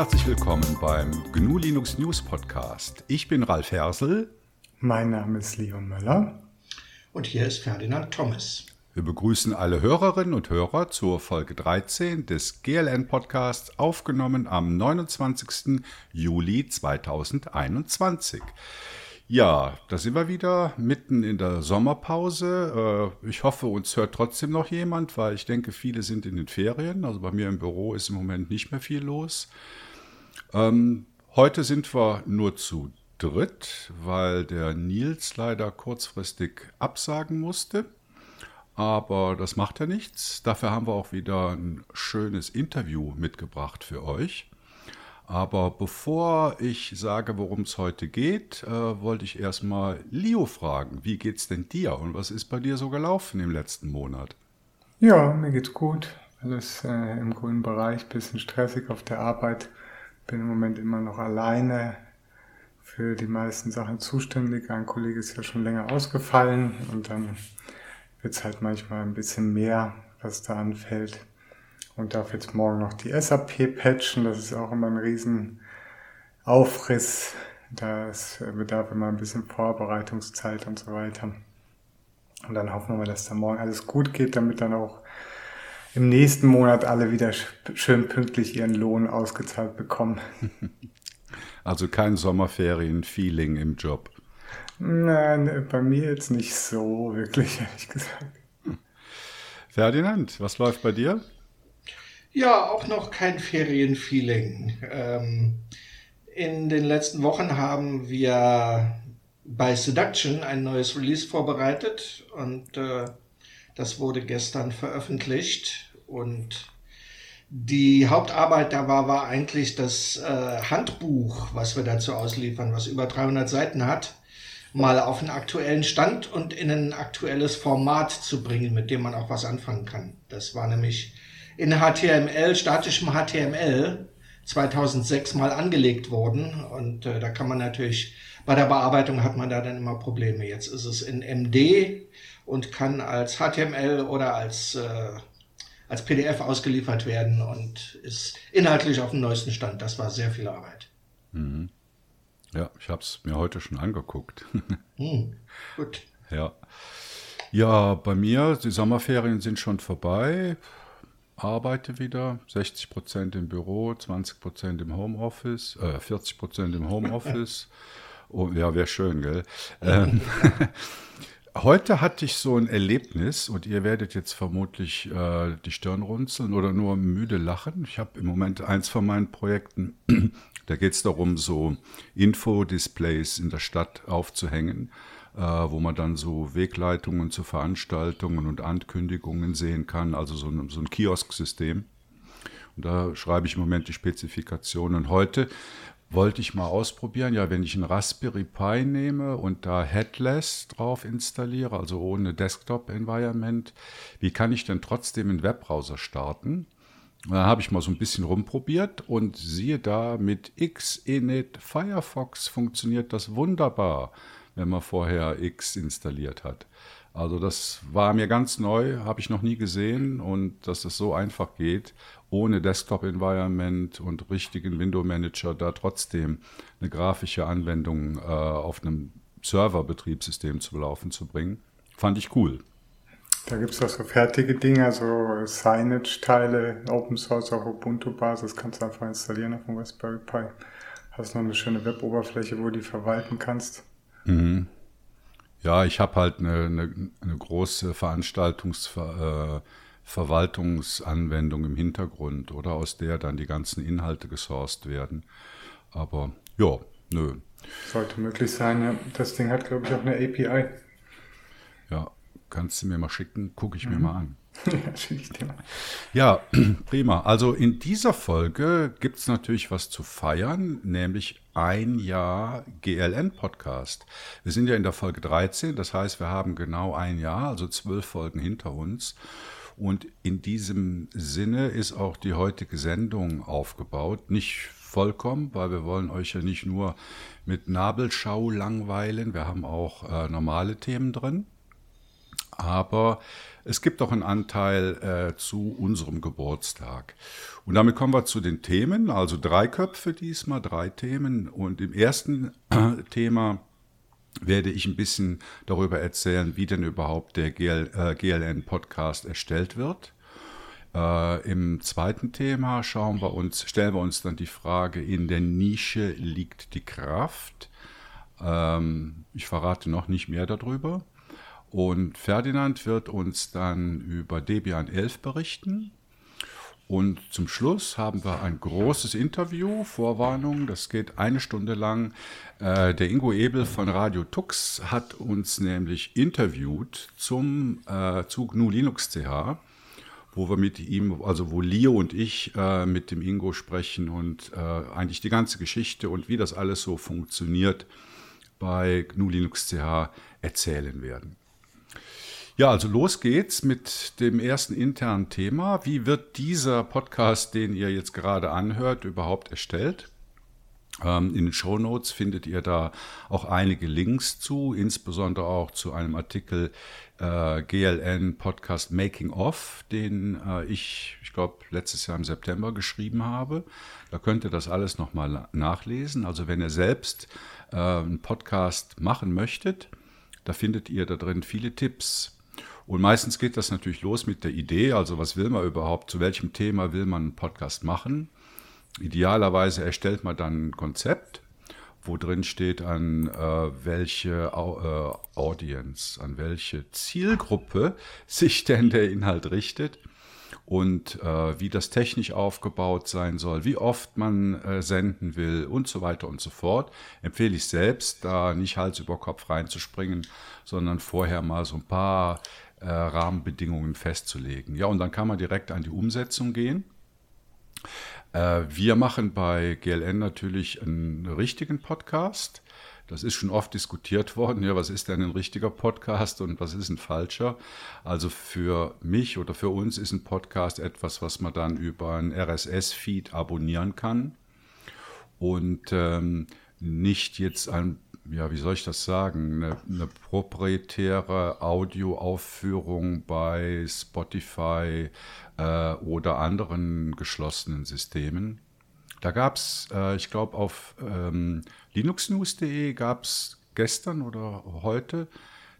herzlich willkommen beim GNU Linux News Podcast. Ich bin Ralf Hersel. Mein Name ist Leon Möller. Und hier ist Ferdinand Thomas. Wir begrüßen alle Hörerinnen und Hörer zur Folge 13 des GLN Podcasts, aufgenommen am 29. Juli 2021. Ja, da sind wir wieder mitten in der Sommerpause. Äh, ich hoffe, uns hört trotzdem noch jemand, weil ich denke, viele sind in den Ferien. Also bei mir im Büro ist im Moment nicht mehr viel los. Ähm, heute sind wir nur zu dritt, weil der Nils leider kurzfristig absagen musste. Aber das macht ja nichts. Dafür haben wir auch wieder ein schönes Interview mitgebracht für euch. Aber bevor ich sage, worum es heute geht, äh, wollte ich erstmal Leo fragen, wie geht's denn dir und was ist bei dir so gelaufen im letzten Monat? Ja, mir geht's gut. Alles äh, im grünen Bereich, bisschen stressig auf der Arbeit. Bin im Moment immer noch alleine für die meisten Sachen zuständig. Ein Kollege ist ja schon länger ausgefallen und dann wird's halt manchmal ein bisschen mehr, was da anfällt und darf jetzt morgen noch die SAP patchen. Das ist auch immer ein riesen Aufriss. Das bedarf immer ein bisschen Vorbereitungszeit und so weiter. Und dann hoffen wir dass da morgen alles gut geht, damit dann auch im nächsten Monat alle wieder schön pünktlich ihren Lohn ausgezahlt bekommen. Also kein Sommerferien-Feeling im Job. Nein, bei mir jetzt nicht so wirklich, ehrlich gesagt. Ferdinand, was läuft bei dir? Ja, auch noch kein Ferienfeeling. Ähm, in den letzten Wochen haben wir bei Seduction ein neues Release vorbereitet und äh, das wurde gestern veröffentlicht und die Hauptarbeit da war, war eigentlich das äh, Handbuch, was wir dazu ausliefern, was über 300 Seiten hat, mal auf einen aktuellen Stand und in ein aktuelles Format zu bringen, mit dem man auch was anfangen kann. Das war nämlich in HTML, statischem HTML 2006 mal angelegt worden und äh, da kann man natürlich bei der Bearbeitung hat man da dann immer Probleme. Jetzt ist es in MD und kann als HTML oder als äh, als PDF ausgeliefert werden und ist inhaltlich auf dem neuesten Stand. Das war sehr viel Arbeit. Mhm. Ja, ich habe es mir heute schon angeguckt. Hm, gut. Ja. Ja, bei mir, die Sommerferien sind schon vorbei arbeite wieder, 60 Prozent im Büro, 20 Prozent im Homeoffice, äh, 40 Prozent im Homeoffice. oh, ja, wäre schön, gell? Ähm, heute hatte ich so ein Erlebnis und ihr werdet jetzt vermutlich äh, die Stirn runzeln oder nur müde lachen. Ich habe im Moment eins von meinen Projekten, da geht es darum, so Infodisplays in der Stadt aufzuhängen äh, wo man dann so Wegleitungen zu Veranstaltungen und Ankündigungen sehen kann, also so ein, so ein Kiosksystem. Und da schreibe ich im Moment die Spezifikationen. Heute wollte ich mal ausprobieren, ja, wenn ich ein Raspberry Pi nehme und da Headless drauf installiere, also ohne Desktop-Environment, wie kann ich denn trotzdem einen Webbrowser starten? Da habe ich mal so ein bisschen rumprobiert und siehe da, mit Xinit Firefox funktioniert das wunderbar wenn man vorher X installiert hat. Also das war mir ganz neu, habe ich noch nie gesehen und dass es so einfach geht, ohne Desktop-Environment und richtigen Window-Manager da trotzdem eine grafische Anwendung äh, auf einem Server-Betriebssystem zu laufen zu bringen, fand ich cool. Da gibt es auch so fertige Dinge, so Signage-Teile, Open Source auf Ubuntu-Basis, kannst du einfach installieren auf dem Raspberry Pi. Hast noch eine schöne Web-Oberfläche, wo du die verwalten kannst. Mhm. Ja, ich habe halt eine, eine, eine, große Veranstaltungsverwaltungsanwendung im Hintergrund, oder aus der dann die ganzen Inhalte gesourced werden. Aber ja, nö. Sollte möglich sein, ja. Das Ding hat, glaube ich, auch eine API. Ja, kannst du mir mal schicken, gucke ich mhm. mir mal an. ja, Ja, prima. Also in dieser Folge gibt es natürlich was zu feiern, nämlich ein Jahr GLN-Podcast. Wir sind ja in der Folge 13, das heißt, wir haben genau ein Jahr, also zwölf Folgen hinter uns. Und in diesem Sinne ist auch die heutige Sendung aufgebaut. Nicht vollkommen, weil wir wollen euch ja nicht nur mit Nabelschau langweilen, wir haben auch äh, normale Themen drin. Aber es gibt auch einen Anteil äh, zu unserem Geburtstag. Und damit kommen wir zu den Themen, also drei Köpfe diesmal, drei Themen. Und im ersten äh, Thema werde ich ein bisschen darüber erzählen, wie denn überhaupt der GL, äh, GLN-Podcast erstellt wird. Äh, Im zweiten Thema schauen wir uns, stellen wir uns dann die Frage, in der Nische liegt die Kraft. Ähm, ich verrate noch nicht mehr darüber. Und Ferdinand wird uns dann über Debian 11 berichten. Und zum Schluss haben wir ein großes Interview, Vorwarnung, das geht eine Stunde lang. Äh, der Ingo Ebel von Radio Tux hat uns nämlich interviewt zum äh, zu GNU Linux CH, wo wir mit ihm, also wo Leo und ich äh, mit dem Ingo sprechen und äh, eigentlich die ganze Geschichte und wie das alles so funktioniert bei GNU Linux CH erzählen werden. Ja, also los geht's mit dem ersten internen Thema. Wie wird dieser Podcast, den ihr jetzt gerade anhört, überhaupt erstellt? Ähm, in den Show Notes findet ihr da auch einige Links zu, insbesondere auch zu einem Artikel äh, GLN Podcast Making Off, den äh, ich, ich glaube, letztes Jahr im September geschrieben habe. Da könnt ihr das alles nochmal nachlesen. Also wenn ihr selbst äh, einen Podcast machen möchtet, da findet ihr da drin viele Tipps und meistens geht das natürlich los mit der Idee, also was will man überhaupt, zu welchem Thema will man einen Podcast machen. Idealerweise erstellt man dann ein Konzept, wo drin steht, an äh, welche äh, Audience, an welche Zielgruppe sich denn der Inhalt richtet und äh, wie das technisch aufgebaut sein soll, wie oft man äh, senden will und so weiter und so fort, empfehle ich selbst, da nicht Hals über Kopf reinzuspringen, sondern vorher mal so ein paar äh, Rahmenbedingungen festzulegen. Ja, und dann kann man direkt an die Umsetzung gehen. Äh, wir machen bei GLN natürlich einen richtigen Podcast. Das ist schon oft diskutiert worden. Ja, was ist denn ein richtiger Podcast und was ist ein falscher? Also für mich oder für uns ist ein Podcast etwas, was man dann über ein RSS-Feed abonnieren kann und ähm, nicht jetzt ein ja, wie soll ich das sagen, eine, eine proprietäre Audioaufführung bei Spotify äh, oder anderen geschlossenen Systemen. Da gab es, äh, ich glaube, auf ähm, linuxnews.de gab es gestern oder heute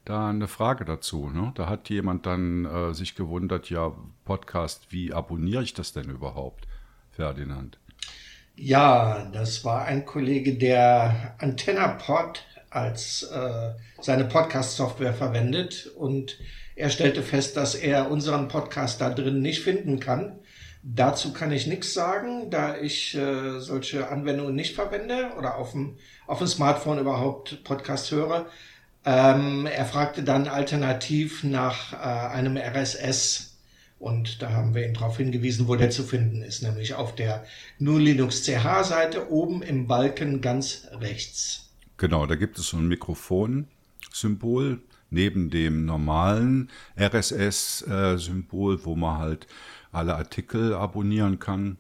da eine Frage dazu. Ne? Da hat jemand dann äh, sich gewundert, ja, Podcast, wie abonniere ich das denn überhaupt, Ferdinand? Ja, das war ein Kollege, der AntennaPod als äh, seine Podcast-Software verwendet und er stellte fest, dass er unseren Podcast da drin nicht finden kann. Dazu kann ich nichts sagen, da ich äh, solche Anwendungen nicht verwende oder auf dem, auf dem Smartphone überhaupt Podcast höre. Ähm, er fragte dann alternativ nach äh, einem RSS und da haben wir ihn darauf hingewiesen, wo der zu finden ist, nämlich auf der GNU Linux CH Seite oben im Balken ganz rechts. Genau, da gibt es so ein Mikrofonsymbol neben dem normalen RSS-Symbol, wo man halt alle Artikel abonnieren kann.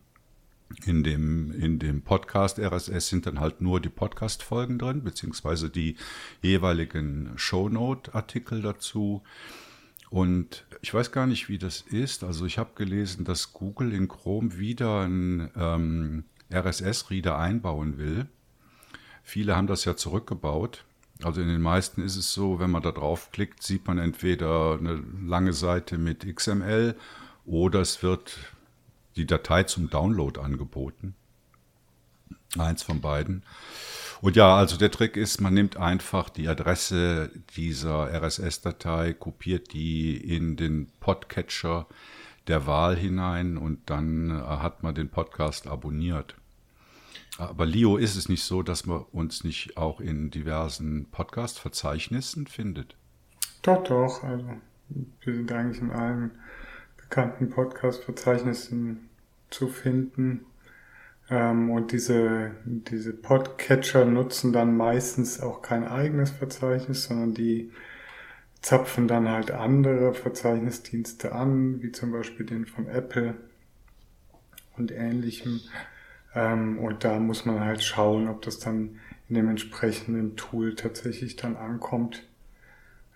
In dem, in dem Podcast RSS sind dann halt nur die Podcast-Folgen drin, beziehungsweise die jeweiligen Shownote-Artikel dazu. Und ich weiß gar nicht, wie das ist. Also ich habe gelesen, dass Google in Chrome wieder einen ähm, RSS-Reader einbauen will. Viele haben das ja zurückgebaut. Also in den meisten ist es so, wenn man da draufklickt, sieht man entweder eine lange Seite mit XML oder es wird die Datei zum Download angeboten. Eins von beiden. Und ja, also der Trick ist, man nimmt einfach die Adresse dieser RSS-Datei, kopiert die in den Podcatcher der Wahl hinein und dann äh, hat man den Podcast abonniert. Aber Leo ist es nicht so, dass man uns nicht auch in diversen Podcast-Verzeichnissen findet? Doch, doch. Also wir sind eigentlich in allen bekannten Podcast-Verzeichnissen zu finden. Ähm, und diese, diese Podcatcher nutzen dann meistens auch kein eigenes Verzeichnis, sondern die zapfen dann halt andere Verzeichnisdienste an, wie zum Beispiel den von Apple und ähnlichem. Ähm, und da muss man halt schauen, ob das dann in dem entsprechenden Tool tatsächlich dann ankommt.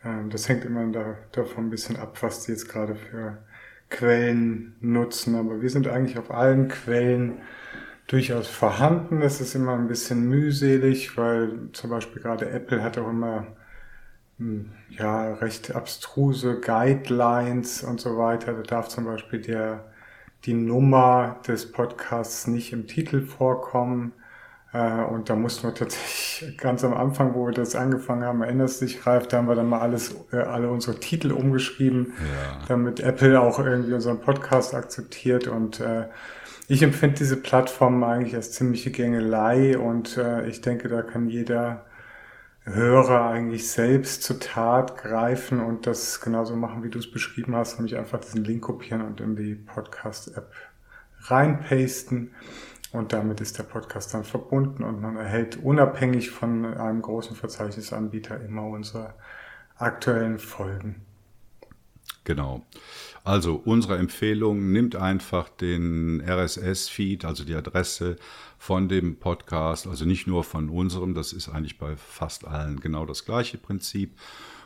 Ähm, das hängt immer da, davon ein bisschen ab, was die jetzt gerade für Quellen nutzen. Aber wir sind eigentlich auf allen Quellen durchaus vorhanden. Das ist immer ein bisschen mühselig, weil zum Beispiel gerade Apple hat auch immer hm, ja, recht abstruse Guidelines und so weiter. Da darf zum Beispiel der, die Nummer des Podcasts nicht im Titel vorkommen. Äh, und da mussten wir tatsächlich ganz am Anfang, wo wir das angefangen haben, erinnerst dich, Ralf, da haben wir dann mal alles, äh, alle unsere Titel umgeschrieben, ja. damit Apple auch irgendwie unseren Podcast akzeptiert und äh, ich empfinde diese Plattform eigentlich als ziemliche Gängelei und äh, ich denke, da kann jeder Hörer eigentlich selbst zur Tat greifen und das genauso machen, wie du es beschrieben hast, nämlich einfach diesen Link kopieren und in die Podcast-App reinpasten. Und damit ist der Podcast dann verbunden und man erhält unabhängig von einem großen Verzeichnisanbieter immer unsere aktuellen Folgen. Genau. Also unsere Empfehlung, nimmt einfach den RSS-Feed, also die Adresse von dem Podcast, also nicht nur von unserem, das ist eigentlich bei fast allen genau das gleiche Prinzip.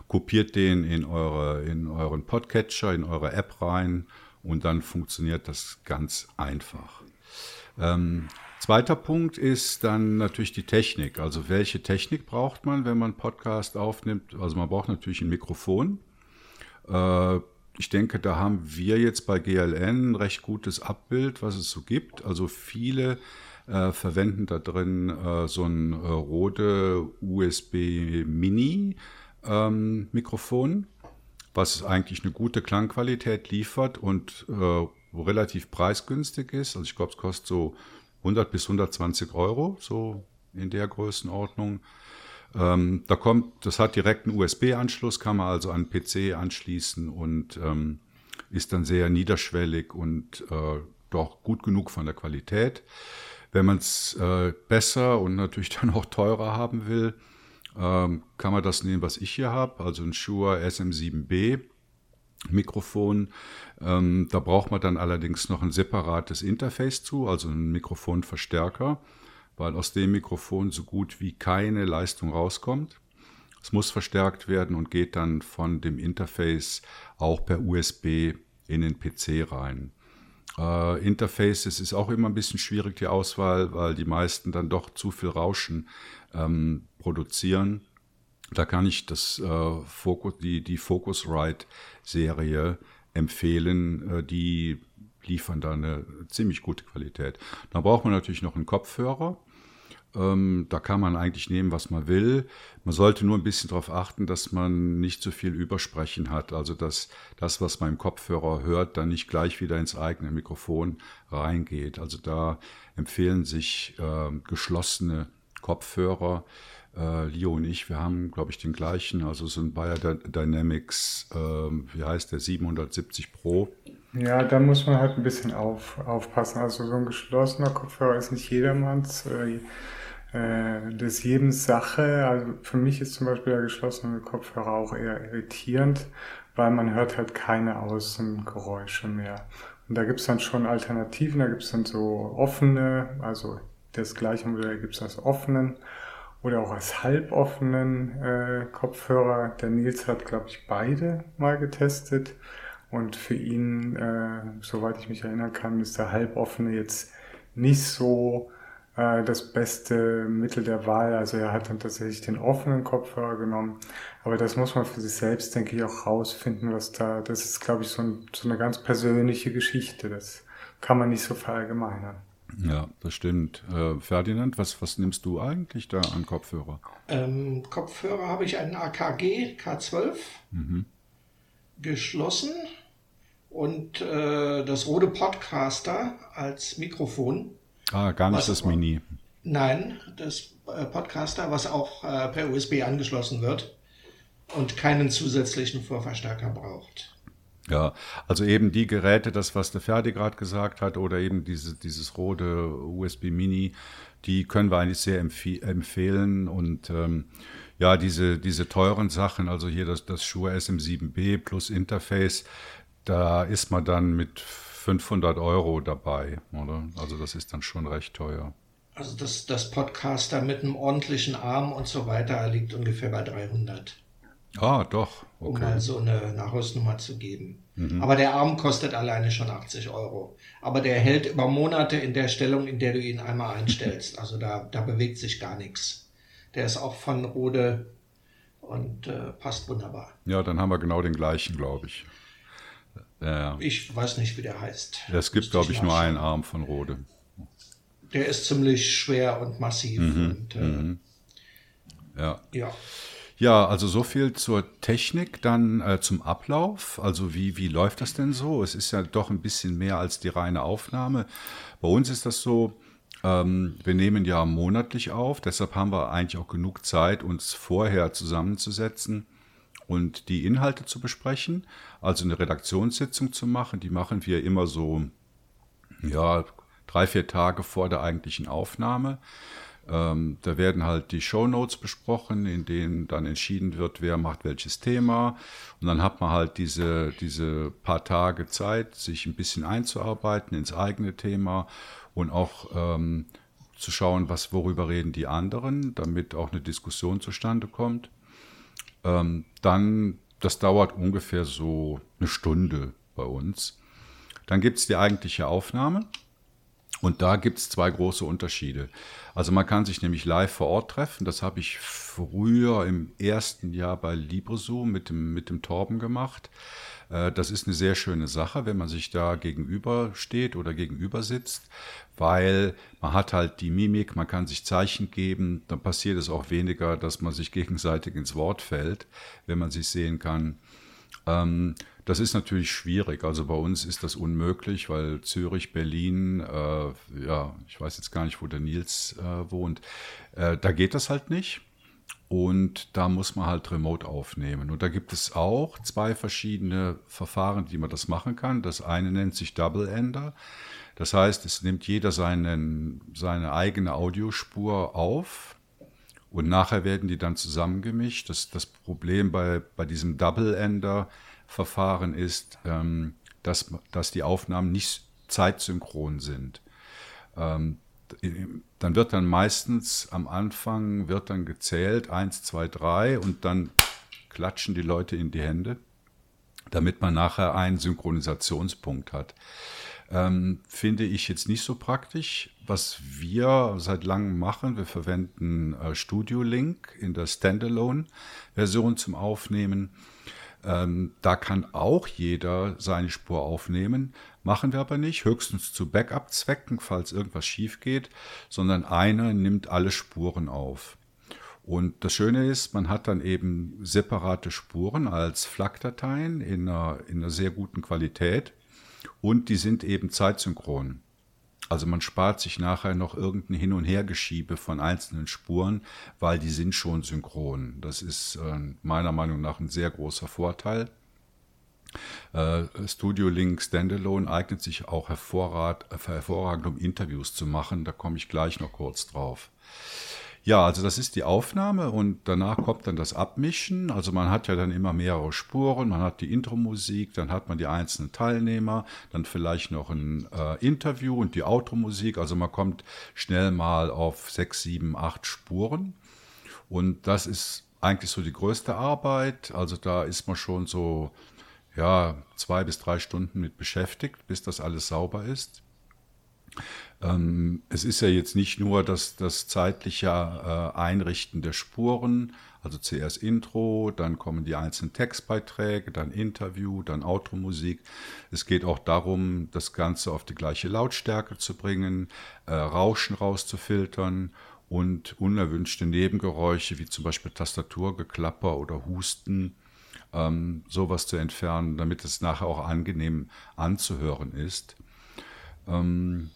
Kopiert den in, eure, in euren Podcatcher, in eure App rein und dann funktioniert das ganz einfach. Ähm, zweiter Punkt ist dann natürlich die Technik. Also welche Technik braucht man, wenn man Podcast aufnimmt? Also man braucht natürlich ein Mikrofon. Äh, ich denke, da haben wir jetzt bei GLN ein recht gutes Abbild, was es so gibt. Also viele äh, verwenden da drin äh, so ein äh, Rode USB Mini ähm, Mikrofon, was eigentlich eine gute Klangqualität liefert und äh, relativ preisgünstig ist. Also ich glaube, es kostet so 100 bis 120 Euro, so in der Größenordnung. Ähm, da kommt, das hat direkt einen USB-Anschluss, kann man also an PC anschließen und ähm, ist dann sehr niederschwellig und äh, doch gut genug von der Qualität. Wenn man es äh, besser und natürlich dann auch teurer haben will, ähm, kann man das nehmen, was ich hier habe, also ein Shure SM7B Mikrofon. Ähm, da braucht man dann allerdings noch ein separates Interface zu, also einen Mikrofonverstärker weil aus dem Mikrofon so gut wie keine Leistung rauskommt. Es muss verstärkt werden und geht dann von dem Interface auch per USB in den PC rein. Äh, Interfaces ist auch immer ein bisschen schwierig, die Auswahl, weil die meisten dann doch zu viel Rauschen ähm, produzieren. Da kann ich das, äh, Focus, die, die Focusrite-Serie empfehlen. Äh, die liefern da eine ziemlich gute Qualität. Da braucht man natürlich noch einen Kopfhörer. Ähm, da kann man eigentlich nehmen, was man will. Man sollte nur ein bisschen darauf achten, dass man nicht zu viel Übersprechen hat. Also dass das, was man im Kopfhörer hört, dann nicht gleich wieder ins eigene Mikrofon reingeht. Also da empfehlen sich äh, geschlossene Kopfhörer. Äh, Leo und ich, wir haben, glaube ich, den gleichen, also so ein Bayer Dynamics, äh, wie heißt der, 770 Pro. Ja, da muss man halt ein bisschen auf, aufpassen. Also so ein geschlossener Kopfhörer ist nicht jedermanns. Äh, äh, das jedem Sache. Also für mich ist zum Beispiel der geschlossene Kopfhörer auch eher irritierend, weil man hört halt keine Außengeräusche mehr. Und da gibt's dann schon Alternativen, da gibt's dann so offene, also das gleiche Modell gibt's als offenen oder auch als halboffenen äh, Kopfhörer. Der Nils hat, glaube ich, beide mal getestet. Und für ihn, äh, soweit ich mich erinnern kann, ist der halboffene jetzt nicht so äh, das beste Mittel der Wahl. Also er hat dann tatsächlich den offenen Kopfhörer genommen. Aber das muss man für sich selbst, denke ich, auch rausfinden, was da, das ist, glaube ich, so, ein, so eine ganz persönliche Geschichte. Das kann man nicht so verallgemeinern. Ja, das stimmt. Äh, Ferdinand, was, was nimmst du eigentlich da an Kopfhörer? Ähm, Kopfhörer habe ich einen AKG K12 mhm. Geschlossen und äh, das Rode Podcaster als Mikrofon. Ah, gar nicht das Mini. Nein, das äh, Podcaster, was auch äh, per USB angeschlossen wird und keinen zusätzlichen Vorverstärker braucht. Ja, also eben die Geräte, das, was der Ferdi gerade gesagt hat, oder eben diese, dieses rote USB Mini, die können wir eigentlich sehr empf empfehlen. Und ähm, ja, diese, diese teuren Sachen, also hier das, das Shure SM7B plus Interface, da ist man dann mit 500 Euro dabei, oder? Also das ist dann schon recht teuer. Also das, das Podcaster mit einem ordentlichen Arm und so weiter liegt ungefähr bei 300. Ah, doch. Okay. Um mal so eine Nachrüstnummer zu geben. Mhm. Aber der Arm kostet alleine schon 80 Euro. Aber der hält über Monate in der Stellung, in der du ihn einmal einstellst. Also da, da bewegt sich gar nichts. Der ist auch von Rode und äh, passt wunderbar. Ja, dann haben wir genau den gleichen, glaube ich. Ja. Ich weiß nicht, wie der heißt. Es gibt, glaube ich, nur einen Arm von Rode. Der ist ziemlich schwer und massiv. Mhm. Und, äh, mhm. Ja. ja. Ja, also so viel zur Technik, dann äh, zum Ablauf. Also wie, wie läuft das denn so? Es ist ja doch ein bisschen mehr als die reine Aufnahme. Bei uns ist das so, wir nehmen ja monatlich auf, deshalb haben wir eigentlich auch genug Zeit, uns vorher zusammenzusetzen und die Inhalte zu besprechen. Also eine Redaktionssitzung zu machen, die machen wir immer so, ja, drei, vier Tage vor der eigentlichen Aufnahme. Ähm, da werden halt die Show Notes besprochen, in denen dann entschieden wird, wer macht welches Thema. Und dann hat man halt diese, diese paar Tage Zeit, sich ein bisschen einzuarbeiten ins eigene Thema und auch ähm, zu schauen, was, worüber reden die anderen, damit auch eine Diskussion zustande kommt. Ähm, dann, das dauert ungefähr so eine Stunde bei uns. Dann gibt es die eigentliche Aufnahme. Und da gibt es zwei große Unterschiede. Also man kann sich nämlich live vor Ort treffen. Das habe ich früher im ersten Jahr bei LibreZoom mit dem, mit dem Torben gemacht. Äh, das ist eine sehr schöne Sache, wenn man sich da gegenüber steht oder gegenüber sitzt, weil man hat halt die Mimik, man kann sich Zeichen geben, dann passiert es auch weniger, dass man sich gegenseitig ins Wort fällt, wenn man sich sehen kann. Ähm, das ist natürlich schwierig. Also bei uns ist das unmöglich, weil Zürich, Berlin, äh, ja, ich weiß jetzt gar nicht, wo der Nils äh, wohnt, äh, da geht das halt nicht. Und da muss man halt remote aufnehmen. Und da gibt es auch zwei verschiedene Verfahren, die man das machen kann. Das eine nennt sich Double Ender. Das heißt, es nimmt jeder seinen, seine eigene Audiospur auf und nachher werden die dann zusammengemischt. Das, das Problem bei, bei diesem Double Ender Verfahren ist, ähm, dass, dass die Aufnahmen nicht zeitsynchron sind. Ähm, dann wird dann meistens am Anfang wird dann gezählt, eins, zwei, drei und dann klatschen die Leute in die Hände, damit man nachher einen Synchronisationspunkt hat. Ähm, finde ich jetzt nicht so praktisch. Was wir seit langem machen, wir verwenden äh, Studio Link in der Standalone-Version zum Aufnehmen. Ähm, da kann auch jeder seine Spur aufnehmen, machen wir aber nicht, höchstens zu Backup-Zwecken, falls irgendwas schief geht, sondern einer nimmt alle Spuren auf. Und das Schöne ist, man hat dann eben separate Spuren als FLAC-Dateien in einer, in einer sehr guten Qualität und die sind eben zeitsynchron. Also man spart sich nachher noch irgendein Hin- und Hergeschiebe von einzelnen Spuren, weil die sind schon synchron. Das ist äh, meiner Meinung nach ein sehr großer Vorteil. Äh, Studio Link Standalone eignet sich auch hervorragend, um Interviews zu machen. Da komme ich gleich noch kurz drauf. Ja, also das ist die Aufnahme und danach kommt dann das Abmischen. Also man hat ja dann immer mehrere Spuren, man hat die Intro-Musik, dann hat man die einzelnen Teilnehmer, dann vielleicht noch ein äh, Interview und die Outro-Musik. Also man kommt schnell mal auf sechs, sieben, acht Spuren. Und das ist eigentlich so die größte Arbeit. Also da ist man schon so ja, zwei bis drei Stunden mit beschäftigt, bis das alles sauber ist. Ähm, es ist ja jetzt nicht nur das, das zeitliche äh, Einrichten der Spuren, also zuerst Intro, dann kommen die einzelnen Textbeiträge, dann Interview, dann Outro-Musik. Es geht auch darum, das Ganze auf die gleiche Lautstärke zu bringen, äh, Rauschen rauszufiltern und unerwünschte Nebengeräusche wie zum Beispiel Tastaturgeklapper oder Husten, ähm, sowas zu entfernen, damit es nachher auch angenehm anzuhören ist. Ähm,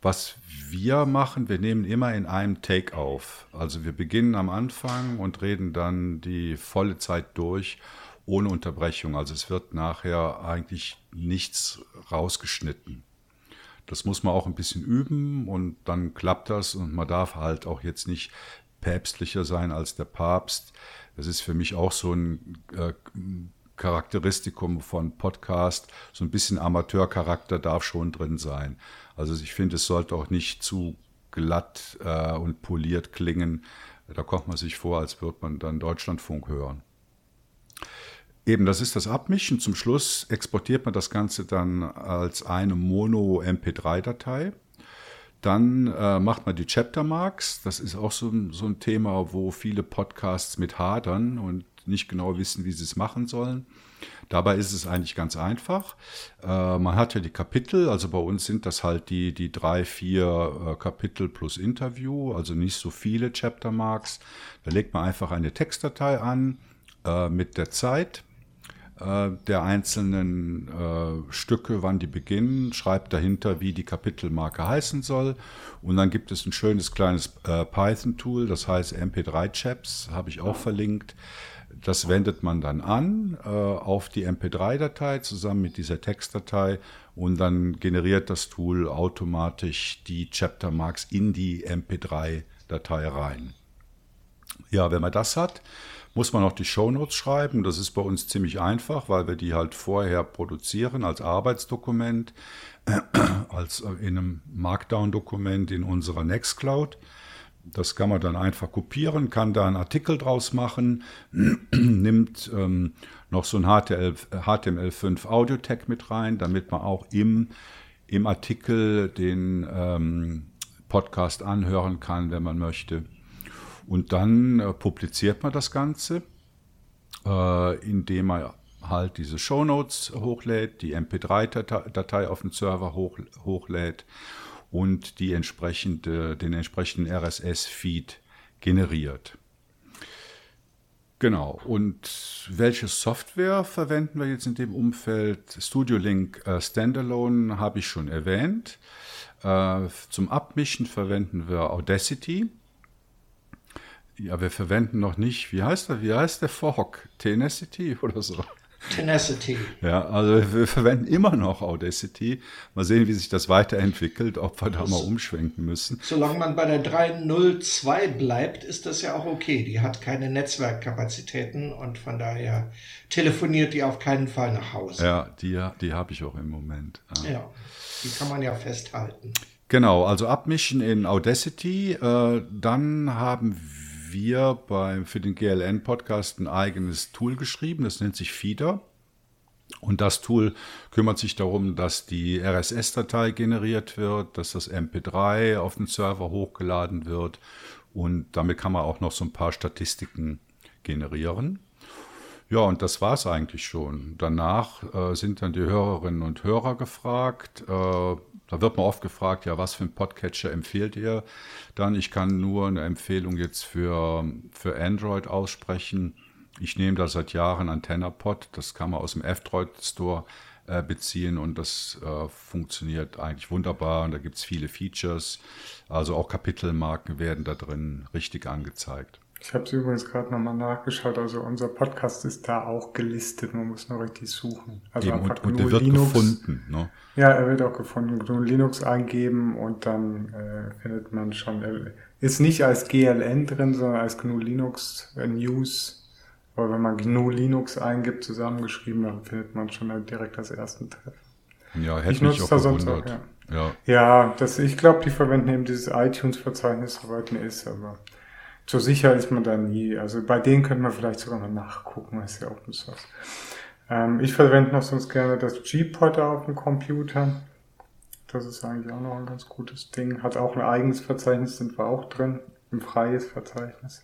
was wir machen, wir nehmen immer in einem Take auf. Also wir beginnen am Anfang und reden dann die volle Zeit durch, ohne Unterbrechung. Also es wird nachher eigentlich nichts rausgeschnitten. Das muss man auch ein bisschen üben und dann klappt das und man darf halt auch jetzt nicht päpstlicher sein als der Papst. Das ist für mich auch so ein äh, Charakteristikum von Podcast. So ein bisschen Amateurcharakter darf schon drin sein. Also ich finde, es sollte auch nicht zu glatt äh, und poliert klingen. Da kommt man sich vor, als würde man dann Deutschlandfunk hören. Eben, das ist das Abmischen. Zum Schluss exportiert man das Ganze dann als eine Mono-MP3-Datei. Dann äh, macht man die Chapter Marks. Das ist auch so, so ein Thema, wo viele Podcasts mit hadern und nicht genau wissen, wie sie es machen sollen. Dabei ist es eigentlich ganz einfach. Äh, man hat ja die Kapitel, also bei uns sind das halt die, die drei, vier äh, Kapitel plus Interview, also nicht so viele Chapter Marks. Da legt man einfach eine Textdatei an äh, mit der Zeit äh, der einzelnen äh, Stücke, wann die beginnen, schreibt dahinter, wie die Kapitelmarke heißen soll. Und dann gibt es ein schönes kleines äh, Python-Tool, das heißt MP3-Chaps, habe ich auch verlinkt. Das wendet man dann an äh, auf die MP3-Datei zusammen mit dieser Textdatei und dann generiert das Tool automatisch die Chapter Marks in die MP3-Datei rein. Ja, wenn man das hat, muss man noch die Shownotes schreiben. Das ist bei uns ziemlich einfach, weil wir die halt vorher produzieren als Arbeitsdokument, äh, als in einem Markdown-Dokument in unserer Nextcloud. Das kann man dann einfach kopieren, kann da einen Artikel draus machen, nimmt ähm, noch so ein HTML, HTML5 Audio-Tag mit rein, damit man auch im, im Artikel den ähm, Podcast anhören kann, wenn man möchte. Und dann äh, publiziert man das Ganze, äh, indem man halt diese Shownotes hochlädt, die MP3-Datei auf den Server hoch, hochlädt und die entsprechende, den entsprechenden RSS-Feed generiert. Genau. Und welche Software verwenden wir jetzt in dem Umfeld? Studio Link äh, Standalone habe ich schon erwähnt. Äh, zum Abmischen verwenden wir Audacity. Ja, wir verwenden noch nicht, wie heißt der, wie heißt der Fork? Tenacity oder so? Tenacity. Ja, also wir verwenden immer noch Audacity. Mal sehen, wie sich das weiterentwickelt, ob wir da das, mal umschwenken müssen. Solange man bei der 302 bleibt, ist das ja auch okay. Die hat keine Netzwerkkapazitäten und von daher telefoniert die auf keinen Fall nach Hause. Ja, die, die habe ich auch im Moment. Ja. ja, die kann man ja festhalten. Genau, also abmischen in Audacity. Äh, dann haben wir beim, für den GLN-Podcast ein eigenes Tool geschrieben, das nennt sich Feeder. Und das Tool kümmert sich darum, dass die RSS-Datei generiert wird, dass das MP3 auf den Server hochgeladen wird und damit kann man auch noch so ein paar Statistiken generieren. Ja, und das war es eigentlich schon. Danach äh, sind dann die Hörerinnen und Hörer gefragt, äh, da wird man oft gefragt, ja, was für ein Podcatcher empfehlt ihr dann? Ich kann nur eine Empfehlung jetzt für, für Android aussprechen. Ich nehme da seit Jahren AntennaPod, das kann man aus dem F-Droid Store äh, beziehen und das äh, funktioniert eigentlich wunderbar und da gibt es viele Features. Also auch Kapitelmarken werden da drin richtig angezeigt. Ich habe es übrigens gerade nochmal nachgeschaut. Also unser Podcast ist da auch gelistet. Man muss nur richtig suchen. Also Eben, einfach und, und der wird Linux. gefunden. Ne? Ja, er wird auch gefunden. Nur Linux eingeben und dann äh, findet man schon. Er ist nicht als GLN drin, sondern als GNU Linux äh, News. Aber wenn man GNU Linux eingibt, zusammengeschrieben, dann findet man schon direkt als ersten Treff. Ja, hätte ich mich auch gewundert. Auch, ja. Ja, ja das, ich glaube, die verwenden eben dieses iTunes-Verzeichnis, soweit mir ist, aber so sicher ist man da nie. Also bei denen könnte man vielleicht sogar mal nachgucken, was ist ja Open Source. Ähm, ich verwende noch sonst gerne das G-Pod auf dem Computer. Das ist eigentlich auch noch ein ganz gutes Ding. Hat auch ein eigenes Verzeichnis, sind wir auch drin. Ein freies Verzeichnis.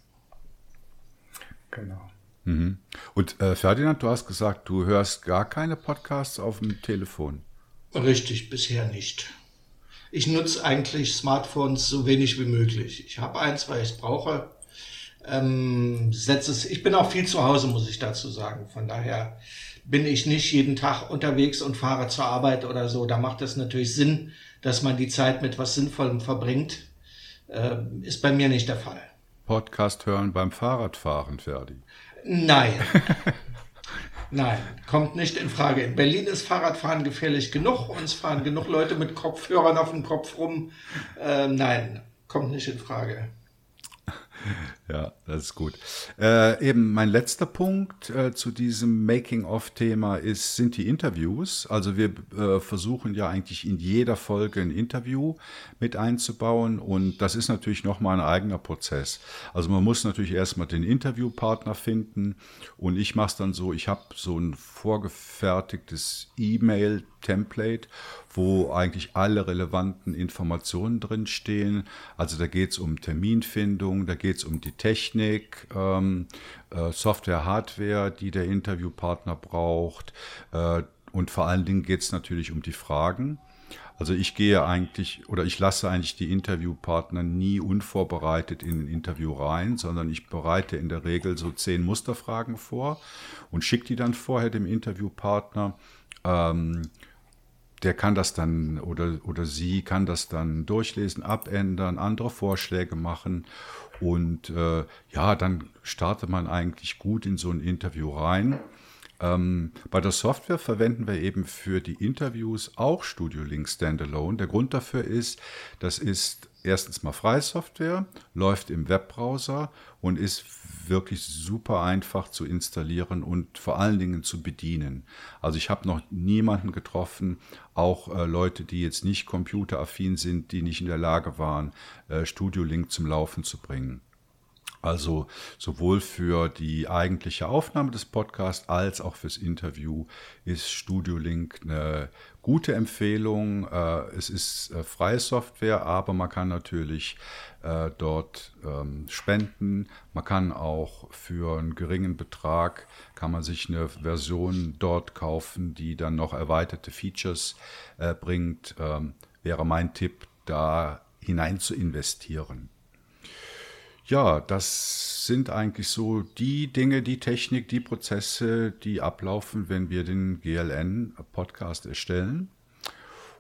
Genau. Mhm. Und äh, Ferdinand, du hast gesagt, du hörst gar keine Podcasts auf dem Telefon. Richtig, bisher nicht. Ich nutze eigentlich Smartphones so wenig wie möglich. Ich habe eins, weil ich es brauche ähm, setze es, ich bin auch viel zu Hause, muss ich dazu sagen. Von daher bin ich nicht jeden Tag unterwegs und fahre zur Arbeit oder so. Da macht es natürlich Sinn, dass man die Zeit mit was Sinnvollem verbringt. Ähm, ist bei mir nicht der Fall. Podcast hören beim Fahrradfahren, Ferdi. Nein. Nein, kommt nicht in Frage. In Berlin ist Fahrradfahren gefährlich genug. Uns fahren genug Leute mit Kopfhörern auf dem Kopf rum. Ähm, nein, kommt nicht in Frage. Ja, das ist gut. Äh, eben mein letzter Punkt äh, zu diesem Making-of-Thema ist, sind die Interviews. Also wir äh, versuchen ja eigentlich in jeder Folge ein Interview mit einzubauen und das ist natürlich nochmal ein eigener Prozess. Also man muss natürlich erstmal den Interviewpartner finden und ich mache es dann so, ich habe so ein vorgefertigtes E-Mail-Template, wo eigentlich alle relevanten Informationen drinstehen. Also da geht es um Terminfindung, da geht es um die Technik, ähm, äh, Software, Hardware, die der Interviewpartner braucht. Äh, und vor allen Dingen geht es natürlich um die Fragen. Also ich gehe eigentlich oder ich lasse eigentlich die Interviewpartner nie unvorbereitet in ein Interview rein, sondern ich bereite in der Regel so zehn Musterfragen vor und schicke die dann vorher dem Interviewpartner. Ähm, der kann das dann oder, oder sie kann das dann durchlesen, abändern, andere Vorschläge machen. Und äh, ja, dann startet man eigentlich gut in so ein Interview rein. Ähm, bei der Software verwenden wir eben für die Interviews auch Studio Link Standalone. Der Grund dafür ist, das ist erstens mal freie Software, läuft im Webbrowser und ist wirklich super einfach zu installieren und vor allen Dingen zu bedienen. Also ich habe noch niemanden getroffen, auch äh, Leute, die jetzt nicht computeraffin sind, die nicht in der Lage waren, äh, Studio Link zum Laufen zu bringen. Also sowohl für die eigentliche Aufnahme des Podcasts als auch fürs Interview ist Studio Link eine gute Empfehlung. Äh, es ist äh, freie Software, aber man kann natürlich äh, dort ähm, spenden. Man kann auch für einen geringen Betrag kann man sich eine Version dort kaufen, die dann noch erweiterte Features bringt. Ähm, wäre mein Tipp, da hinein zu investieren. Ja, das sind eigentlich so die Dinge, die Technik, die Prozesse, die ablaufen, wenn wir den GLN-Podcast erstellen.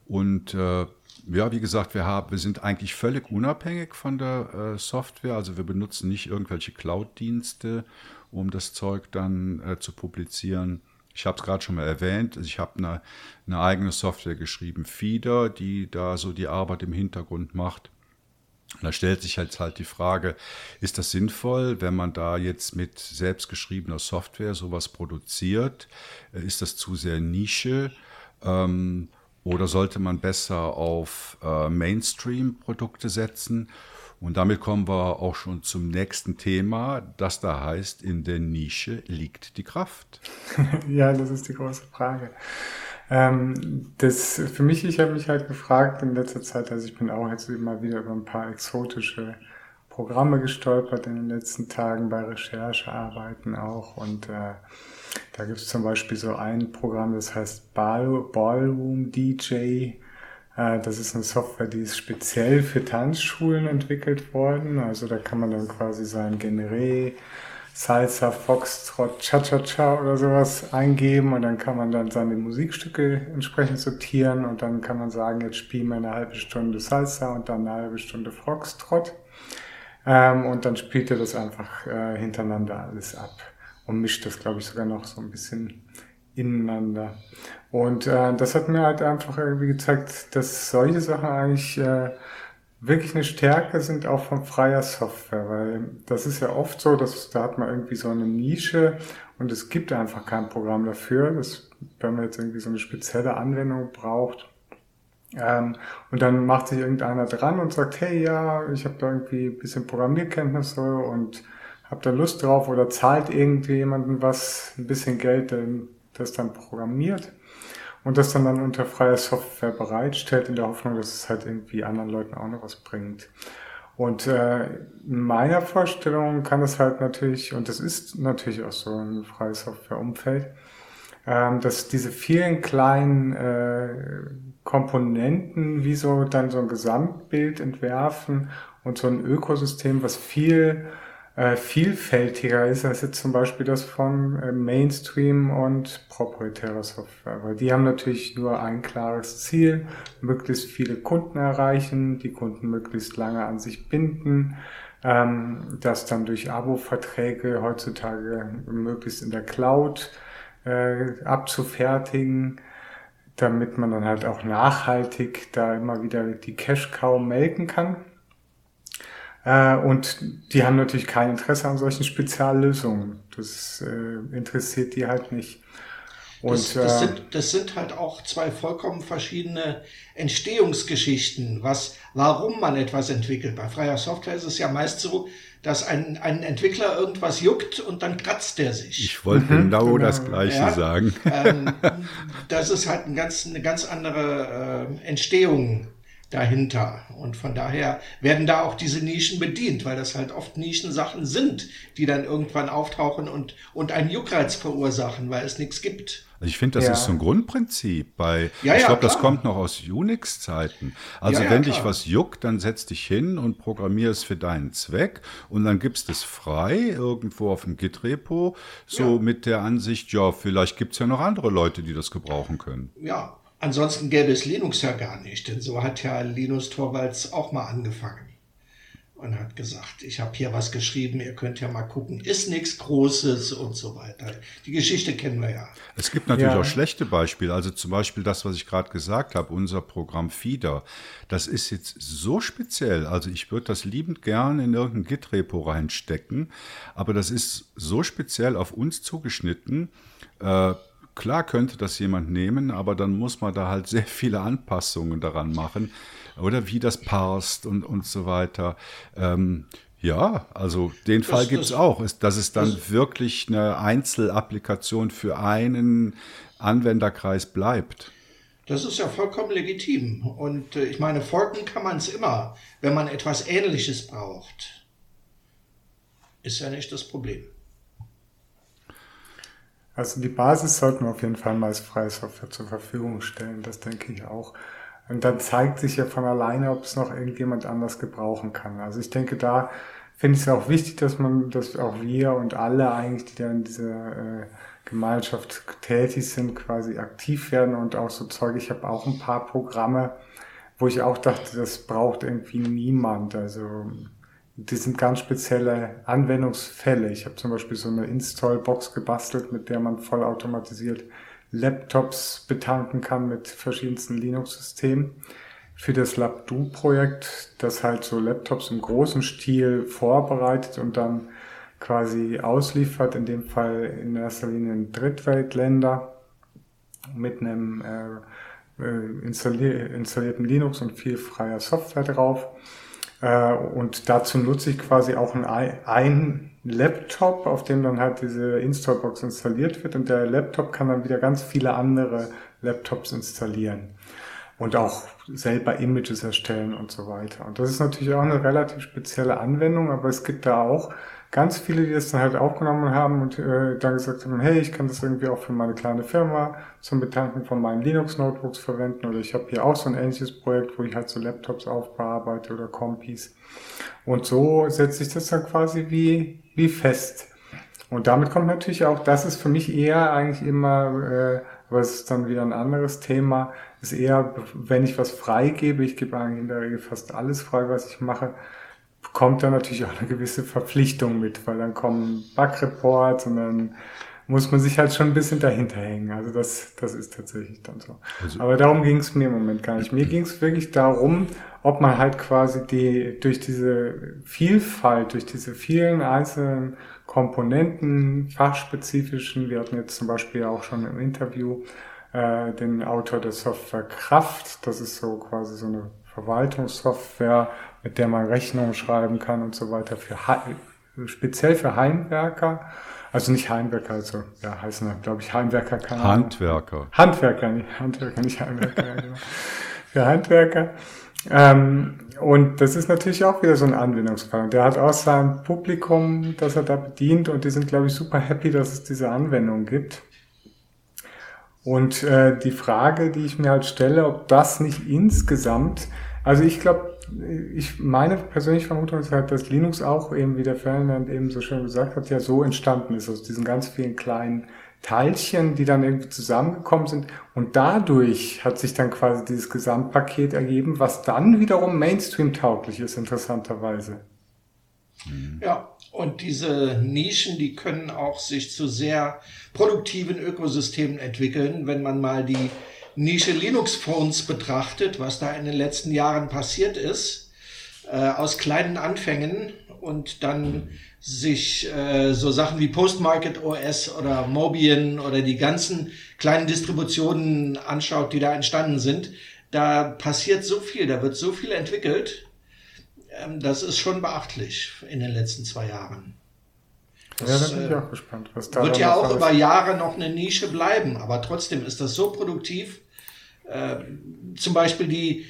Und äh, ja, wie gesagt, wir, haben, wir sind eigentlich völlig unabhängig von der äh, Software. Also wir benutzen nicht irgendwelche Cloud-Dienste, um das Zeug dann äh, zu publizieren. Ich habe es gerade schon mal erwähnt. Also ich habe eine, eine eigene Software geschrieben, Feeder, die da so die Arbeit im Hintergrund macht. Da stellt sich halt halt die Frage, ist das sinnvoll, wenn man da jetzt mit selbstgeschriebener Software sowas produziert? Äh, ist das zu sehr Nische? Ähm, oder sollte man besser auf äh, Mainstream-Produkte setzen? Und damit kommen wir auch schon zum nächsten Thema, das da heißt, in der Nische liegt die Kraft. ja, das ist die große Frage. Ähm, das für mich, ich habe mich halt gefragt in letzter Zeit, also ich bin auch jetzt immer wieder über ein paar exotische Programme gestolpert in den letzten Tagen bei Recherchearbeiten auch und äh, da gibt es zum Beispiel so ein Programm, das heißt Ball, Ballroom DJ. Äh, das ist eine Software, die ist speziell für Tanzschulen entwickelt worden. Also da kann man dann quasi sein Generé, Salsa, Foxtrot, Cha-Cha-Cha oder sowas eingeben und dann kann man dann seine Musikstücke entsprechend sortieren und dann kann man sagen, jetzt spielen wir eine halbe Stunde Salsa und dann eine halbe Stunde Foxtrot. Ähm, und dann spielt er das einfach äh, hintereinander alles ab und mischt das, glaube ich, sogar noch so ein bisschen ineinander. Und äh, das hat mir halt einfach irgendwie gezeigt, dass solche Sachen eigentlich äh, wirklich eine Stärke sind auch von freier Software, weil das ist ja oft so, dass da hat man irgendwie so eine Nische und es gibt einfach kein Programm dafür, das, wenn man jetzt irgendwie so eine spezielle Anwendung braucht. Ähm, und dann macht sich irgendeiner dran und sagt, hey ja, ich habe da irgendwie ein bisschen Programmierkenntnisse und habe da Lust drauf oder zahlt irgendwie jemanden was, ein bisschen Geld, das dann programmiert und das dann, dann unter freier Software bereitstellt, in der Hoffnung, dass es halt irgendwie anderen Leuten auch noch was bringt. Und äh, in meiner Vorstellung kann es halt natürlich, und das ist natürlich auch so ein freies Software-Umfeld, ähm, dass diese vielen kleinen äh, Komponenten wie so dann so ein Gesamtbild entwerfen und so ein Ökosystem, was viel äh, vielfältiger ist als jetzt zum Beispiel das von äh, Mainstream und proprietärer Software. Weil die haben natürlich nur ein klares Ziel, möglichst viele Kunden erreichen, die Kunden möglichst lange an sich binden, ähm, das dann durch Abo-Verträge heutzutage möglichst in der Cloud äh, abzufertigen damit man dann halt auch nachhaltig da immer wieder die Cash-Cow melken kann. Äh, und die haben natürlich kein Interesse an solchen Speziallösungen. Das äh, interessiert die halt nicht. Und, das, das, äh, sind, das sind halt auch zwei vollkommen verschiedene Entstehungsgeschichten, was, warum man etwas entwickelt. Bei freier Software ist es ja meist so, dass ein, ein Entwickler irgendwas juckt und dann kratzt er sich. Ich wollte mhm, genau, genau, das Gleiche ja, sagen. Ähm, das ist halt ein ganz, eine ganz andere äh, Entstehung dahinter. Und von daher werden da auch diese Nischen bedient, weil das halt oft Nischensachen sind, die dann irgendwann auftauchen und, und einen Juckreiz verursachen, weil es nichts gibt. Also ich finde, das ja. ist so ein Grundprinzip bei, ja, ich glaube, das kommt noch aus Unix-Zeiten. Also wenn klar. dich was juckt, dann setz dich hin und programmier es für deinen Zweck und dann gibst es frei irgendwo auf dem Git-Repo, so mit der Ansicht, ja, vielleicht gibt es ja noch andere Leute, die das gebrauchen können. Ja, Ansonsten gäbe es Linux ja gar nicht, denn so hat ja Linus Torvalds auch mal angefangen und hat gesagt, ich habe hier was geschrieben, ihr könnt ja mal gucken, ist nichts Großes und so weiter. Die Geschichte kennen wir ja. Es gibt natürlich ja. auch schlechte Beispiele, also zum Beispiel das, was ich gerade gesagt habe, unser Programm Feeder, das ist jetzt so speziell, also ich würde das liebend gern in irgendein Git-Repo reinstecken, aber das ist so speziell auf uns zugeschnitten, äh, Klar könnte das jemand nehmen, aber dann muss man da halt sehr viele Anpassungen daran machen. Oder wie das passt und, und so weiter. Ähm, ja, also den das, Fall gibt es auch, ist, dass es dann das, wirklich eine Einzelapplikation für einen Anwenderkreis bleibt. Das ist ja vollkommen legitim. Und äh, ich meine, folgen kann man es immer, wenn man etwas Ähnliches braucht. Ist ja nicht das Problem. Also die Basis sollten wir auf jeden Fall mal als freie Software zur Verfügung stellen, das denke ich auch. Und dann zeigt sich ja von alleine, ob es noch irgendjemand anders gebrauchen kann. Also ich denke, da finde ich es auch wichtig, dass man, dass auch wir und alle eigentlich, die da in dieser äh, Gemeinschaft tätig sind, quasi aktiv werden und auch so Zeug. Ich habe auch ein paar Programme, wo ich auch dachte, das braucht irgendwie niemand. Also die sind ganz spezielle Anwendungsfälle. Ich habe zum Beispiel so eine Install-Box gebastelt, mit der man vollautomatisiert Laptops betanken kann mit verschiedensten Linux-Systemen. Für das LabDo-Projekt, das halt so Laptops im großen Stil vorbereitet und dann quasi ausliefert, in dem Fall in erster Linie in Drittweltländer mit einem äh, äh installierten Linux und viel freier Software drauf. Äh, und dazu nutze ich quasi auch einen Laptop, auf dem dann halt diese Installbox installiert wird und der Laptop kann dann wieder ganz viele andere Laptops installieren und auch selber Images erstellen und so weiter. Und das ist natürlich auch eine relativ spezielle Anwendung, aber es gibt da auch ganz viele, die das dann halt aufgenommen haben und äh, dann gesagt haben, hey, ich kann das irgendwie auch für meine kleine Firma zum Betanken von meinen Linux-Notebooks verwenden oder ich habe hier auch so ein ähnliches Projekt, wo ich halt so Laptops aufbearbeite oder Compis. Und so setzt sich das dann quasi wie, wie fest. Und damit kommt natürlich auch, das ist für mich eher eigentlich immer, äh, aber es ist dann wieder ein anderes Thema, ist eher, wenn ich was freigebe, ich gebe eigentlich in der Regel fast alles frei, was ich mache, kommt da natürlich auch eine gewisse Verpflichtung mit, weil dann kommen Bug-Reports und dann muss man sich halt schon ein bisschen dahinter hängen. Also das, das ist tatsächlich dann so. Also, Aber darum ging es mir im Moment gar nicht. Mir ging es wirklich darum, ob man halt quasi die durch diese Vielfalt, durch diese vielen einzelnen Komponenten, fachspezifischen, wir hatten jetzt zum Beispiel auch schon im Interview äh, den Autor der Software Kraft, das ist so quasi so eine Verwaltungssoftware, mit der man Rechnungen schreiben kann und so weiter, für speziell für Heimwerker. Also nicht Heimwerker, also ja, heißen glaube ich Heimwerker. Keine Handwerker. Handwerker, nicht Handwerker, nicht Heimwerker. genau. Für Handwerker. Ähm, und das ist natürlich auch wieder so ein Anwendungsfall. Der hat auch sein Publikum, das er da bedient und die sind, glaube ich, super happy, dass es diese Anwendung gibt. Und äh, die Frage, die ich mir halt stelle, ob das nicht insgesamt, also ich glaube, ich meine persönliche Vermutung ist halt, dass Linux auch eben, wie der Ferdinand eben so schön gesagt hat, ja so entstanden ist, aus diesen ganz vielen kleinen Teilchen, die dann irgendwie zusammengekommen sind. Und dadurch hat sich dann quasi dieses Gesamtpaket ergeben, was dann wiederum Mainstream-tauglich ist, interessanterweise. Ja, und diese Nischen, die können auch sich zu sehr produktiven Ökosystemen entwickeln, wenn man mal die Nische Linux Phones betrachtet, was da in den letzten Jahren passiert ist. äh, aus kleinen Anfängen und dann sich äh, so Sachen wie Postmarket OS oder Mobian oder die ganzen kleinen Distributionen anschaut, die da entstanden sind, da passiert so viel, da wird so viel entwickelt. Ähm, das ist schon beachtlich in den letzten zwei Jahren. Das, ja, da bin ich äh, auch gespannt. Was da wird ja auch über Jahre noch eine Nische bleiben, aber trotzdem ist das so produktiv. Äh, zum Beispiel die,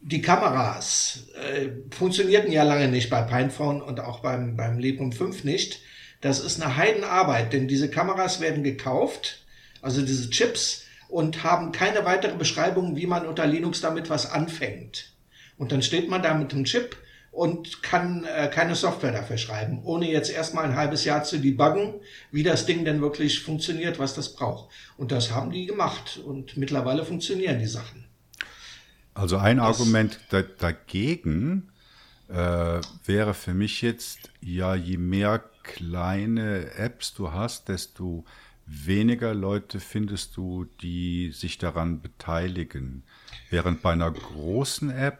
die Kameras äh, funktionierten ja lange nicht bei Pinephone und auch beim, beim Librem 5 nicht. Das ist eine Heidenarbeit, denn diese Kameras werden gekauft, also diese Chips, und haben keine weitere Beschreibung, wie man unter Linux damit was anfängt. Und dann steht man da mit dem Chip und kann äh, keine Software dafür schreiben, ohne jetzt erstmal ein halbes Jahr zu debuggen, wie das Ding denn wirklich funktioniert, was das braucht. Und das haben die gemacht und mittlerweile funktionieren die Sachen. Also ein das, Argument da, dagegen äh, wäre für mich jetzt, ja, je mehr kleine Apps du hast, desto weniger Leute findest du, die sich daran beteiligen. Während bei einer großen App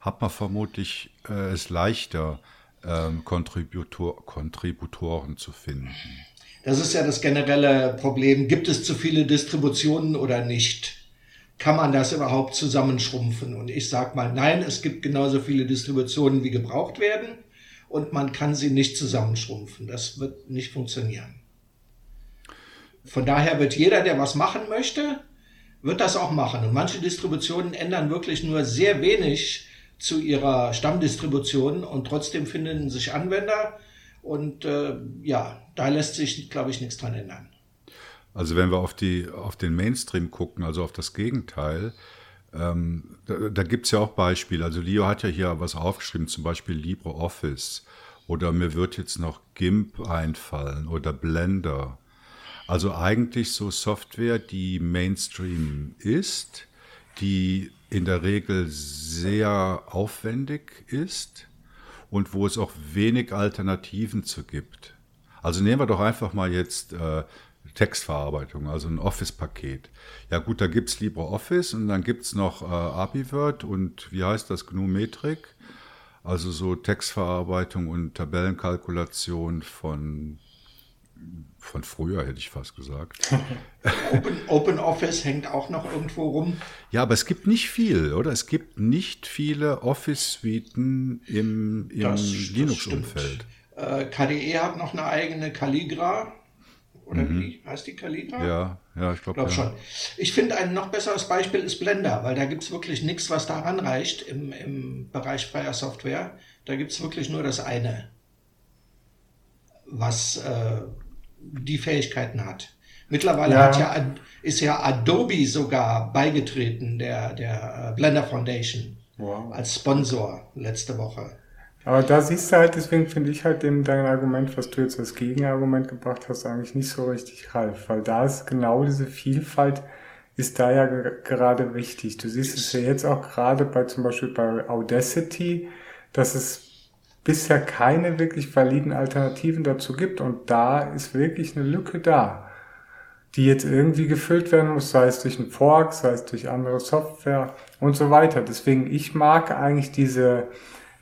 hat man vermutlich äh, es leichter, ähm, Kontributor, Kontributoren zu finden. Das ist ja das generelle Problem. Gibt es zu viele Distributionen oder nicht? kann man das überhaupt zusammenschrumpfen? Und ich sage mal, nein, es gibt genauso viele Distributionen, wie gebraucht werden und man kann sie nicht zusammenschrumpfen. Das wird nicht funktionieren. Von daher wird jeder, der was machen möchte, wird das auch machen. Und manche Distributionen ändern wirklich nur sehr wenig zu ihrer Stammdistribution und trotzdem finden sich Anwender. Und äh, ja, da lässt sich, glaube ich, nichts dran ändern. Also wenn wir auf, die, auf den Mainstream gucken, also auf das Gegenteil, ähm, da, da gibt es ja auch Beispiele. Also Leo hat ja hier was aufgeschrieben, zum Beispiel LibreOffice oder mir wird jetzt noch GIMP einfallen oder Blender. Also eigentlich so Software, die Mainstream ist, die in der Regel sehr aufwendig ist und wo es auch wenig Alternativen zu gibt. Also nehmen wir doch einfach mal jetzt äh, Textverarbeitung, also ein Office-Paket. Ja gut, da gibt es LibreOffice und dann gibt es noch äh, AbiWord und wie heißt das, GNU Metrik, also so Textverarbeitung und Tabellenkalkulation von, von früher, hätte ich fast gesagt. Open, OpenOffice hängt auch noch irgendwo rum. Ja, aber es gibt nicht viel, oder? Es gibt nicht viele Office-Suiten im, im Linux-Umfeld. Äh, KDE hat noch eine eigene Calligra oder mhm. wie heißt die Kalibra? Ja, ja, ich glaube glaub ja. schon. Ich finde ein noch besseres Beispiel ist Blender, weil da gibt es wirklich nichts, was daran reicht im, im Bereich freier Software. Da gibt es wirklich nur das eine, was äh, die Fähigkeiten hat. Mittlerweile ja. Hat ja, ist ja Adobe sogar beigetreten, der, der äh, Blender Foundation, wow. als Sponsor letzte Woche. Aber da siehst du halt, deswegen finde ich halt eben dein Argument, was du jetzt als Gegenargument gebracht hast, eigentlich nicht so richtig reif, weil da ist genau diese Vielfalt ist da ja gerade wichtig. Du siehst es ja jetzt auch gerade bei zum Beispiel bei Audacity, dass es bisher keine wirklich validen Alternativen dazu gibt und da ist wirklich eine Lücke da, die jetzt irgendwie gefüllt werden muss, sei es durch einen Fork, sei es durch andere Software und so weiter. Deswegen, ich mag eigentlich diese,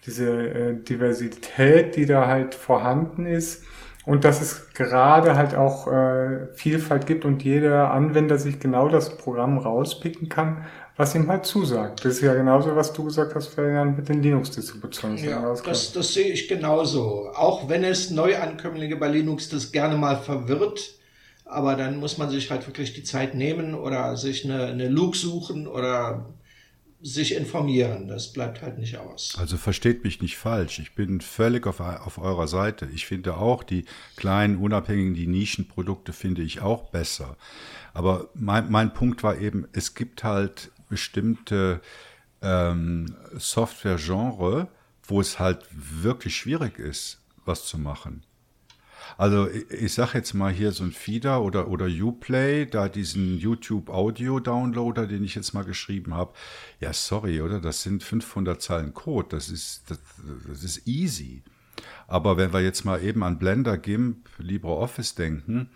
diese äh, Diversität, die da halt vorhanden ist und dass es gerade halt auch äh, Vielfalt gibt und jeder Anwender sich genau das Programm rauspicken kann, was ihm halt zusagt. Das ist ja genauso, was du gesagt hast, Ferdinand, mit den Linux-Distributionen. Ja, das, das sehe ich genauso. Auch wenn es Neuankömmlinge bei Linux das gerne mal verwirrt, aber dann muss man sich halt wirklich die Zeit nehmen oder sich eine, eine Luke suchen oder sich informieren. Das bleibt halt nicht aus. Also versteht mich nicht falsch. Ich bin völlig auf, auf eurer Seite. Ich finde auch die kleinen, unabhängigen, die Nischenprodukte finde ich auch besser. Aber mein, mein Punkt war eben, es gibt halt bestimmte ähm, Software-Genre, wo es halt wirklich schwierig ist, was zu machen. Also ich, ich sag jetzt mal hier so ein Feeder oder, oder Uplay, da diesen YouTube Audio Downloader, den ich jetzt mal geschrieben habe. Ja, sorry, oder? Das sind 500 Zeilen Code. Das ist, das, das ist easy. Aber wenn wir jetzt mal eben an Blender, GIMP, LibreOffice denken,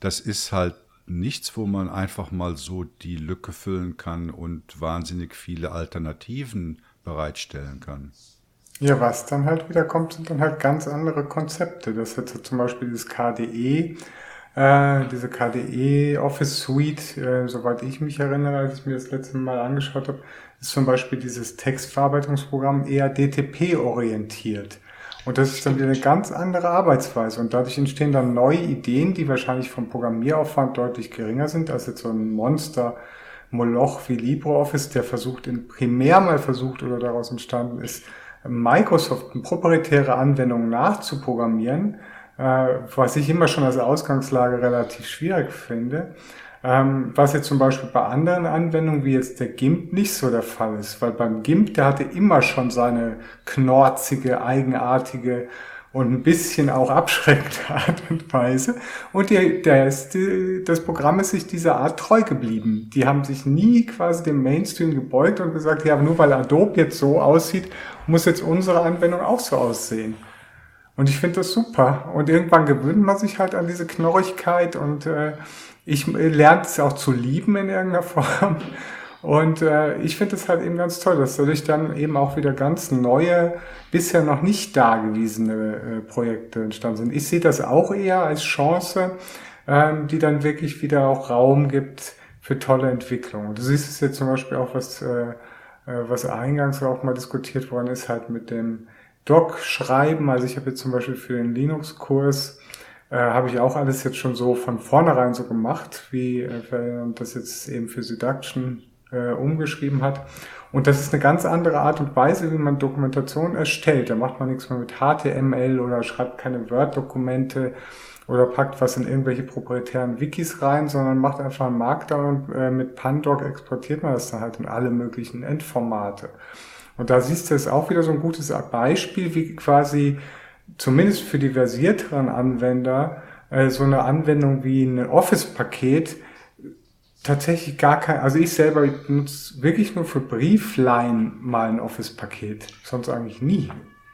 das ist halt nichts, wo man einfach mal so die Lücke füllen kann und wahnsinnig viele Alternativen bereitstellen kann. Ja, was dann halt wieder kommt, sind dann halt ganz andere Konzepte. Das jetzt zum Beispiel dieses KDE, äh, diese KDE Office Suite, äh, soweit ich mich erinnere, als ich mir das letzte Mal angeschaut habe, ist zum Beispiel dieses Textverarbeitungsprogramm eher DTP orientiert. Und das ist dann wieder eine ganz andere Arbeitsweise. Und dadurch entstehen dann neue Ideen, die wahrscheinlich vom Programmieraufwand deutlich geringer sind als jetzt so ein Monster Moloch wie LibreOffice, der versucht, in primär mal versucht oder daraus entstanden ist, Microsoft proprietäre Anwendungen nachzuprogrammieren, äh, was ich immer schon als Ausgangslage relativ schwierig finde. Ähm, was jetzt zum Beispiel bei anderen Anwendungen wie jetzt der GIMP nicht so der Fall ist, weil beim GIMP, der hatte immer schon seine knorzige, eigenartige und ein bisschen auch abschreckende Art und Weise. Und die, der ist, das Programm ist sich dieser Art treu geblieben. Die haben sich nie quasi dem Mainstream gebeugt und gesagt, ja, nur weil Adobe jetzt so aussieht, muss jetzt unsere Anwendung auch so aussehen. Und ich finde das super. Und irgendwann gewöhnt man sich halt an diese Knorrigkeit und äh, ich lerne es auch zu lieben in irgendeiner Form. Und äh, ich finde es halt eben ganz toll, dass dadurch dann eben auch wieder ganz neue, bisher noch nicht dagewesene äh, Projekte entstanden sind. Ich sehe das auch eher als Chance, ähm, die dann wirklich wieder auch Raum gibt für tolle Entwicklungen. Du siehst es jetzt zum Beispiel auch, was, äh, äh, was eingangs auch mal diskutiert worden ist, halt mit dem Doc-Schreiben. Also ich habe jetzt zum Beispiel für den Linux-Kurs äh, habe ich auch alles jetzt schon so von vornherein so gemacht, wie äh, das jetzt eben für Seduction äh, umgeschrieben hat. Und das ist eine ganz andere Art und Weise, wie man Dokumentation erstellt. Da macht man nichts mehr mit HTML oder schreibt keine Word-Dokumente oder packt was in irgendwelche proprietären Wikis rein, sondern macht einfach einen Markdown und äh, mit Pandoc exportiert man das dann halt in alle möglichen Endformate. Und da siehst du es auch wieder so ein gutes Beispiel, wie quasi zumindest für die versierteren Anwender äh, so eine Anwendung wie ein Office-Paket tatsächlich gar kein, also ich selber nutze wirklich nur für Briefline mal ein Office-Paket, sonst eigentlich nie.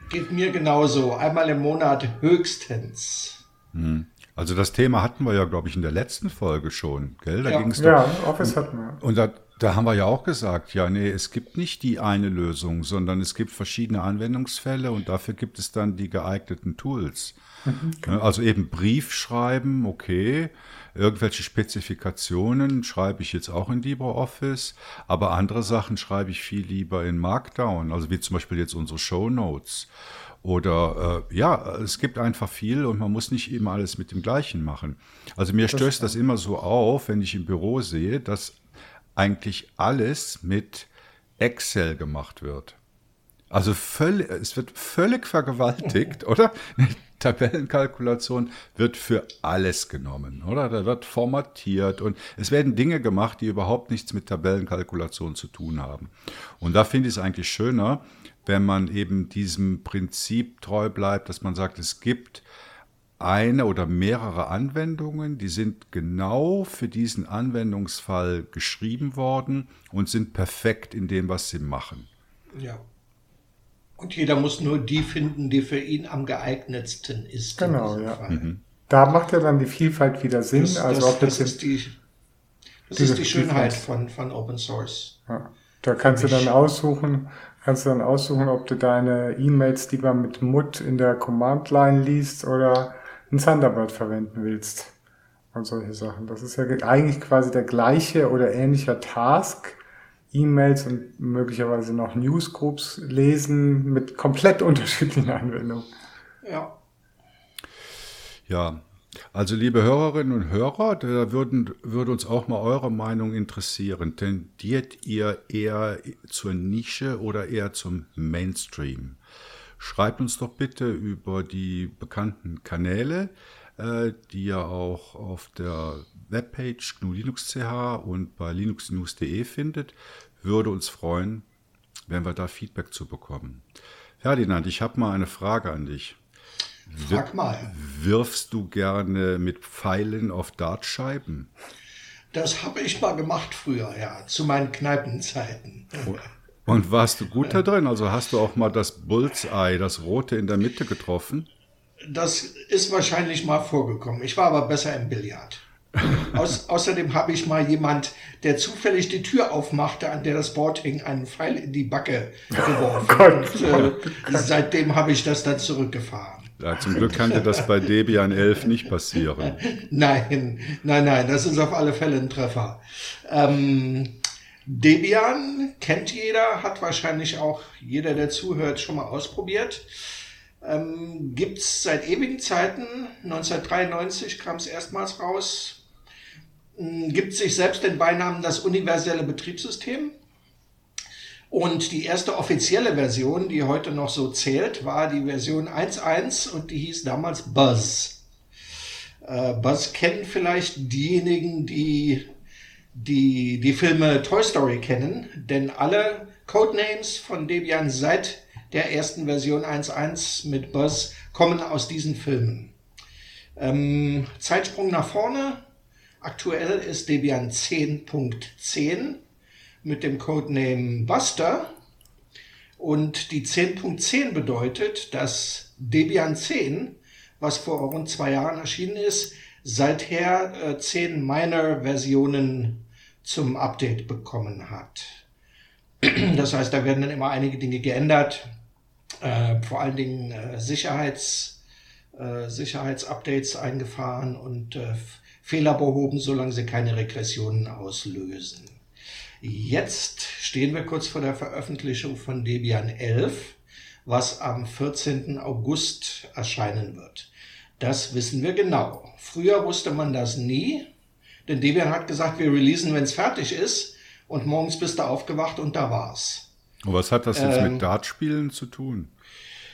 Geht mir genauso, einmal im Monat höchstens. Hm. Also das Thema hatten wir ja, glaube ich, in der letzten Folge schon, gell? Da ja. ging es Ja, Office hatten wir. Und da, da haben wir ja auch gesagt, ja, nee, es gibt nicht die eine Lösung, sondern es gibt verschiedene Anwendungsfälle und dafür gibt es dann die geeigneten Tools. Mhm. Also eben Brief schreiben, okay. Irgendwelche Spezifikationen schreibe ich jetzt auch in LibreOffice, aber andere Sachen schreibe ich viel lieber in Markdown, also wie zum Beispiel jetzt unsere Show Notes. Oder äh, ja, es gibt einfach viel und man muss nicht immer alles mit dem gleichen machen. Also mir stößt das immer so auf, wenn ich im Büro sehe, dass eigentlich alles mit Excel gemacht wird. Also völlig, es wird völlig vergewaltigt, oder? Tabellenkalkulation wird für alles genommen, oder? Da wird formatiert und es werden Dinge gemacht, die überhaupt nichts mit Tabellenkalkulation zu tun haben. Und da finde ich es eigentlich schöner, wenn man eben diesem Prinzip treu bleibt, dass man sagt, es gibt eine oder mehrere Anwendungen, die sind genau für diesen Anwendungsfall geschrieben worden und sind perfekt in dem, was sie machen. Ja. Und jeder muss nur die finden, die für ihn am geeignetsten ist. Genau, ja. Mhm. Da macht ja dann die Vielfalt wieder Sinn. Das, also das, das ist die, das ist die Schönheit von, von Open Source. Ja. Da kannst du dann aussuchen, kannst du dann aussuchen, ob du deine E-Mails lieber mit Mut in der Command-Line liest oder ein Thunderbird verwenden willst. Und solche Sachen. Das ist ja eigentlich quasi der gleiche oder ähnlicher Task, E-Mails und möglicherweise noch Newsgroups lesen mit komplett unterschiedlichen Anwendungen. Ja. Ja, also liebe Hörerinnen und Hörer, da würden, würde uns auch mal eure Meinung interessieren. Tendiert ihr eher zur Nische oder eher zum Mainstream? Schreibt uns doch bitte über die bekannten Kanäle, äh, die ihr auch auf der Webpage GNU Linux CH und bei linuxnews.de findet. Würde uns freuen, wenn wir da Feedback zu bekommen. Ferdinand, ich habe mal eine Frage an dich. Frag mal. Wirfst du gerne mit Pfeilen auf Dartscheiben? Das habe ich mal gemacht früher, ja, zu meinen Kneipenzeiten. Und warst du gut da drin? Also hast du auch mal das Bullseye, das rote in der Mitte getroffen? Das ist wahrscheinlich mal vorgekommen. Ich war aber besser im Billard. Aus, außerdem habe ich mal jemand, der zufällig die Tür aufmachte, an der das Board hing, einen Pfeil in die Backe geworfen. Oh Gott, und, äh, oh seitdem habe ich das dann zurückgefahren. Ja, zum Glück kann dir das bei Debian 11 nicht passieren. nein, nein, nein, das ist auf alle Fälle ein Treffer. Ähm, Debian kennt jeder, hat wahrscheinlich auch jeder, der zuhört, schon mal ausprobiert. Ähm, Gibt es seit ewigen Zeiten, 1993 kam es erstmals raus, hm, gibt sich selbst den Beinamen das universelle Betriebssystem. Und die erste offizielle Version, die heute noch so zählt, war die Version 1.1 und die hieß damals Buzz. Äh, Buzz kennen vielleicht diejenigen, die die, die Filme Toy Story kennen, denn alle Codenames von Debian seit der ersten Version 1.1 mit Buzz kommen aus diesen Filmen. Ähm, Zeitsprung nach vorne. Aktuell ist Debian 10.10 mit dem Codename Buster. Und die 10.10 bedeutet, dass Debian 10, was vor rund zwei Jahren erschienen ist, seither äh, 10 Minor-Versionen zum Update bekommen hat. Das heißt, da werden dann immer einige Dinge geändert, äh, vor allen Dingen äh, Sicherheits, äh, Sicherheitsupdates eingefahren und äh, Fehler behoben, solange sie keine Regressionen auslösen. Jetzt stehen wir kurz vor der Veröffentlichung von Debian 11, was am 14. August erscheinen wird. Das wissen wir genau. Früher wusste man das nie, denn Debian hat gesagt, wir releasen, wenn es fertig ist. Und morgens bist du aufgewacht und da war's. Und was hat das jetzt ähm, mit Dartspielen zu tun?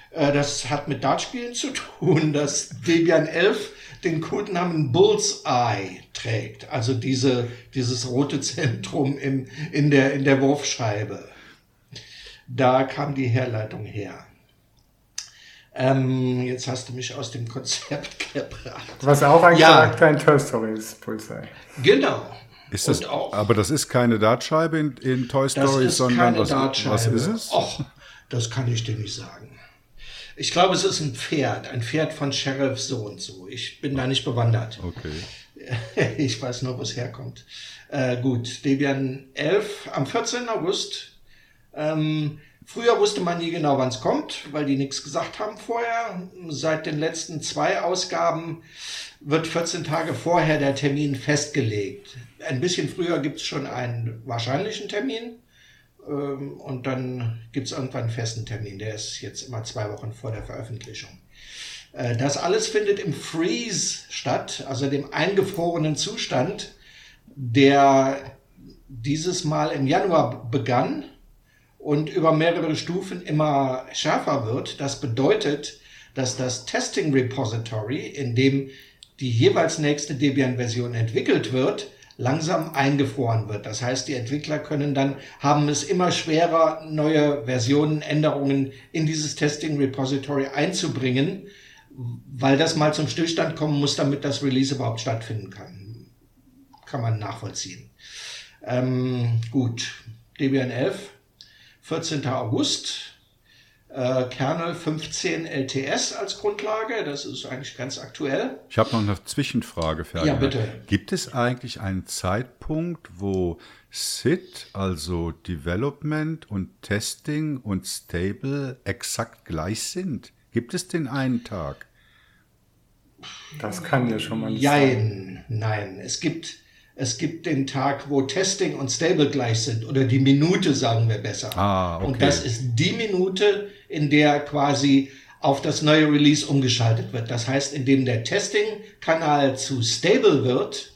Äh, das hat mit Dartspielen zu tun, dass Debian 11 den Codenamen Bullseye trägt. Also diese, dieses rote Zentrum im, in, der, in der Wurfscheibe. Da kam die Herleitung her. Ähm, jetzt hast du mich aus dem Konzept gebracht. Was auch ein ja. Charakter in Toy Story ist, Bullseye. Genau. Ist das, aber das ist keine Dartscheibe in, in Toy Story, sondern was, was, ist es? Och, das kann ich dir nicht sagen. Ich glaube, es ist ein Pferd, ein Pferd von Sheriff so und so. Ich bin da nicht bewandert. Okay. ich weiß nur, wo es herkommt. Äh, gut, Debian 11 am 14. August. Ähm, früher wusste man nie genau, wann es kommt, weil die nichts gesagt haben vorher. Seit den letzten zwei Ausgaben wird 14 Tage vorher der Termin festgelegt ein bisschen früher gibt es schon einen wahrscheinlichen Termin ähm, und dann gibt es irgendwann einen festen Termin. Der ist jetzt immer zwei Wochen vor der Veröffentlichung. Äh, das alles findet im Freeze statt, also dem eingefrorenen Zustand, der dieses Mal im Januar begann und über mehrere Stufen immer schärfer wird. Das bedeutet, dass das Testing Repository, in dem die jeweils nächste Debian-Version entwickelt wird, langsam eingefroren wird. Das heißt, die Entwickler können dann, haben es immer schwerer, neue Versionen, Änderungen in dieses Testing Repository einzubringen, weil das mal zum Stillstand kommen muss, damit das Release überhaupt stattfinden kann. Kann man nachvollziehen. Ähm, gut, Debian 11, 14. August äh, Kernel 15 LTS als Grundlage. Das ist eigentlich ganz aktuell. Ich habe noch eine Zwischenfrage, Ferdinand. Ja, bitte. Gibt es eigentlich einen Zeitpunkt, wo SID, also Development und Testing und Stable exakt gleich sind? Gibt es den einen Tag? Das kann ja schon mal nicht Jein, sein. Nein, es gibt es gibt den Tag, wo Testing und Stable gleich sind oder die Minute, sagen wir besser. Ah, okay. Und das ist die Minute, in der quasi auf das neue Release umgeschaltet wird. Das heißt, indem der Testing-Kanal zu Stable wird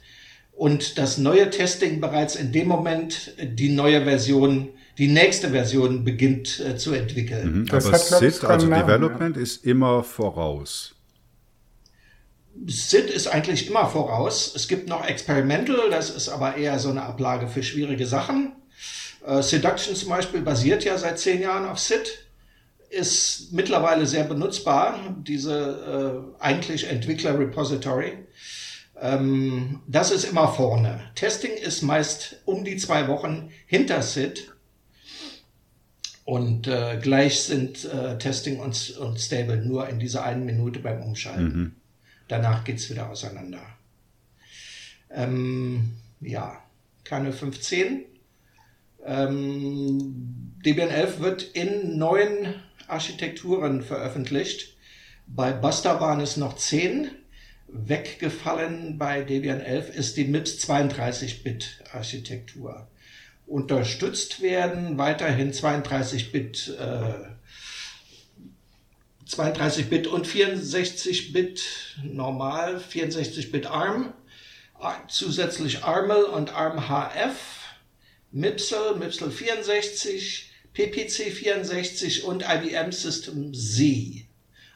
und das neue Testing bereits in dem Moment die neue Version, die nächste Version beginnt äh, zu entwickeln. Mhm, aber SID, also Development, ja. ist immer voraus. SID ist eigentlich immer voraus. Es gibt noch Experimental, das ist aber eher so eine Ablage für schwierige Sachen. Äh, Seduction zum Beispiel basiert ja seit zehn Jahren auf SID, ist mittlerweile sehr benutzbar, diese äh, eigentlich Entwickler-Repository. Ähm, das ist immer vorne. Testing ist meist um die zwei Wochen hinter SID. Und äh, gleich sind äh, Testing und, und Stable nur in dieser einen Minute beim Umschalten. Mhm. Danach geht's wieder auseinander. Ähm, ja, keine 15. Ähm, Debian 11 wird in neun Architekturen veröffentlicht. Bei Buster waren es noch 10. Weggefallen bei Debian 11 ist die MIPS 32-Bit-Architektur. Unterstützt werden weiterhin 32-Bit äh, 32-Bit und 64-Bit normal, 64-Bit ARM, zusätzlich ARML und ARM-HF, MIPSL, MIPSL 64, PPC 64 und IBM System Z,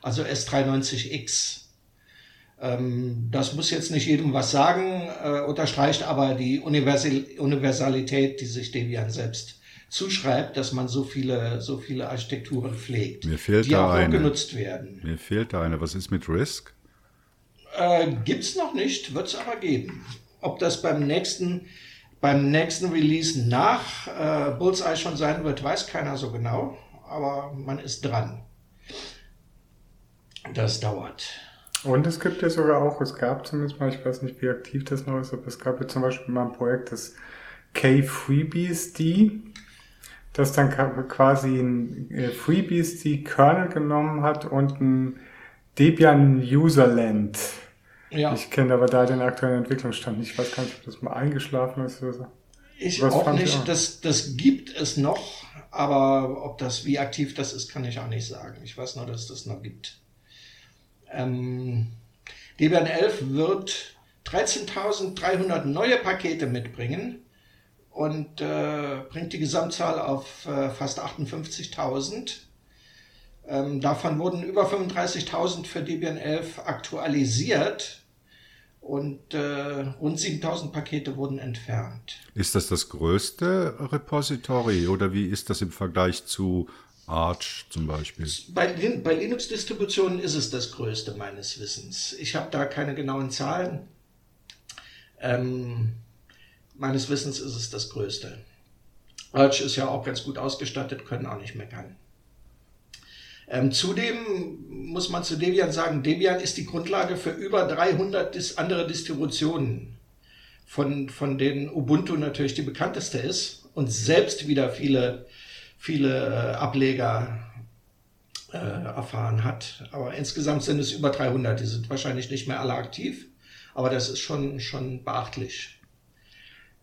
also S390X. Ähm, das muss jetzt nicht jedem was sagen, äh, unterstreicht aber die Universalität, die sich Debian selbst zuschreibt, dass man so viele, so viele Architekturen pflegt, Mir fehlt die da auch eine. genutzt werden. Mir fehlt da eine. Was ist mit Risk? Äh, gibt's noch nicht, wird's aber geben. Ob das beim nächsten, beim nächsten Release nach äh, Bullseye schon sein wird, weiß keiner so genau, aber man ist dran. Das dauert. Und es gibt ja sogar auch, es gab zumindest mal, ich weiß nicht, wie aktiv das noch ist, aber es gab ja zum Beispiel mal ein Projekt, das K-FreeBSD, das dann quasi ein äh, FreeBSD-Kernel genommen hat und ein Debian Userland. Ja. Ich kenne aber da den aktuellen Entwicklungsstand nicht. Ich weiß gar nicht, ob das mal eingeschlafen ist oder so. Ich Was auch nicht. ihr? Das, das gibt es noch, aber ob das, wie aktiv das ist, kann ich auch nicht sagen. Ich weiß nur, dass es das noch gibt. Ähm, Debian 11 wird 13.300 neue Pakete mitbringen und äh, bringt die Gesamtzahl auf äh, fast 58.000. Ähm, davon wurden über 35.000 für Debian 11 aktualisiert und äh, rund 7.000 Pakete wurden entfernt. Ist das das größte Repository oder wie ist das im Vergleich zu Arch zum Beispiel? Bei, bei Linux-Distributionen ist es das größte meines Wissens. Ich habe da keine genauen Zahlen. Ähm, meines Wissens ist es das größte. Arch ist ja auch ganz gut ausgestattet, können auch nicht meckern. Ähm, zudem muss man zu Debian sagen, Debian ist die Grundlage für über 300 dis andere Distributionen, von, von denen Ubuntu natürlich die bekannteste ist und selbst wieder viele, viele äh, Ableger äh, erfahren hat. Aber insgesamt sind es über 300. Die sind wahrscheinlich nicht mehr alle aktiv, aber das ist schon, schon beachtlich.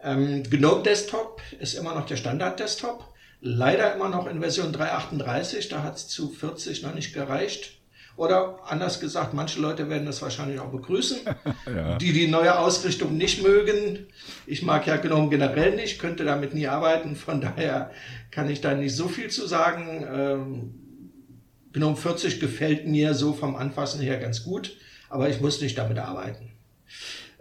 Ähm, GNOME Desktop ist immer noch der Standard-Desktop. Leider immer noch in Version 3.38. Da hat es zu 40 noch nicht gereicht. Oder anders gesagt, manche Leute werden das wahrscheinlich auch begrüßen, Ja. die die neue Ausrichtung nicht mögen. Ich mag ja GNOME generell nicht, könnte damit nie arbeiten. Von daher kann ich da nicht so viel zu sagen. Ähm, GNOME 40 gefällt mir so vom Anfassen her ganz gut, aber ich muss nicht damit arbeiten.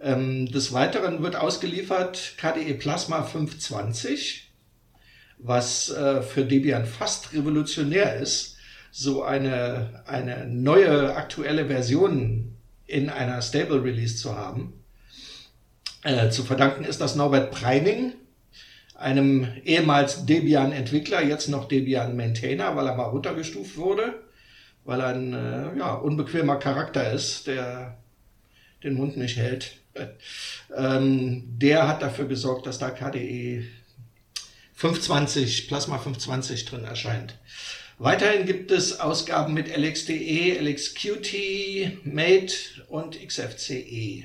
Ähm, des Weiteren wird ausgeliefert KDE Plasma 520, was äh, für Debian fast revolutionär ist, so eine, eine neue aktuelle Version in einer Stable Release zu haben. Äh, zu verdanken ist das Norbert Preining, einem ehemals Debian-Entwickler, jetzt noch Debian-Maintainer, weil er mal runtergestuft wurde, weil er ein äh, ja, unbequemer Charakter ist, der den Mund nicht hält. Ähm, der hat dafür gesorgt, dass da KDE 520, Plasma 520 drin erscheint. Weiterhin gibt es Ausgaben mit LXDE, LXQT, Mate und XFCE.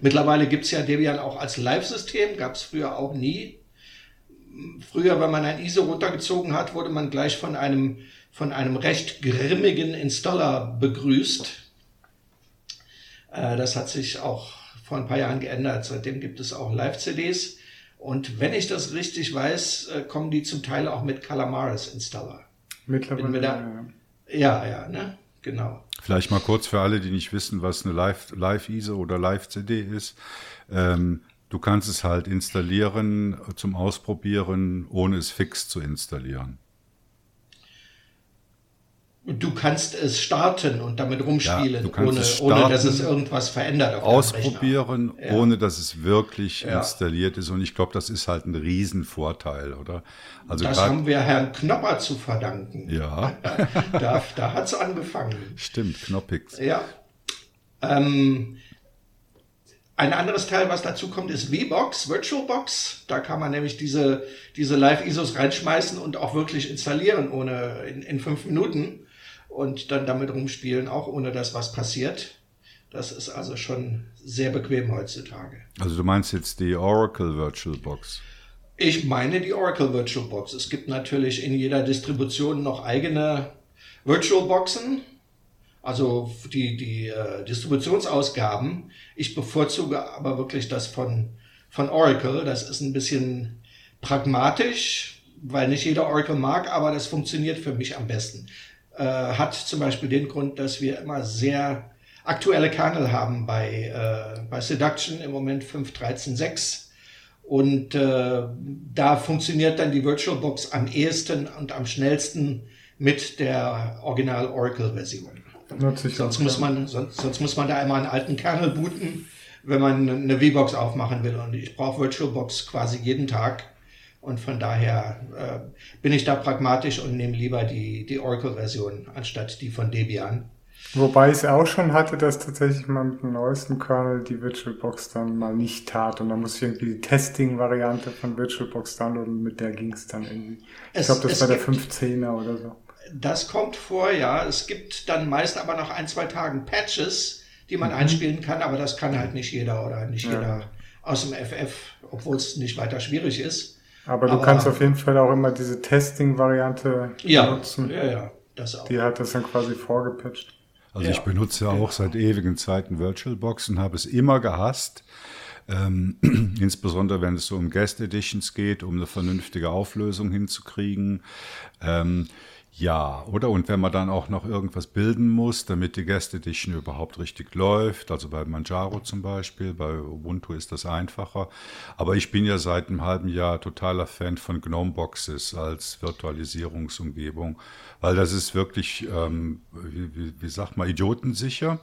Mittlerweile gibt es ja Debian auch als Live-System, gab es früher auch nie. Früher, wenn man ein ISO runtergezogen hat, wurde man gleich von einem, von einem recht grimmigen Installer begrüßt. Äh, das hat sich auch vor ein paar Jahren geändert. Seitdem gibt es auch Live-CDs. Und wenn ich das richtig weiß, äh, kommen die zum Teil auch mit Calamares Installer. Mittlerweile. Mit der- ja. Ja, ja, ne? Genau. Vielleicht mal kurz für alle, die nicht wissen, was eine Live- Live-ISO oder Live-CD ist. Ähm, du kannst es halt installieren zum Ausprobieren, ohne es fix zu installieren. Du kannst es starten und damit rumspielen, Ja, ohne, es ohne dass starten, es irgendwas verändert. Ausprobieren. Ja. ohne dass es wirklich Ja. installiert ist. Und ich glaube, das ist halt ein Riesenvorteil, oder? Also Das grad- haben wir Herrn Knopper zu verdanken. ja, Da, da hat es angefangen. stimmt, Knoppix. Ja. Ähm, ein anderes Teil, was dazu kommt, ist VBox, VirtualBox. Da kann man nämlich diese, diese Live-ISOs reinschmeißen und auch wirklich installieren ohne in, in fünf Minuten und dann damit rumspielen, auch ohne dass was passiert. Das ist also schon sehr bequem heutzutage. Also du meinst jetzt die Oracle VirtualBox? Ich meine die Oracle VirtualBox. Es gibt natürlich in jeder Distribution noch eigene VirtualBoxen, also die, die äh, Distributionsausgaben. Ich bevorzuge aber wirklich das von, von Oracle. Das ist ein bisschen pragmatisch, weil nicht jeder Oracle mag, aber das funktioniert für mich am besten. Äh, hat zum Beispiel den Grund, dass wir immer sehr aktuelle Kernel haben bei, äh, bei Seduction im Moment 5.13.6. Und äh, da funktioniert dann die VirtualBox am ehesten und am schnellsten mit der Original Oracle-Version. Sonst muss man, sonst, sonst muss man da einmal einen alten Kernel booten, wenn man eine VBox aufmachen will. Und ich brauche VirtualBox quasi jeden Tag. Und von daher äh, bin ich da pragmatisch und nehme lieber die, die Oracle-Version anstatt die von Debian. Wobei ich es auch schon hatte, dass tatsächlich mal mit dem neuesten Kernel die VirtualBox dann mal nicht tat. Und dann muss ich irgendwie die Testing-Variante von VirtualBox downloaden und mit der ging es dann irgendwie. Ich glaube, das war der 15er oder so. Das kommt vor, ja. Es gibt dann meist aber nach ein, zwei Tagen Patches, die man mhm. einspielen kann, aber das kann halt nicht jeder oder nicht ja. jeder aus dem FF, obwohl es nicht weiter schwierig ist. Aber du aber, kannst auf jeden Fall auch immer diese Testing-Variante ja, benutzen. Ja, ja, das auch. Die hat das dann quasi vorgepatcht. Also ja. ich benutze ja auch seit ewigen Zeiten VirtualBox und habe es immer gehasst. Ähm, insbesondere wenn es so um Guest Editions geht, um eine vernünftige Auflösung hinzukriegen. Ähm, ja, oder? Und wenn man dann auch noch irgendwas bilden muss, damit die Guest Edition überhaupt richtig läuft, also bei Manjaro zum Beispiel, bei Ubuntu ist das einfacher. Aber ich bin ja seit einem halben Jahr totaler Fan von GNOME Boxes als Virtualisierungsumgebung, weil das ist wirklich, ähm, wie, wie, wie sagt man, idiotensicher.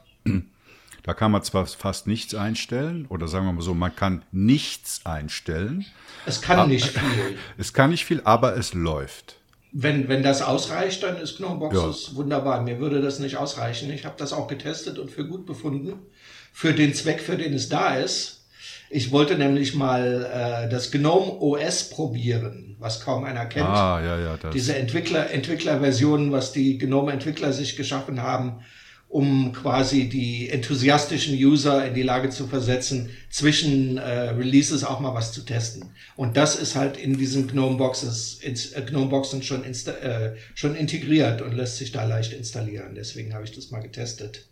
Da kann man zwar fast nichts einstellen, oder sagen wir mal so, man kann nichts einstellen. Es kann nicht viel. Es kann nicht viel, aber es läuft. Wenn, wenn das ausreicht, dann ist Gnomeboxes ja. wunderbar. Mir würde das nicht ausreichen. Ich habe das auch getestet und für gut befunden. Für den Zweck, für den es da ist. Ich wollte nämlich mal äh, das Gnome OS probieren, was kaum einer kennt. Ah, ja, ja, das. Diese Entwickler, Entwicklerversionen, was die Gnome-Entwickler sich geschaffen haben, um quasi die enthusiastischen User in die Lage zu versetzen, zwischen äh, Releases auch mal was zu testen. Und das ist halt in diesen GNOME Boxes, äh, GNOME Boxen schon, äh, schon integriert und lässt sich da leicht installieren. Deswegen habe ich das mal getestet.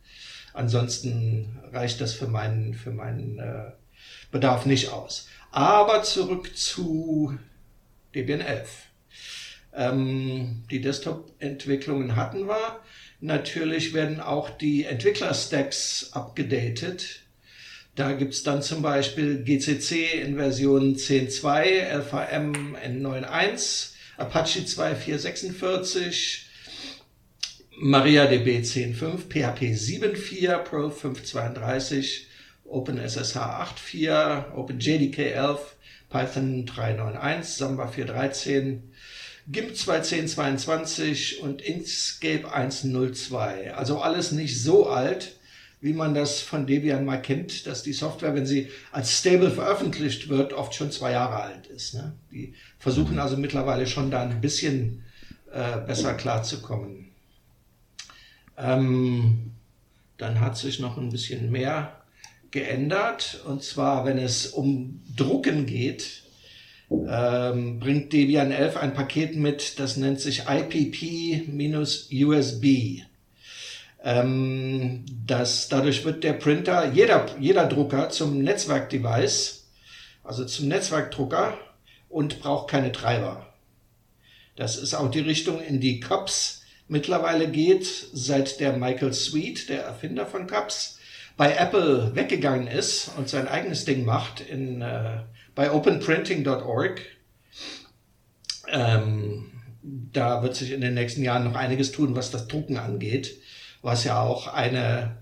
Ansonsten reicht das für meinen, für meinen äh, Bedarf nicht aus. Aber zurück zu Debian 11. Ähm, die Desktop-Entwicklungen hatten wir. Natürlich werden auch die Entwickler-Stacks abgedatet. Da gibt's dann zum Beispiel GCC in Version 10.2, LVM N9.1, Apache 2.4.46, MariaDB 10.5, PHP 7.4, Pro 5.32, OpenSSH 8.4, OpenJDK 11, Python 3.9.1, Samba 4.13, GIMP 2.10.22 und Inkscape 1.02. Also alles nicht so alt, wie man das von Debian mal kennt, dass die Software, wenn sie als stable veröffentlicht wird, oft schon zwei Jahre alt ist. Ne? Die versuchen also mittlerweile schon da ein bisschen äh, besser klarzukommen. Ähm, dann hat sich noch ein bisschen mehr geändert. Und zwar, wenn es um Drucken geht, ähm, bringt Debian 11 ein Paket mit, das nennt sich IPP-USB. Ähm, das, dadurch wird der Printer, jeder, jeder Drucker zum Netzwerkdevice, also zum Netzwerkdrucker und braucht keine Treiber. Das ist auch die Richtung, in die CUPS mittlerweile geht, seit der Michael Sweet, der Erfinder von CUPS, bei Apple weggegangen ist und sein eigenes Ding macht in äh, bei openprinting.org. Ähm, da wird sich in den nächsten Jahren noch einiges tun, was das Drucken angeht, was ja auch eine,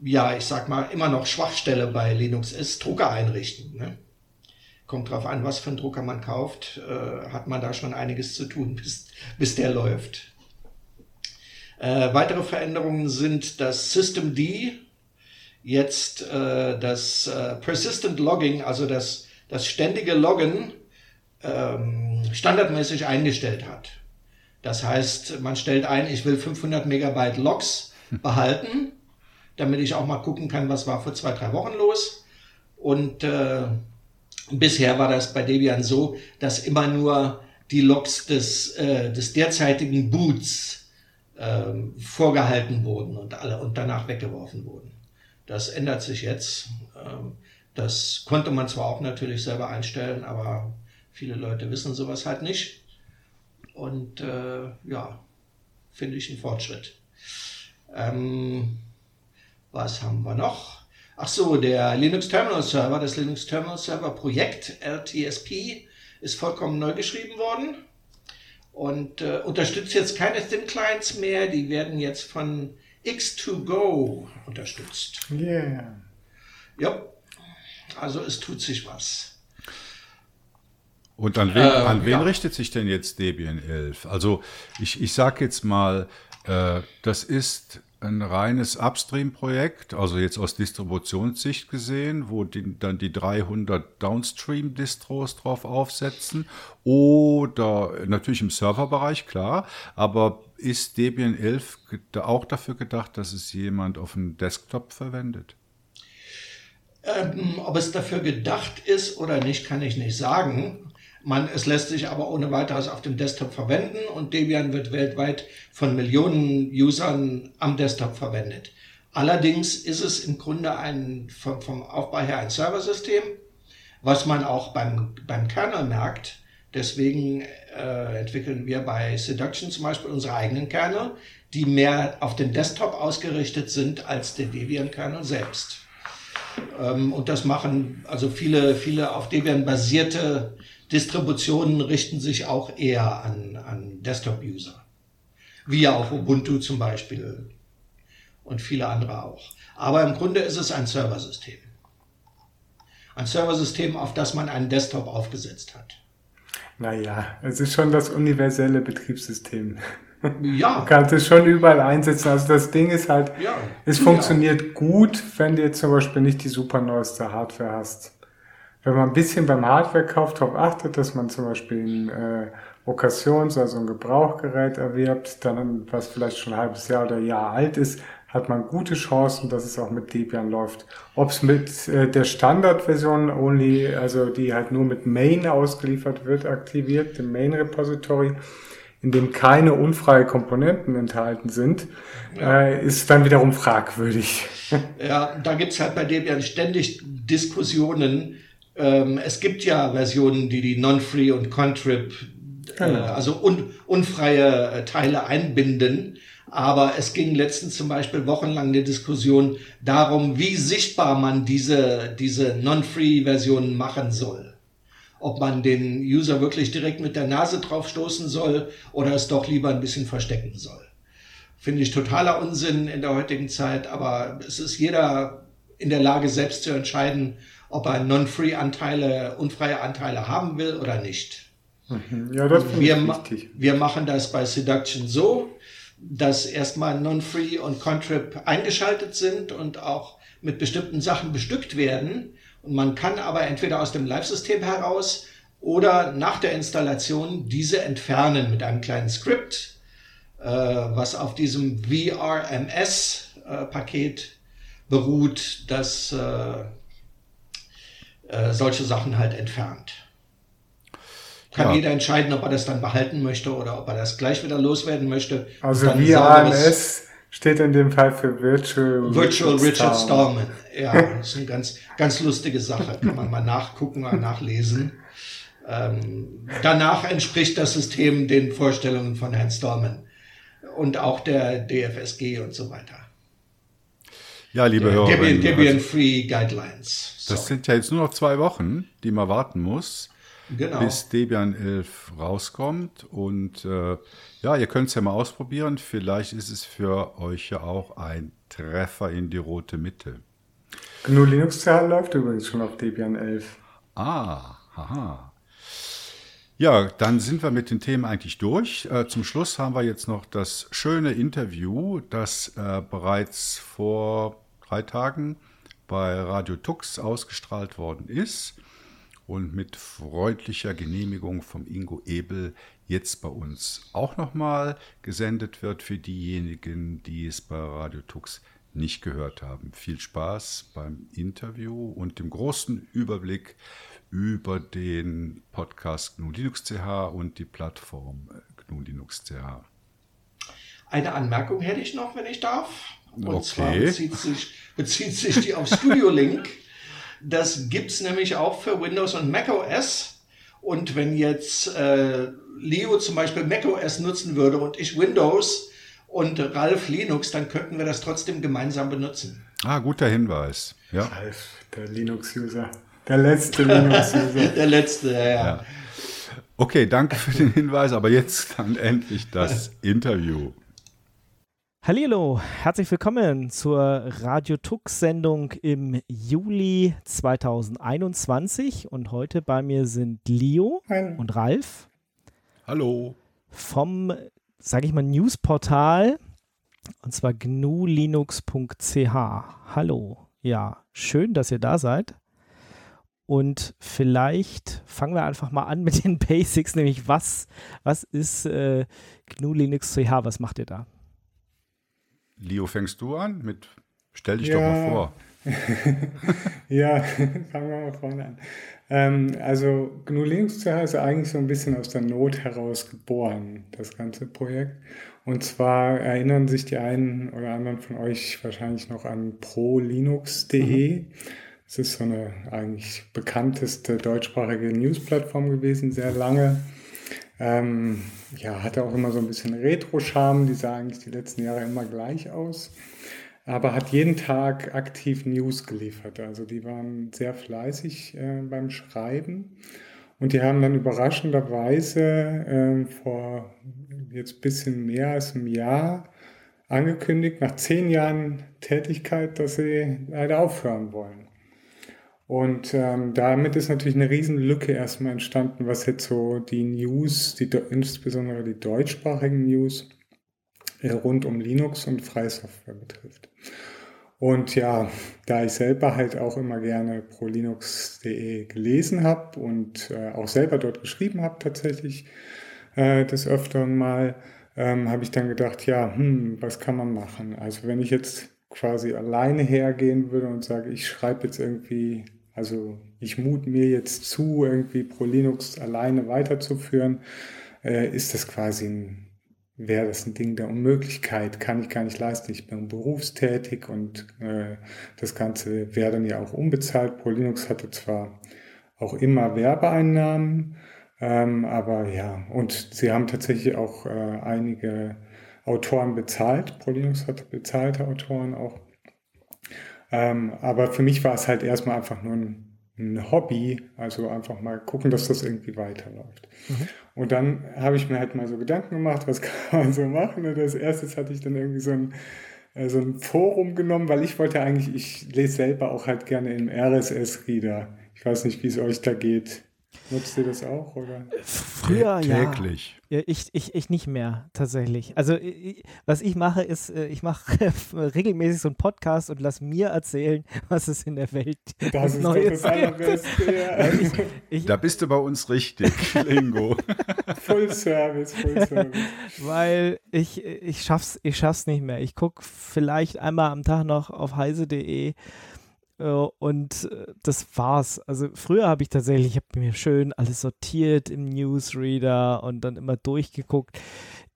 ja, ich sag mal, immer noch Schwachstelle bei Linux ist, Drucker einrichten. Ne? Kommt drauf an, was für einen Drucker man kauft, äh, hat man da schon einiges zu tun, bis, bis der läuft. Äh, weitere Veränderungen sind, dass Systemd jetzt äh, das äh, Persistent Logging, also das, das ständige Loggen, ähm, standardmäßig eingestellt hat. Das heißt, man stellt ein, ich will 500 Megabyte Logs behalten, damit ich auch mal gucken kann, was war vor zwei, drei Wochen los. Und äh, bisher war das bei Debian so, dass immer nur die Logs des, äh, des derzeitigen Boots äh, vorgehalten wurden und, alle, und danach weggeworfen wurden. Das ändert sich jetzt. Ähm, das konnte man zwar auch natürlich selber einstellen, aber viele Leute wissen sowas halt nicht. Und äh, ja, finde ich einen Fortschritt. Ähm, was haben wir noch? Ach so, der Linux Terminal Server, das Linux Terminal Server Projekt LTSP ist vollkommen neu geschrieben worden und äh, unterstützt jetzt keine Thin Clients mehr. Die werden jetzt von X2Go unterstützt. Yeah. Ja, also es tut sich was. Und an wen, äh, an wen ja. richtet sich denn jetzt Debian 11? Also ich, ich sage jetzt mal, äh, das ist ein reines Upstream-Projekt, also jetzt aus Distributionssicht gesehen, wo die, dann die 300 Downstream-Distros drauf aufsetzen oder natürlich im Serverbereich, klar, aber ist Debian 11 auch dafür gedacht, dass es jemand auf dem Desktop verwendet? Ähm, ob es dafür gedacht ist oder nicht, kann ich nicht sagen. Man, es lässt sich aber ohne weiteres auf dem Desktop verwenden und Debian wird weltweit von Millionen Usern am Desktop verwendet. Allerdings ist es im Grunde ein, vom, vom Aufbau her ein Serversystem, was man auch beim, beim Kernel merkt. Deswegen äh, entwickeln wir bei Seduction zum Beispiel unsere eigenen Kernel, die mehr auf den Desktop ausgerichtet sind als der Debian-Kernel selbst. Ähm, und das machen also viele, viele auf Debian basierte Distributionen richten sich auch eher an, an Desktop-User. Wie ja auch Ubuntu zum Beispiel und viele andere auch. Aber im Grunde ist es ein Serversystem. Ein Serversystem, auf das man einen Desktop aufgesetzt hat. Naja, es ist schon das universelle Betriebssystem. Ja. Du kannst es schon überall einsetzen. Also das Ding ist halt, ja. es funktioniert ja. gut, wenn du jetzt zum Beispiel nicht die super neueste Hardware hast wenn man ein bisschen beim Hardware-Kauf darauf achtet, dass man zum Beispiel ein äh, Occasions, also ein Gebrauchgerät erwirbt, dann was vielleicht schon ein halbes Jahr oder Jahr alt ist, hat man gute Chancen, dass es auch mit Debian läuft. Ob es mit äh, der Standardversion only, also die halt nur mit Main ausgeliefert wird, aktiviert, dem Main Repository, in dem keine unfreie Komponenten enthalten sind, ja. äh, ist dann wiederum fragwürdig. Ja, da gibt's halt bei Debian ständig Diskussionen, ähm, es gibt ja Versionen, die die Non-Free und Contrib, äh, genau. also un, unfreie äh, Teile einbinden. Aber es ging letztens zum Beispiel wochenlang eine Diskussion darum, wie sichtbar man diese, diese Non-Free-Versionen machen soll. Ob man den User wirklich direkt mit der Nase drauf stoßen soll oder es doch lieber ein bisschen verstecken soll. Finde ich totaler Unsinn in der heutigen Zeit, aber es ist jeder in der Lage, selbst zu entscheiden, ob er Non-Free-Anteile, unfreie Anteile haben will oder nicht. Mhm. Ja, das finde wir, wichtig. Wir machen das bei Seduction so, dass erstmal Non-Free und Contrib eingeschaltet sind und auch mit bestimmten Sachen bestückt werden. Und man kann aber entweder aus dem Live-System heraus oder nach der Installation diese entfernen mit einem kleinen Skript, äh, was auf diesem VRMS-Paket äh, beruht, das äh, äh, solche Sachen halt entfernt. Kann ja. jeder entscheiden, ob er das dann behalten möchte oder ob er das gleich wieder loswerden möchte. Also VRMS steht in dem Fall für Virtual, Virtual Richard, Richard Stallman. Ja, das ist eine ganz, ganz lustige Sache. Kann man mal nachgucken, mal nachlesen. Ähm, danach entspricht das System den Vorstellungen von Herrn Stallman und auch der DFSG und so weiter. Ja, liebe Hörer. Debian, Debian Free Guidelines. Das sind ja jetzt nur noch zwei Wochen, die man warten muss, genau. bis Debian 11 rauskommt. Und äh, ja, ihr könnt es ja mal ausprobieren. Vielleicht ist es für euch ja auch ein Treffer in die rote Mitte. GNU Linux CH läuft übrigens schon auf Debian 11. Ah, haha. Ja, dann sind wir mit den Themen eigentlich durch. Äh, zum Schluss haben wir jetzt noch das schöne Interview, das äh, bereits vor drei Tagen bei Radio Tux ausgestrahlt worden ist und mit freundlicher Genehmigung vom Ingo Ebel jetzt bei uns auch nochmal gesendet wird für diejenigen, die es bei Radio Tux nicht gehört haben. Viel Spaß beim Interview und dem großen Überblick über den Podcast GNU Linux CH und die Plattform GNU Linux CH. Eine Anmerkung hätte ich noch, wenn ich darf. Und okay. zwar bezieht sich, bezieht sich die auf Studio Link. Das gibt es nämlich auch für Windows und Mac OS. Und wenn jetzt äh, Leo zum Beispiel Mac OS nutzen würde und ich Windows und Ralf Linux, dann könnten wir das trotzdem gemeinsam benutzen. Ah, guter Hinweis. Ja. Ralf, der Linux-User. Der letzte Linux-User. der letzte, ja. ja. Okay, danke für den Hinweis, aber jetzt dann endlich das Interview. Hallo, herzlich willkommen zur Radio Tux Sendung im Juli 2021 und heute bei mir sind Leo Hi. und Ralf. Hallo. Vom, sage ich mal, Newsportal und zwar gnulinux.ch. Hallo. Ja, schön, dass ihr da seid. Und vielleicht fangen wir einfach mal an mit den Basics, nämlich was, was ist äh, GNU Linux CH, was macht ihr da? Leo, fängst du an? Mit, stell dich ja. doch mal vor. ja, fangen wir mal vorne an. Ähm, also GNU Linux CH ist eigentlich so ein bisschen aus der Not heraus geboren, das ganze Projekt. Und zwar erinnern sich die einen oder anderen von euch wahrscheinlich noch an prolinux.de. Mhm. Es ist so eine eigentlich bekannteste deutschsprachige News-Plattform gewesen, sehr lange. Ähm, ja, hatte auch immer so ein bisschen Retro-Charme, die sah eigentlich die letzten Jahre immer gleich aus, aber hat jeden Tag aktiv News geliefert. Also die waren sehr fleißig äh, beim Schreiben und die haben dann überraschenderweise äh, vor jetzt bisschen mehr als einem Jahr angekündigt, nach zehn Jahren Tätigkeit, dass sie leider aufhören wollen. Und ähm, damit ist natürlich eine riesen Lücke erstmal entstanden, was jetzt so die News, die, insbesondere die deutschsprachigen News äh, rund um Linux und freie Software betrifft. Und ja, da ich selber halt auch immer gerne prolinux.de gelesen habe und äh, auch selber dort geschrieben habe tatsächlich äh, des Öfteren mal, ähm, habe ich dann gedacht, ja, hm, was kann man machen? Also wenn ich jetzt quasi alleine hergehen würde und sage, ich schreibe jetzt irgendwie also ich mut mir jetzt zu, irgendwie Pro Linux alleine weiterzuführen, äh, ist das quasi ein, wäre das ein Ding der Unmöglichkeit, kann ich gar nicht leisten. Ich bin berufstätig und äh, das Ganze wäre dann ja auch unbezahlt. Pro Linux hatte zwar auch immer Werbeeinnahmen, ähm, aber ja, und sie haben tatsächlich auch äh, einige Autoren bezahlt. Pro Linux hatte bezahlte Autoren auch. Ähm, aber für mich war es halt erstmal einfach nur ein, ein, Hobby, also einfach mal gucken, dass das irgendwie weiterläuft. Mhm. Und dann habe ich mir halt mal so Gedanken gemacht, was kann man so machen. Und als erstes hatte ich dann irgendwie so ein, äh, so ein Forum genommen, weil ich wollte eigentlich, ich lese selber auch halt gerne im RSS-Reader. Ich weiß nicht, wie es euch da geht. Nutzt ihr das auch, oder? Früher, Täglich. ja. Ich, ich, ich nicht mehr, tatsächlich. Also, ich, was ich mache, ist, äh, ich mache regelmäßig so einen Podcast und lasse mir erzählen, was es in der Welt das ist Neues das Allerbeste, ja. ich, ich, Da bist du bei uns richtig, Lingo. Full Service, Full Service. Weil ich, ich schaff's, ich schaff's nicht mehr. Ich gucke vielleicht einmal am Tag noch auf heise.de und äh, das war's. Also früher habe ich tatsächlich, ich habe mir schön alles sortiert im Newsreader und dann immer durchgeguckt.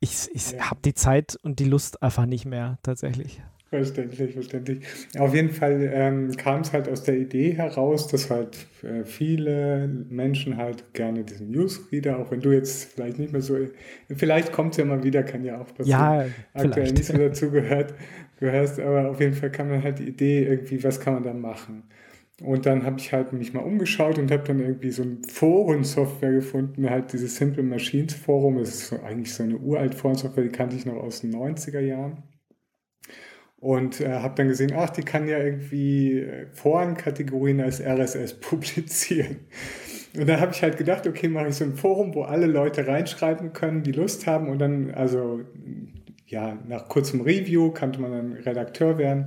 Ich, ich ja. habe die Zeit und die Lust einfach nicht mehr tatsächlich. Verständlich, verständlich. Auf jeden Fall ähm, kam es halt aus der Idee heraus, dass halt äh, viele Menschen halt gerne diesen Newsreader, auch wenn du jetzt vielleicht nicht mehr so, vielleicht kommt es ja mal wieder, kann ja auch passieren, ja, aktuell nicht so dazu gehört, gehörst, aber auf jeden Fall kam dann halt die Idee irgendwie, was kann man da machen? Und dann habe ich halt mich mal umgeschaut und habe dann irgendwie so ein Forensoftware gefunden, halt dieses Simple Machines Forum, das ist eigentlich so eine uralt Forensoftware, die kannte ich noch aus den 90er Jahren und äh, habe dann gesehen, ach, die kann ja irgendwie äh, Forenkategorien als RSS publizieren. Und dann habe ich halt gedacht, okay, mache ich so ein Forum, wo alle Leute reinschreiben können, die Lust haben und dann, also ja, nach kurzem Review kannte man dann Redakteur werden.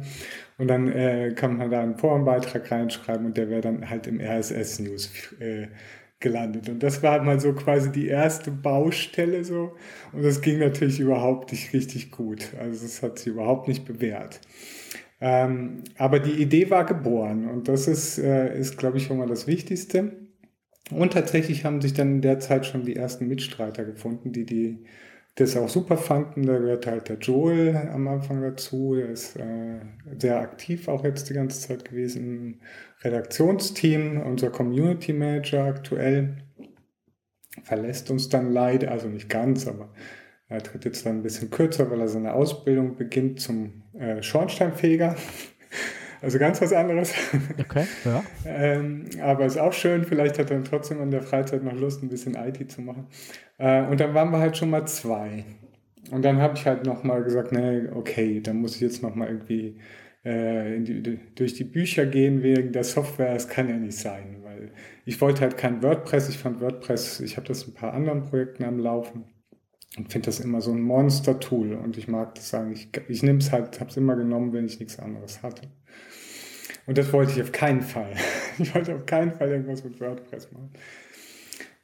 Und dann äh, kann man da einen Forenbeitrag reinschreiben und der wäre dann halt im RSS-News äh, gelandet. Und das war mal so quasi die erste Baustelle so. Und das ging natürlich überhaupt nicht richtig gut. Also es hat sich überhaupt nicht bewährt. Ähm, aber die Idee war geboren und das ist, äh, ist glaube ich, schon mal das Wichtigste. Und tatsächlich haben sich dann in der Zeit schon die ersten Mitstreiter gefunden, die die das auch super fanden. Da gehört halt der Joel am Anfang dazu. Der ist äh, sehr aktiv auch jetzt die ganze Zeit gewesen im Redaktionsteam. Unser Community Manager aktuell verlässt uns dann leider, also nicht ganz, aber er tritt jetzt dann ein bisschen kürzer, weil er seine Ausbildung beginnt zum äh, Schornsteinfeger. Also ganz was anderes. Okay, ja. ähm, aber ist auch schön, vielleicht hat er dann trotzdem in der Freizeit noch Lust, ein bisschen IT zu machen. Äh, und dann waren wir halt schon mal zwei. Und dann habe ich halt nochmal gesagt, nee, okay, dann muss ich jetzt nochmal irgendwie äh, die, durch die Bücher gehen wegen der Software. Das kann ja nicht sein, weil ich wollte halt kein WordPress. Ich fand WordPress, ich habe das in ein paar anderen Projekten am Laufen und finde das immer so ein Monster-Tool und ich mag das sagen. Ich, ich nehme es halt, habe es immer genommen, wenn ich nichts anderes hatte. Und das wollte ich auf keinen Fall. Ich wollte auf keinen Fall irgendwas mit WordPress machen.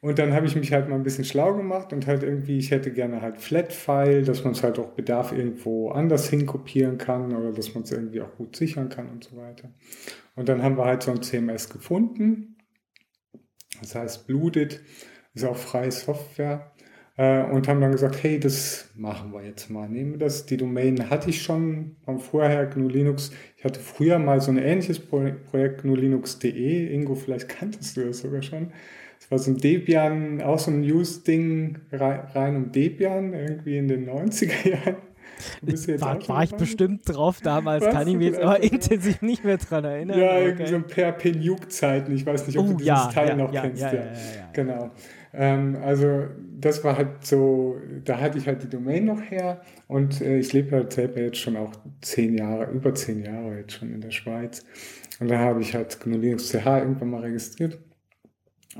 Und dann habe ich mich halt mal ein bisschen schlau gemacht und halt irgendwie, ich hätte gerne halt Flat-File, dass man es halt auch Bedarf irgendwo anders hinkopieren kann oder dass man es irgendwie auch gut sichern kann und so weiter. Und dann haben wir halt so ein CMS gefunden. Das heißt, Bluted ist auch freie Software äh, und haben dann gesagt, hey, das machen wir jetzt mal. Nehmen wir das. Die Domain hatte ich schon vom vorher GNU Linux. Ich hatte früher mal so ein ähnliches Projekt GNU Linux.de. Ingo, vielleicht kanntest du das sogar schon. Das war so ein Debian, auch so ein News-Ding rein um Debian, irgendwie in den 90er Jahren. War, war ich bestimmt drauf damals, Was kann ich mich jetzt aber intensiv nicht mehr dran erinnern. Ja, okay. irgendwie so PHP Nuke-Zeiten. Ich weiß nicht, ob oh, du dieses ja, Teil ja, noch ja, kennst. Ja, Genau. Ähm, also das war halt so, da hatte ich halt die Domain noch her und äh, ich lebe halt selber jetzt schon auch zehn Jahre, über zehn Jahre jetzt schon in der Schweiz. Und da habe ich halt GNU Linux CH irgendwann mal registriert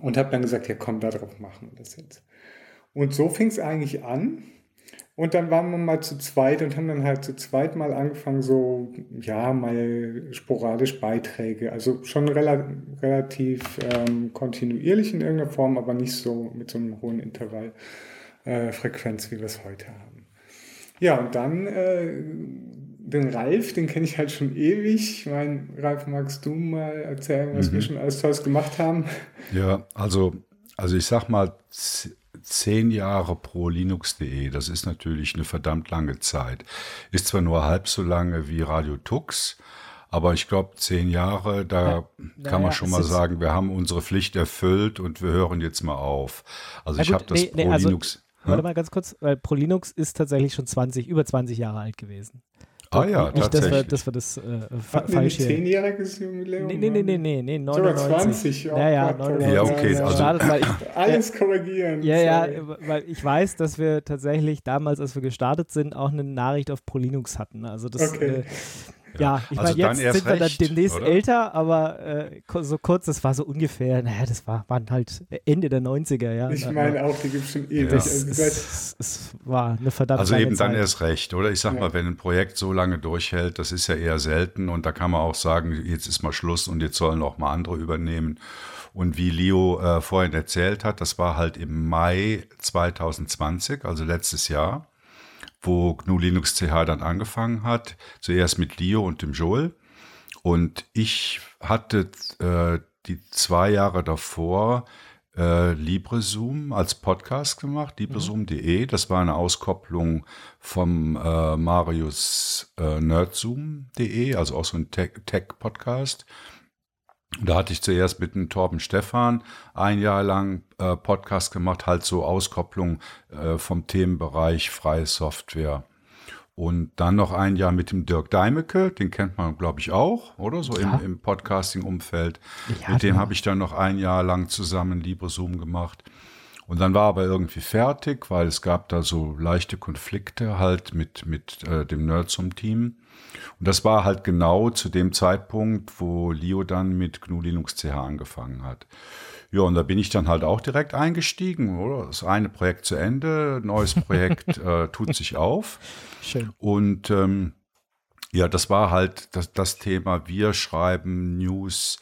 und habe dann gesagt, ja komm, darauf machen wir das jetzt. Und so fing es eigentlich an. Und dann waren wir mal zu zweit und haben dann halt zu zweit mal angefangen, so, ja, mal sporadisch Beiträge. Also schon rela relativ ähm, kontinuierlich in irgendeiner Form, aber nicht so mit so einem hohen Intervallfrequenz, äh, wie wir es heute haben. Ja, und dann äh, den Ralf, den kenne ich halt schon ewig. Ich meine, Ralf, magst du mal erzählen, was mhm. wir schon alles Tolles gemacht haben? Ja, also, also ich sag mal, zehn Jahre pro Linux.de, das ist natürlich eine verdammt lange Zeit. Ist zwar nur halb so lange wie Radio Tux, aber ich glaube, zehn Jahre, da ja, kann man schon mal sagen, wir haben unsere Pflicht erfüllt und wir hören jetzt mal auf. Also ich habe das nee, pro nee, Linux. Also, warte mal ganz kurz, weil Pro Linux ist tatsächlich schon 20, über 20 Jahre alt gewesen. Ah ja, Nicht, tatsächlich. Dass wir, dass wir das äh, fa falsch hier... zehnjähriges Jubiläum? Nee, nee, nee, nee, nee, nee 99. Sogar 20. Oh, ja, ja, 99. Ja, okay. Also, startet, weil ich, Alles korrigieren. Ja, ja, weil ich weiß, dass wir tatsächlich damals, als wir gestartet sind, auch eine Nachricht auf ProLinux hatten. Also das... Okay. Äh, ja, ich also meine, jetzt sind wir dann demnächst oder? älter, aber äh, so kurz, das war so ungefähr, naja, das war, waren halt Ende der 90er, ja. Ich meine auch, die gibt es schon ewig. Ja. Es, es, es, war eine verdammte Also eben Zeit. dann erst recht, oder? Ich sag ja. mal, wenn ein Projekt so lange durchhält, das ist ja eher selten und da kann man auch sagen, jetzt ist mal Schluss und jetzt sollen auch mal andere übernehmen. Und wie Leo äh, vorhin erzählt hat, das war halt im Mai 2020, also letztes Jahr wo GNU Linux CH dann angefangen hat. Zuerst mit Leo und dem Joel. Und ich hatte äh, die zwei Jahre davor äh, LibreZoom als Podcast gemacht, librezoom.de. Das war eine Auskopplung vom äh, Marius äh, nerdzoom.de, also auch so ein Tech-Podcast. Tech da hatte ich zuerst mit dem Torben Stefan ein Jahr lang äh, Podcast gemacht, halt so Auskopplung äh, vom Themenbereich freie Software. Und dann noch ein Jahr mit dem Dirk Deimecke, den kennt man, glaube ich, auch, oder? So ja. im, im Podcasting-Umfeld. Ja, mit dem habe ich dann noch ein Jahr lang zusammen LibreZoom gemacht. Und dann war aber irgendwie fertig, weil es gab da so leichte Konflikte halt mit, mit äh, dem Nerdsum-Team. Und das war halt genau zu dem Zeitpunkt, wo Leo dann mit GNU Linux CH angefangen hat. Ja, und da bin ich dann halt auch direkt eingestiegen, oder? Das eine Projekt zu Ende, neues Projekt äh, tut sich auf. Schön. Und ähm, Ja, das war halt das, das Thema, wir schreiben News,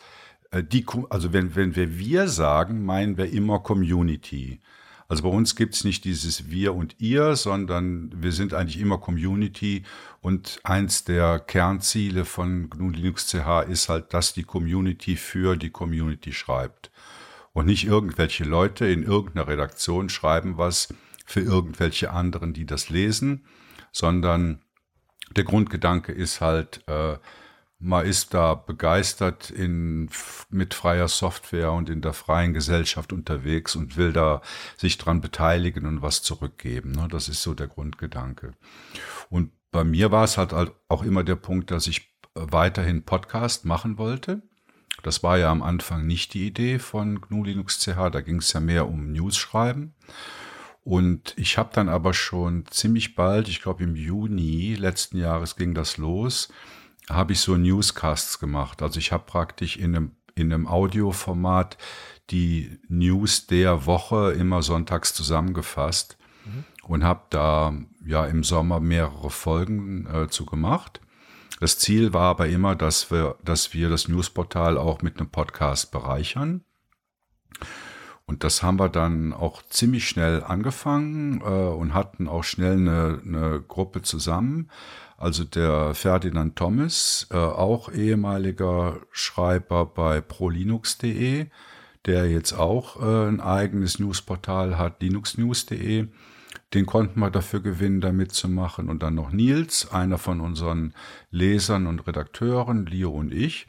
äh, die, also wenn, wenn wir wir sagen, meinen wir immer Community. Also bei uns gibt's nicht dieses Wir und Ihr, sondern wir sind eigentlich immer Community und eins der Kernziele von GNU Linux CH ist halt, dass die Community für die Community schreibt. Und nicht irgendwelche Leute in irgendeiner Redaktion schreiben was für irgendwelche anderen, die das lesen, sondern der Grundgedanke ist halt, äh, man ist da begeistert in, mit freier Software und in der freien Gesellschaft unterwegs und will da sich dran beteiligen und was zurückgeben. Ne? Das ist so der Grundgedanke. Und bei mir war es halt auch immer der Punkt, dass ich weiterhin Podcast machen wollte. Das war ja am Anfang nicht die Idee von GNU Linux CH, da ging es ja mehr um News schreiben. Und ich habe dann aber schon ziemlich bald, ich glaube im Juni letzten Jahres ging das los, habe ich so Newscasts gemacht. Also ich habe praktisch in einem, in einem Audioformat die News der Woche immer sonntags zusammengefasst mhm. und habe da ja im Sommer mehrere Folgen äh, zu gemacht. Das Ziel war aber immer, dass wir, dass wir das Newsportal auch mit einem Podcast bereichern. Und das haben wir dann auch ziemlich schnell angefangen äh, und hatten auch schnell eine, eine Gruppe zusammen. Also der Ferdinand Thomas, äh, auch ehemaliger Schreiber bei prolinux.de, der jetzt auch äh, ein eigenes Newsportal hat, linuxnews.de. Den konnten wir dafür gewinnen, da mitzumachen. Und dann noch Nils, einer von unseren Lesern und Redakteuren, Leo und ich.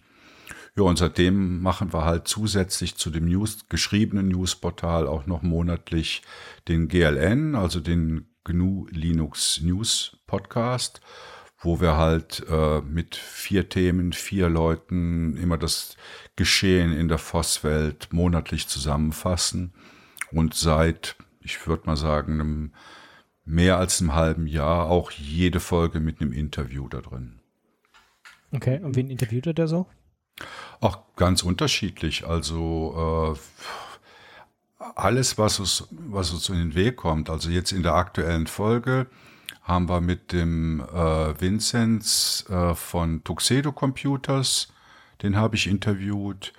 Ja, und seitdem machen wir halt zusätzlich zu dem News, geschriebenen Newsportal auch noch monatlich den GLN, also den GNU Linux News Podcast wo wir halt äh, mit vier Themen, vier Leuten immer das Geschehen in der FOSS-Welt monatlich zusammenfassen und seit, ich würde mal sagen, einem mehr als einem halben Jahr auch jede Folge mit einem Interview da drin. Okay, und wen interviewt er da so? Auch ganz unterschiedlich. Also äh, alles, was uns, was uns in den Weg kommt. Also jetzt in der aktuellen Folge haben wir mit dem äh, Vinzenz äh, von Tuxedo Computers, den habe ich interviewt.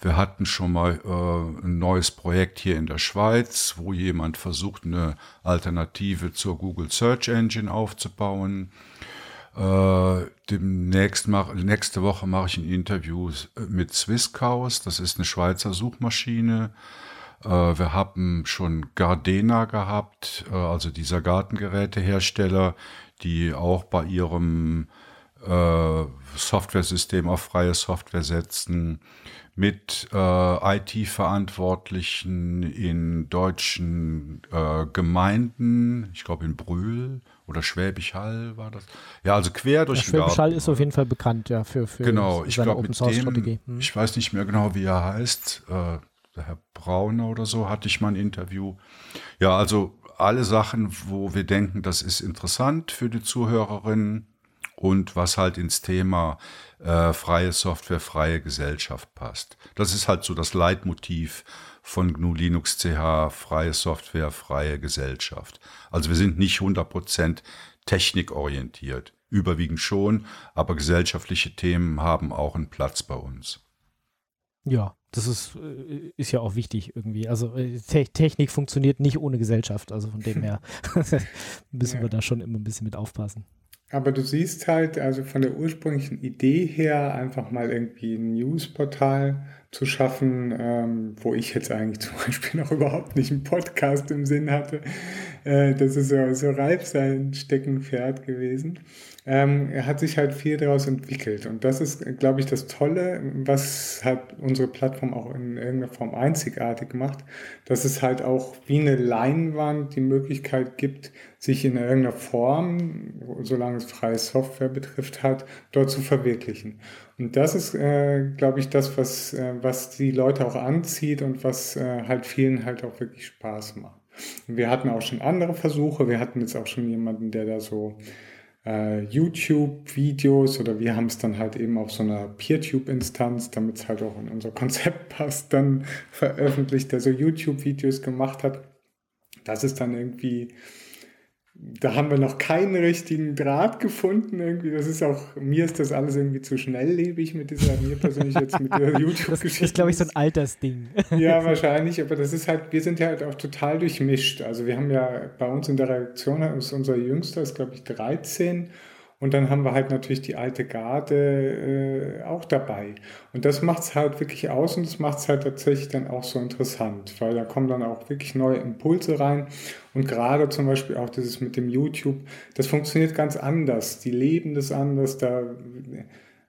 Wir hatten schon mal äh, ein neues Projekt hier in der Schweiz, wo jemand versucht, eine Alternative zur Google Search Engine aufzubauen. Äh, mach, nächste Woche mache ich ein Interview mit Swisscaus, das ist eine Schweizer Suchmaschine. Äh, wir haben schon Gardena gehabt, äh, also dieser Gartengerätehersteller, die auch bei ihrem äh, Softwaresystem auf freie Software setzen, mit äh, IT-Verantwortlichen in deutschen äh, Gemeinden, ich glaube in Brühl oder Schwäbisch Hall war das. Ja, also quer durch ja, Schwäbisch Hall ist auf jeden Fall bekannt, ja, für, für genau, ich glaube mit dem, hm. ich weiß nicht mehr genau, wie er heißt, äh, der Herr Brauner oder so, hatte ich mal ein Interview. Ja, also alle Sachen, wo wir denken, das ist interessant für die Zuhörerinnen und was halt ins Thema äh, freie Software, freie Gesellschaft passt. Das ist halt so das Leitmotiv von GNU Linux CH, freie Software, freie Gesellschaft. Also wir sind nicht 100% technikorientiert, überwiegend schon, aber gesellschaftliche Themen haben auch einen Platz bei uns. Ja, das ist, äh, ist ja auch wichtig irgendwie. Also äh, Te Technik funktioniert nicht ohne Gesellschaft. Also von dem her müssen ja. wir da schon immer ein bisschen mit aufpassen. Aber du siehst halt, also von der ursprünglichen Idee her, einfach mal irgendwie ein Newsportal zu schaffen, ähm, wo ich jetzt eigentlich zum Beispiel noch überhaupt nicht einen Podcast im Sinn hatte. Äh, das ist so, so reif sein Steckenpferd gewesen ähm, er hat sich halt viel daraus entwickelt. Und das ist, glaube ich, das Tolle, was halt unsere Plattform auch in irgendeiner Form einzigartig macht, dass es halt auch wie eine Leinwand die Möglichkeit gibt, sich in irgendeiner Form, solange es freie Software betrifft hat, dort zu verwirklichen. Und das ist, äh, glaube ich, das, was, äh, was die Leute auch anzieht und was äh, halt vielen halt auch wirklich Spaß macht. Wir hatten auch schon andere Versuche. Wir hatten jetzt auch schon jemanden, der da so äh, YouTube-Videos oder wir haben es dann halt eben auf so einer PeerTube-Instanz, damit es halt auch in unser Konzept passt, dann veröffentlicht, der so YouTube-Videos gemacht hat. Das ist dann irgendwie da haben wir noch keinen richtigen Draht gefunden irgendwie. Das ist auch, mir ist das alles irgendwie zu schnelllebig mit dieser, mir persönlich jetzt mit der YouTube-Geschichte. Das ist, glaube ich, so ein Altersding. Ja, wahrscheinlich, aber das ist halt, wir sind ja halt auch total durchmischt. Also wir haben ja bei uns in der Reaktion, ist unser Jüngster, ist glaube ich 13 und dann haben wir halt natürlich die alte Garde äh, auch dabei. Und das macht es halt wirklich aus und das macht es halt tatsächlich dann auch so interessant, weil da kommen dann auch wirklich neue Impulse rein. Und gerade zum Beispiel auch dieses mit dem YouTube, das funktioniert ganz anders. Die leben das anders, da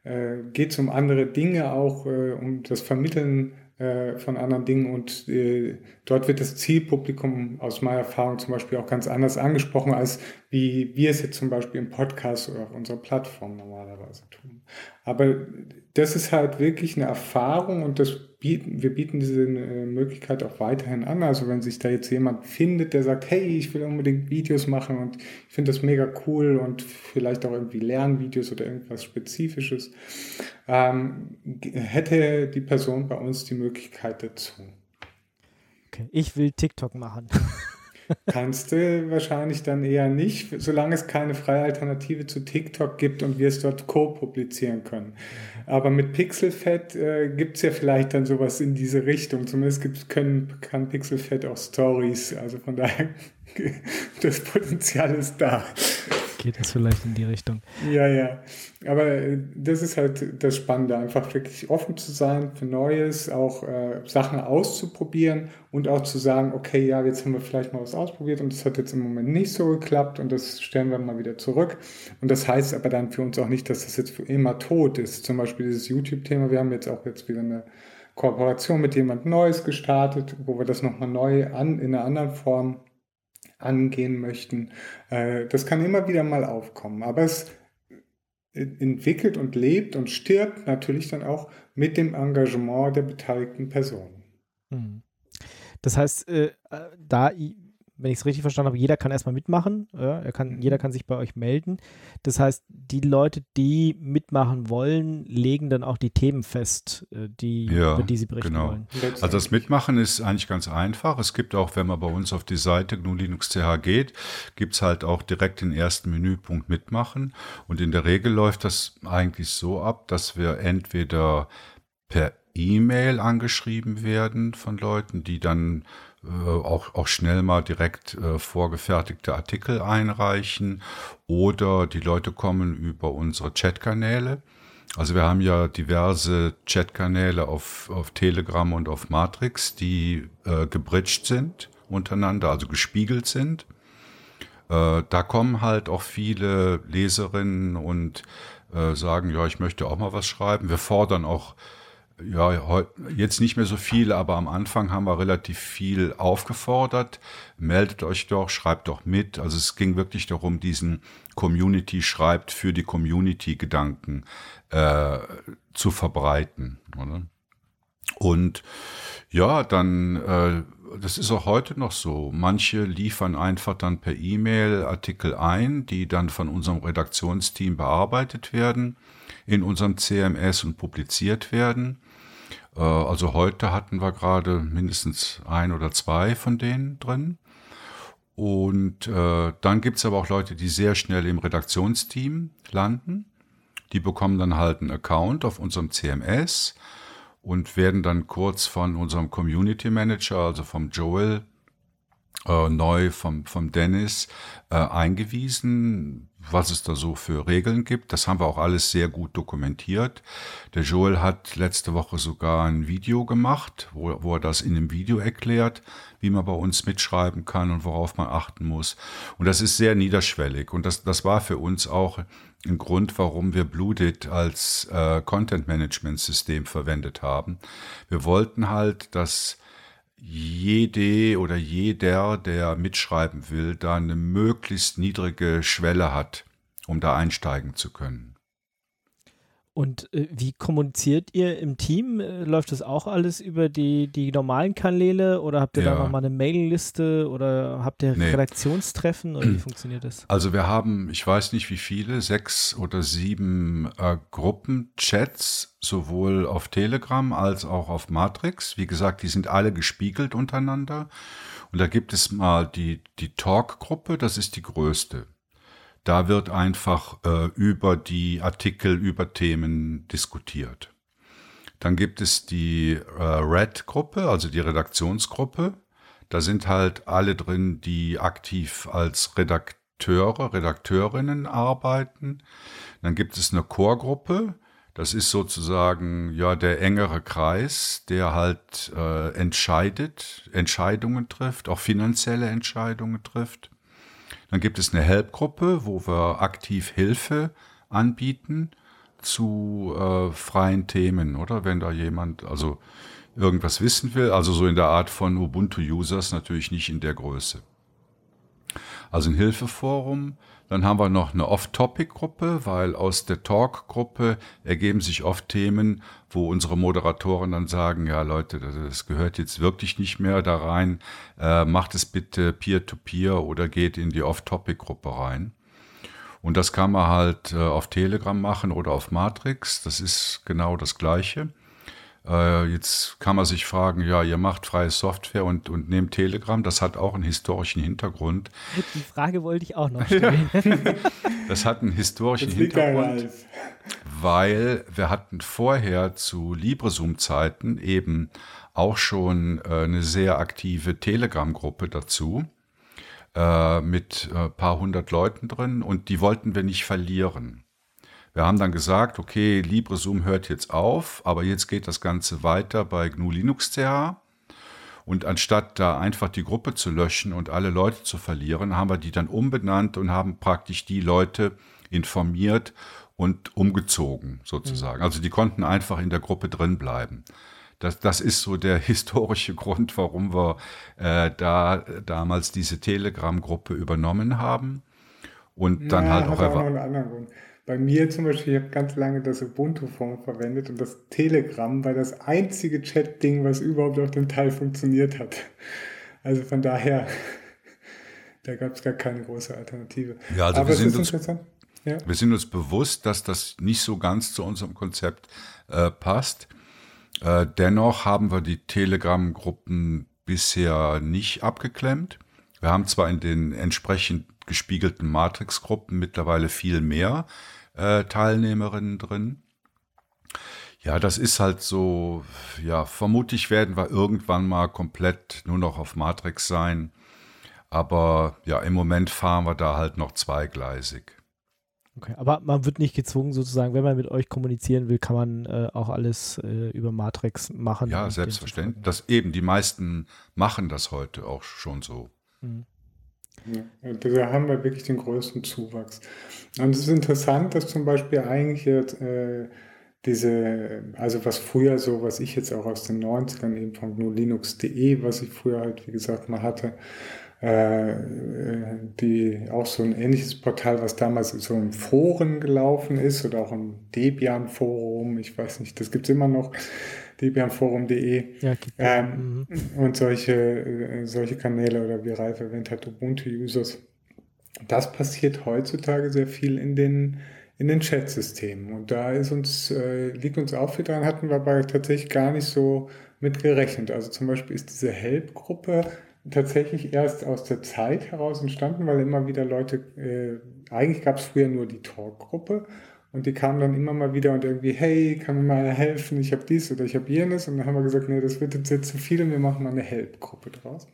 äh, geht es um andere Dinge auch, äh, um das Vermitteln äh, von anderen Dingen und äh, dort wird das Zielpublikum aus meiner Erfahrung zum Beispiel auch ganz anders angesprochen, als wie wir es jetzt zum Beispiel im Podcast oder auf unserer Plattform normalerweise tun. Aber das ist halt wirklich eine Erfahrung und das bieten, wir bieten diese äh, Möglichkeit auch weiterhin an. Also wenn sich da jetzt jemand findet, der sagt, hey, ich will unbedingt Videos machen und ich finde das mega cool und vielleicht auch irgendwie Lernvideos oder irgendwas Spezifisches, ähm, hätte die Person bei uns die Möglichkeit dazu. Okay, ich will TikTok machen. Kannst du wahrscheinlich dann eher nicht, solange es keine freie Alternative zu TikTok gibt und wir es dort co-publizieren können. Aber mit Pixelfed äh, gibt es ja vielleicht dann sowas in diese Richtung. Zumindest gibt's, können, kann Pixelfed auch Stories. Also von daher, das Potenzial ist da geht das vielleicht in die Richtung. Ja, ja. Aber äh, das ist halt das Spannende, einfach wirklich offen zu sein für Neues, auch äh, Sachen auszuprobieren und auch zu sagen, okay, ja, jetzt haben wir vielleicht mal was ausprobiert und das hat jetzt im Moment nicht so geklappt und das stellen wir mal wieder zurück. Und das heißt aber dann für uns auch nicht, dass das jetzt für immer tot ist. Zum Beispiel dieses YouTube-Thema, wir haben jetzt auch jetzt wieder eine Kooperation mit jemand Neues gestartet, wo wir das nochmal neu an, in einer anderen Form angehen möchten. Äh, das kann immer wieder mal aufkommen, aber es entwickelt und lebt und stirbt natürlich dann auch mit dem Engagement der beteiligten Personen. Hm. Das heißt, äh, da wenn ich es richtig verstanden habe, jeder kann erstmal mitmachen. Ja, er kann, mhm. Jeder kann sich bei euch melden. Das heißt, die Leute, die mitmachen wollen, legen dann auch die Themen fest, äh, die, ja, über die sie berichten genau. wollen. Also das Mitmachen ist eigentlich ganz einfach. Es gibt auch, wenn man bei uns auf die Seite GNU Linux CH geht, gibt es halt auch direkt den ersten Menüpunkt Mitmachen. Und in der Regel läuft das eigentlich so ab, dass wir entweder per E-Mail angeschrieben werden von Leuten, die dann auch, auch schnell mal direkt äh, vorgefertigte Artikel einreichen oder die Leute kommen über unsere Chatkanäle. Also wir haben ja diverse Chatkanäle auf, auf Telegram und auf Matrix, die äh, gebridged sind untereinander, also gespiegelt sind. Äh, da kommen halt auch viele Leserinnen und äh, sagen, ja, ich möchte auch mal was schreiben. Wir fordern auch ja, jetzt nicht mehr so viele, aber am Anfang haben wir relativ viel aufgefordert. Meldet euch doch, schreibt doch mit. Also es ging wirklich darum, diesen Community schreibt für die Community-Gedanken äh, zu verbreiten. Oder? Und ja, dann, äh, das ist auch heute noch so. Manche liefern einfach dann per E-Mail Artikel ein, die dann von unserem Redaktionsteam bearbeitet werden in unserem CMS und publiziert werden. Äh, also heute hatten wir gerade mindestens ein oder zwei von denen drin. Und äh, dann gibt es aber auch Leute, die sehr schnell im Redaktionsteam landen. Die bekommen dann halt einen Account auf unserem CMS und werden dann kurz von unserem Community Manager, also vom Joel, äh, neu vom, vom Dennis äh, eingewiesen, was es da so für Regeln gibt. Das haben wir auch alles sehr gut dokumentiert. Der Joel hat letzte Woche sogar ein Video gemacht, wo, wo er das in einem Video erklärt, wie man bei uns mitschreiben kann und worauf man achten muss. Und das ist sehr niederschwellig. Und das, das war für uns auch ein Grund, warum wir Bluedit als äh, Content-Management-System verwendet haben. Wir wollten halt, dass jede oder jeder, der mitschreiben will, da eine möglichst niedrige Schwelle hat, um da einsteigen zu können. Und äh, wie kommuniziert ihr im Team? Äh, läuft das auch alles über die, die normalen Kanäle oder habt ihr ja. da nochmal eine Mailingliste oder habt ihr nee. Redaktionstreffen oder wie funktioniert das? Also wir haben, ich weiß nicht wie viele, sechs oder sieben äh, Gruppenchats, sowohl auf Telegram als auch auf Matrix. Wie gesagt, die sind alle gespiegelt untereinander. Und da gibt es mal die, die Talk-Gruppe, das ist die größte. Da wird einfach äh, über die Artikel, über Themen diskutiert. Dann gibt es die äh, Red-Gruppe, also die Redaktionsgruppe. Da sind halt alle drin, die aktiv als Redakteure, Redakteurinnen arbeiten. Dann gibt es eine Chorgruppe. Das ist sozusagen ja der engere Kreis, der halt äh, entscheidet, Entscheidungen trifft, auch finanzielle Entscheidungen trifft. Dann gibt es eine Help-Gruppe, wo wir aktiv Hilfe anbieten zu äh, freien Themen, oder? Wenn da jemand also irgendwas wissen will, also so in der Art von Ubuntu-Users, natürlich nicht in der Größe. Also ein Hilfeforum. Dann haben wir noch eine Off-Topic-Gruppe, weil aus der Talk-Gruppe ergeben sich oft Themen, wo unsere Moderatoren dann sagen, ja Leute, das gehört jetzt wirklich nicht mehr da rein, äh, macht es bitte Peer-to-Peer -peer oder geht in die Off-Topic-Gruppe rein. Und das kann man halt äh, auf Telegram machen oder auf Matrix. Das ist genau das Gleiche. Äh, jetzt kann man sich fragen, ja, ihr macht freie Software und, und nehmt Telegram. Das hat auch einen historischen Hintergrund. Die Frage wollte ich auch noch stellen. das hat einen historischen Hintergrund, weil wir hatten vorher zu LibreZoom-Zeiten eben auch schon äh, eine sehr aktive Telegram-Gruppe dazu äh, mit ein paar hundert Leuten drin und die wollten wir nicht verlieren. Wir haben dann gesagt, okay, LibreZoom hört jetzt auf, aber jetzt geht das Ganze weiter bei GNU Linux CH. Und anstatt da einfach die Gruppe zu löschen und alle Leute zu verlieren, haben wir die dann umbenannt und haben praktisch die Leute informiert und umgezogen sozusagen. Mhm. Also die konnten einfach in der Gruppe drin bleiben. Das, das ist so der historische Grund, warum wir äh, da damals diese Telegram-Gruppe übernommen haben. Und dann ja, halt auch, auch einen anderen Grund. Bei mir zum Beispiel, ich habe ganz lange das Ubuntu-Phone verwendet und das Telegram war das einzige Chat-Ding, was überhaupt auf dem Teil funktioniert hat. Also von daher, da gab es gar keine große Alternative. Ja, also Aber wir sind, uns, ja. wir sind uns bewusst, dass das nicht so ganz zu unserem Konzept äh, passt. Äh, dennoch haben wir die Telegram-Gruppen bisher nicht abgeklemmt. Wir haben zwar in den entsprechend gespiegelten Matrix-Gruppen mittlerweile viel mehr äh, Teilnehmerinnen drin. Ja, das ist halt so, ja, vermutlich werden wir irgendwann mal komplett nur noch auf Matrix sein. Aber ja, im Moment fahren wir da halt noch zweigleisig. Okay, aber man wird nicht gezwungen, sozusagen, wenn man mit euch kommunizieren will, kann man äh, auch alles äh, über Matrix machen. Ja, selbstverständlich. Das eben, die meisten machen das heute auch schon so. Mhm. Ja, da haben wir wirklich den größten Zuwachs. Und es ist interessant, dass zum Beispiel eigentlich jetzt, äh, diese, also was früher so, was ich jetzt auch aus den 90ern eben von GNU Linux.de, was ich früher halt, wie gesagt, mal hatte, äh, die auch so ein ähnliches Portal, was damals so im Foren gelaufen ist oder auch im Debian-Forum, ich weiß nicht, das gibt's immer noch, debianforum.de ja, ähm, mhm. und solche, äh, solche Kanäle oder wie Ralf erwähnt hat, Ubuntu-Users. Das passiert heutzutage sehr viel in den, in den Chat-Systemen. Und da ist uns, äh, liegt uns auch viel dran, hatten wir aber tatsächlich gar nicht so mit gerechnet. Also zum Beispiel ist diese Help-Gruppe tatsächlich erst aus der Zeit heraus entstanden, weil immer wieder Leute, äh, eigentlich gab es früher nur die Talk-Gruppe und die kamen dann immer mal wieder und irgendwie, hey, kann mir mal helfen, ich habe dies oder ich habe jenes. Und dann haben wir gesagt, nee, das wird jetzt, zu viel und wir machen mal eine Help-Gruppe draus.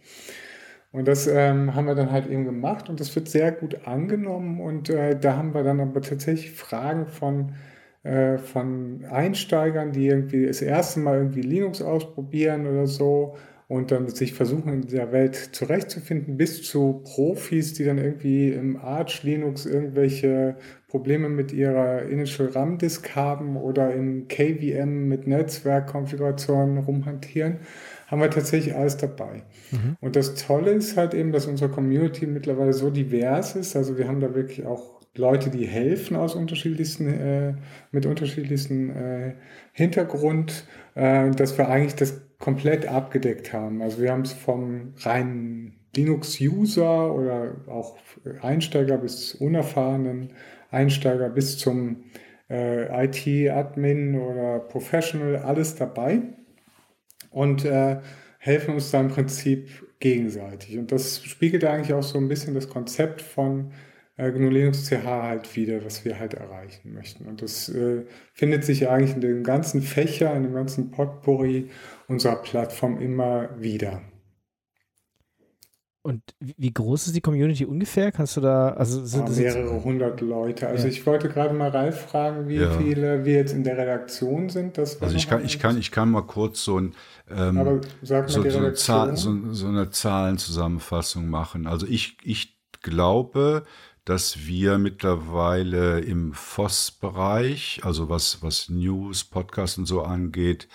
Und das ähm, haben wir dann halt eben gemacht und das wird sehr gut angenommen. Und äh, da haben wir dann aber tatsächlich Fragen von, äh, von Einsteigern, die irgendwie das erste Mal irgendwie Linux ausprobieren oder so und dann sich versuchen in der Welt zurechtzufinden, bis zu Profis, die dann irgendwie im Arch Linux irgendwelche Probleme mit ihrer Initial RAM Disk haben oder im KVM mit Netzwerkkonfigurationen rumhantieren, haben wir tatsächlich alles dabei. Mhm. Und das Tolle ist halt eben, dass unsere Community mittlerweile so divers ist. Also wir haben da wirklich auch Leute, die helfen aus unterschiedlichsten, äh, mit unterschiedlichsten äh, Hintergrund, äh, dass wir eigentlich das komplett abgedeckt haben. Also wir haben es vom reinen Linux-User oder auch Einsteiger bis unerfahrenen Einsteiger bis zum äh, IT-Admin oder Professional, alles dabei und äh, helfen uns da im Prinzip gegenseitig. Und das spiegelt eigentlich auch so ein bisschen das Konzept von äh, GNU Linux CH halt wieder, was wir halt erreichen möchten. Und das äh, findet sich eigentlich in den ganzen Fächern, in dem ganzen Potpourri unserer Plattform immer wieder. Und wie groß ist die Community ungefähr? Kannst du da, also sind ja, mehrere hundert Leute. Also ja. ich wollte gerade mal Ralf fragen, wie ja. viele wir jetzt in der Redaktion sind. also ich kann, ich kann, ich kann mal kurz so ein ähm, so, so, eine Zahl, so, so, eine Zahlenzusammenfassung machen. Also ich, ich glaube, dass wir mittlerweile im FOSS-Bereich, also was, was News, Podcasts und so angeht,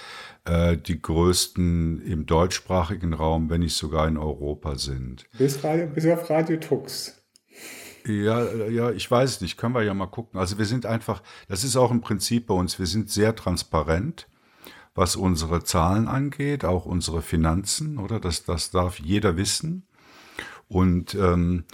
äh, die größten im deutschsprachigen Raum, wenn nicht sogar in Europa sind. Bis, Radio, bis auf Radio Tux. Ja, ja, ich weiß nicht. Können wir ja mal gucken. Also wir sind einfach, das ist auch ein Prinzip bei uns. Wir sind sehr transparent, was unsere Zahlen angeht, auch unsere Finanzen, oder? Das, das darf jeder wissen. Und ähm,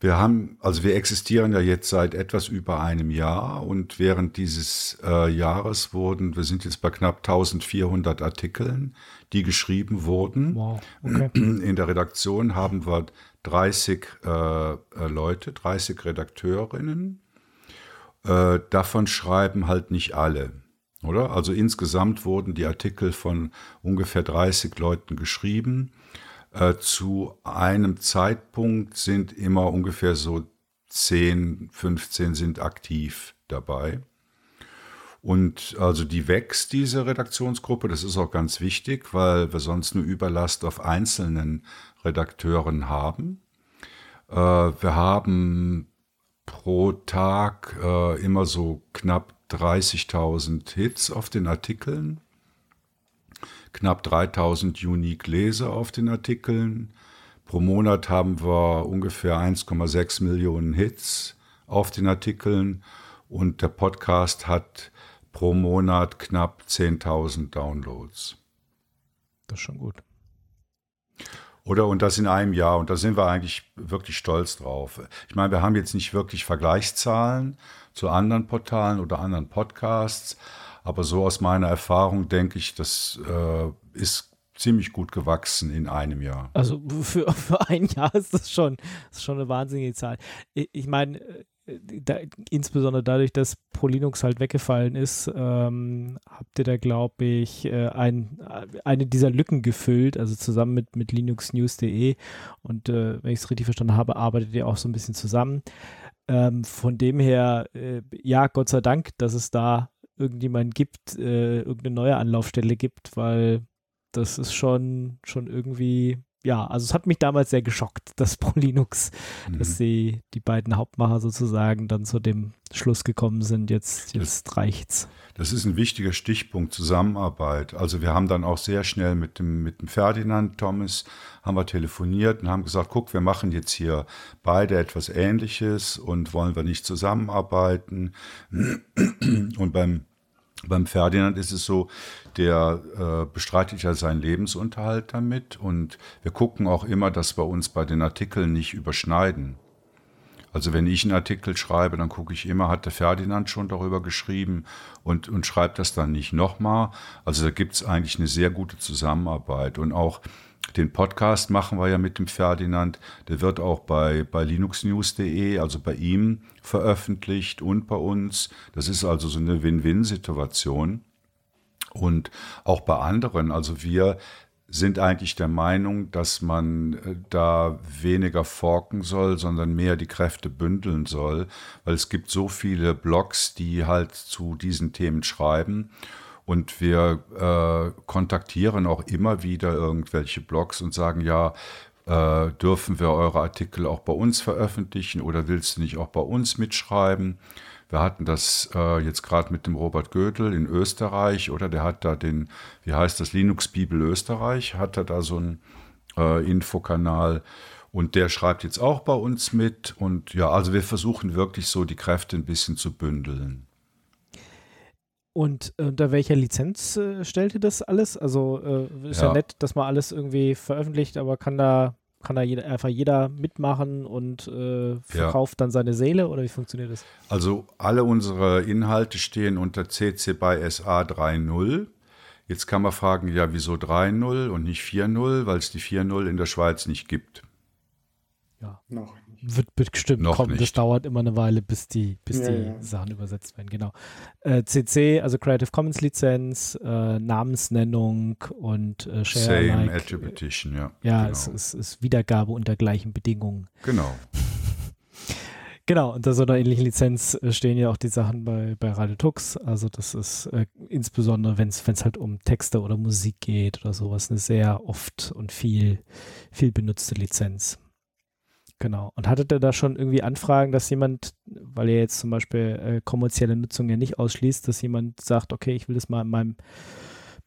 wir haben, also wir existieren ja jetzt seit etwas über einem Jahr und während dieses äh, Jahres wurden, wir sind jetzt bei knapp 1400 Artikeln, die geschrieben wurden. Wow. Okay. In der Redaktion haben wir 30 äh, äh, Leute, 30 Redakteurinnen. Äh, davon schreiben halt nicht alle. Oder? Also insgesamt wurden die Artikel von ungefähr 30 Leuten geschrieben. Äh, zu einem Zeitpunkt sind immer ungefähr so 10, 15 sind aktiv dabei. Und also die wächst, diese Redaktionsgruppe, das ist auch ganz wichtig, weil wir sonst nur Überlast auf einzelnen Redakteuren haben. Äh, wir haben pro Tag äh, immer so knapp 30.000 Hits auf den Artikeln knapp 3000 Unique Leser auf den Artikeln. Pro Monat haben wir ungefähr 1,6 Millionen Hits auf den Artikeln und der Podcast hat pro Monat knapp 10.000 Downloads. Das ist schon gut. Oder und das in einem Jahr und da sind wir eigentlich wirklich stolz drauf. Ich meine, wir haben jetzt nicht wirklich Vergleichszahlen zu anderen Portalen oder anderen Podcasts, aber so aus meiner Erfahrung denke ich, das äh, ist ziemlich gut gewachsen in einem Jahr. Also für, für ein Jahr ist das schon, ist schon eine wahnsinnige Zahl. Ich, ich meine, äh, da, insbesondere dadurch, dass ProLinux halt weggefallen ist, ähm, habt ihr da, glaube ich, äh, ein, eine dieser Lücken gefüllt, also zusammen mit, mit linuxnews.de. Und äh, wenn ich es richtig verstanden habe, arbeitet ihr auch so ein bisschen zusammen. Ähm, von dem her, äh, ja, Gott sei Dank, dass es da irgendjemand gibt, äh, irgendeine neue Anlaufstelle gibt, weil das ist schon, schon irgendwie, ja, also es hat mich damals sehr geschockt, dass ProLinux, mhm. dass sie, die beiden Hauptmacher sozusagen dann zu dem Schluss gekommen sind, jetzt, jetzt das, reicht's. Das ist ein wichtiger Stichpunkt, Zusammenarbeit. Also wir haben dann auch sehr schnell mit dem, mit dem Ferdinand Thomas haben wir telefoniert und haben gesagt, guck, wir machen jetzt hier beide etwas Ähnliches und wollen wir nicht zusammenarbeiten. Und beim beim Ferdinand ist es so, der äh, bestreitet ja seinen Lebensunterhalt damit und wir gucken auch immer, dass wir uns bei den Artikeln nicht überschneiden. Also wenn ich einen Artikel schreibe, dann gucke ich immer, hat der Ferdinand schon darüber geschrieben und, und schreibt das dann nicht nochmal. Also da gibt es eigentlich eine sehr gute Zusammenarbeit und auch den Podcast machen wir ja mit dem Ferdinand. Der wird auch bei, bei linuxnews.de, also bei ihm, veröffentlicht und bei uns. Das ist also so eine Win-Win-Situation. Und auch bei anderen. Also wir sind eigentlich der Meinung, dass man äh, da weniger forken soll, sondern mehr die Kräfte bündeln soll, weil es gibt so viele Blogs, die halt zu diesen Themen schreiben. Und wir äh, kontaktieren auch immer wieder irgendwelche Blogs und sagen, ja, äh, dürfen wir eure Artikel auch bei uns veröffentlichen oder willst du nicht auch bei uns mitschreiben? Wir hatten das äh, jetzt gerade mit dem Robert Gödel in Österreich, oder der hat da den, wie heißt das, Linux Bibel Österreich, hat er da so einen äh, Infokanal und der schreibt jetzt auch bei uns mit. Und ja, also wir versuchen wirklich so die Kräfte ein bisschen zu bündeln. Und äh, unter welcher Lizenz äh, stellt ihr das alles? Also äh, ist ja. ja. nett, dass man alles irgendwie veröffentlicht, aber kann da kann da jeder, einfach jeder mitmachen und äh, verkauft ja. dann seine Seele oder wie funktioniert das? Also alle unsere Inhalte stehen unter CC by SA 3.0. Jetzt kann man fragen, ja, wieso 3.0 und nicht 4.0, weil es die 4.0 in der Schweiz nicht gibt. Ja. Noch wird bestimmt Noch kommen. nicht. Das dauert immer eine Weile, bis die, bis Ja, die ja. Sachen übersetzt werden. Genau. Äh, CC, also Creative Commons Lizenz, äh, Namensnennung und äh, Share Same Alike. Attribution, ja. Ja, genau. es, es ist Wiedergabe unter gleichen Bedingungen. genau. Genau, unter so einer ähnlichen Lizenz äh, stehen ja auch die Sachen bei, bei Radio Tux. Also das ist äh, insbesondere, wenn es halt um Texte oder Musik geht oder sowas, eine sehr oft und viel, viel benutzte Lizenz. Genau. Und hattet ihr da schon irgendwie Anfragen, dass jemand, weil ihr jetzt zum Beispiel äh, kommerzielle Nutzung ja nicht ausschließt, dass jemand sagt, okay, ich will das mal in meinem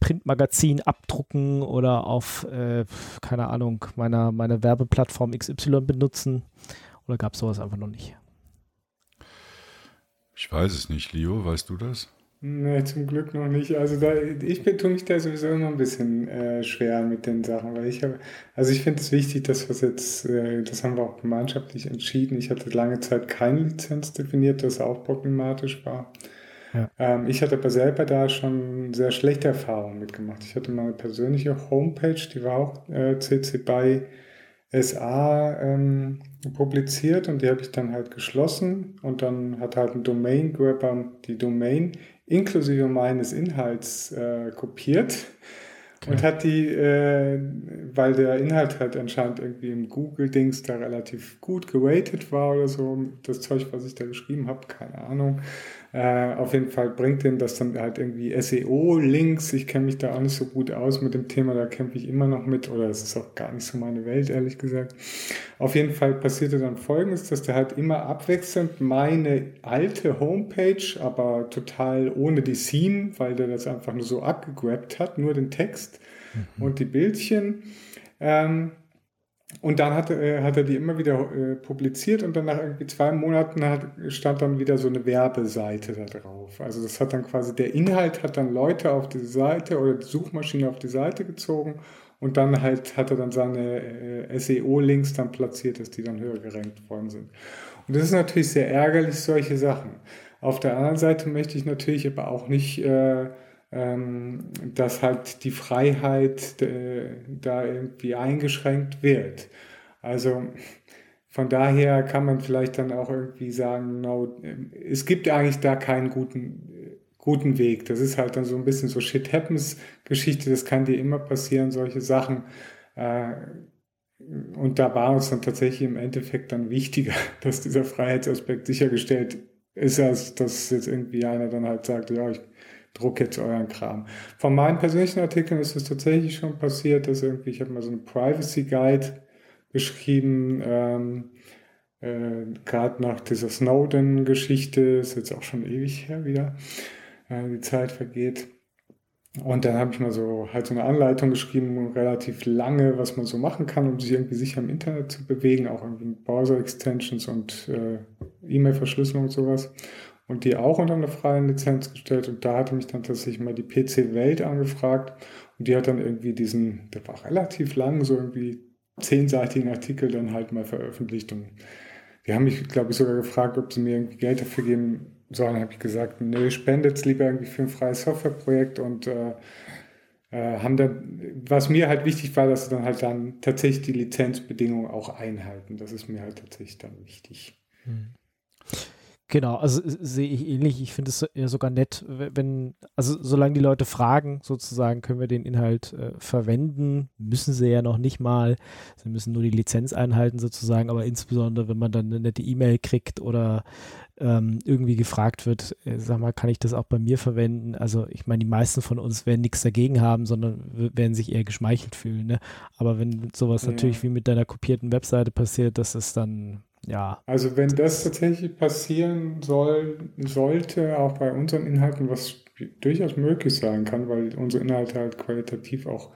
Printmagazin abdrucken oder auf, äh, keine Ahnung, meiner, meiner Werbeplattform XY benutzen? Oder gab es sowas einfach noch nicht? Ich weiß es nicht, Leo, weißt du das? Nee, zum Glück noch nicht. Also da, ich tue mich da sowieso immer ein bisschen äh, schwer mit den Sachen, weil ich habe, also ich finde es wichtig, dass wir jetzt, äh, das haben wir auch gemeinschaftlich entschieden. Ich hatte lange Zeit keine Lizenz definiert, das auch problematisch war. Ja. Ähm, ich hatte aber selber da schon sehr schlechte Erfahrungen mitgemacht. Ich hatte meine persönliche Homepage, die war auch äh, CC BY SA ähm, publiziert und die habe ich dann halt geschlossen und dann hat halt ein Domain Grabber die Domain inklusive meines Inhalts äh, kopiert und Okay. hat die, äh, weil der Inhalt halt anscheinend irgendwie im Google-Dings da relativ gut geratet war oder so, das Zeug, was ich da geschrieben habe, keine Ahnung. Äh, auf jeden Fall bringt den das dann halt irgendwie SEO-Links. Ich kenne mich da auch nicht so gut aus mit dem Thema, da kämpfe ich immer noch mit, oder es ist auch gar nicht so meine Welt, ehrlich gesagt. Auf jeden Fall passierte dann folgendes, dass der halt immer abwechselnd meine alte Homepage, aber total ohne die Theme, weil der das einfach nur so abgegrabt hat, nur den Text und die Bildchen. Ähm, und dann hat, äh, hat er die immer wieder äh, publiziert und dann nach irgendwie zwei Monaten hat, stand dann wieder so eine Werbeseite da drauf. Also das hat dann quasi, der Inhalt hat dann Leute auf die Seite oder die Suchmaschine auf die Seite gezogen und dann halt hat er dann seine äh, SEO-Links dann platziert, dass die dann höher gerankt worden sind. Und das ist natürlich sehr ärgerlich, solche Sachen. Auf der anderen Seite möchte ich natürlich aber auch nicht, äh, dass halt die Freiheit äh, da irgendwie eingeschränkt wird. Also von daher kann man vielleicht dann auch irgendwie sagen, no, es gibt eigentlich da keinen guten, guten Weg. Das ist halt dann so ein bisschen so Shit Happens Geschichte, das kann dir immer passieren, solche Sachen. Äh, und da war uns dann tatsächlich im Endeffekt dann wichtiger, dass dieser Freiheitsaspekt sichergestellt ist, als dass jetzt irgendwie einer dann halt sagt, ja, ich druck jetzt euren Kram. Von meinen persönlichen Artikeln ist es tatsächlich schon passiert, dass irgendwie, ich habe mal so einen Privacy Guide geschrieben, ähm, äh, gerade nach dieser Snowden-Geschichte, ist jetzt auch schon ewig her wieder, äh, die Zeit vergeht. Und dann habe ich mal so halt so eine Anleitung geschrieben, relativ lange, was man so machen kann, um sich irgendwie sicher im Internet zu bewegen, auch irgendwie Browser-Extensions und äh, E-Mail-Verschlüsselung und sowas. Und die auch unter eine freie Lizenz gestellt. Und da hatte mich dann tatsächlich mal die PC Welt angefragt. Und die hat dann irgendwie diesen, der war relativ lang, so irgendwie zehnseitigen Artikel dann halt mal veröffentlicht. Und die haben mich, glaube ich, sogar gefragt, ob sie mir irgendwie Geld dafür geben sollen. habe ich gesagt, nö, spendet's lieber irgendwie für ein freies Softwareprojekt und äh, äh, haben dann, was mir halt wichtig war, dass sie dann halt dann tatsächlich die Lizenzbedingungen auch einhalten. Das ist mir halt tatsächlich dann wichtig. Genau, also äh, sehe ich ähnlich. Ich finde es eher sogar nett, wenn, also solange die Leute fragen, sozusagen, können wir den Inhalt äh, verwenden, müssen sie ja noch nicht mal. Sie müssen nur die Lizenz einhalten, sozusagen, aber insbesondere, wenn man dann eine nette E-Mail kriegt oder ähm, irgendwie gefragt wird, äh, sag mal, kann ich das auch bei mir verwenden? Also ich meine, die meisten von uns werden nichts dagegen haben, sondern werden sich eher geschmeichelt fühlen. Ne? Aber wenn sowas Ja. natürlich wie mit deiner kopierten Webseite passiert, das ist dann, ja, Also wenn das tatsächlich passieren soll, sollte, auch bei unseren Inhalten, was durchaus möglich sein kann, weil unsere Inhalte halt qualitativ auch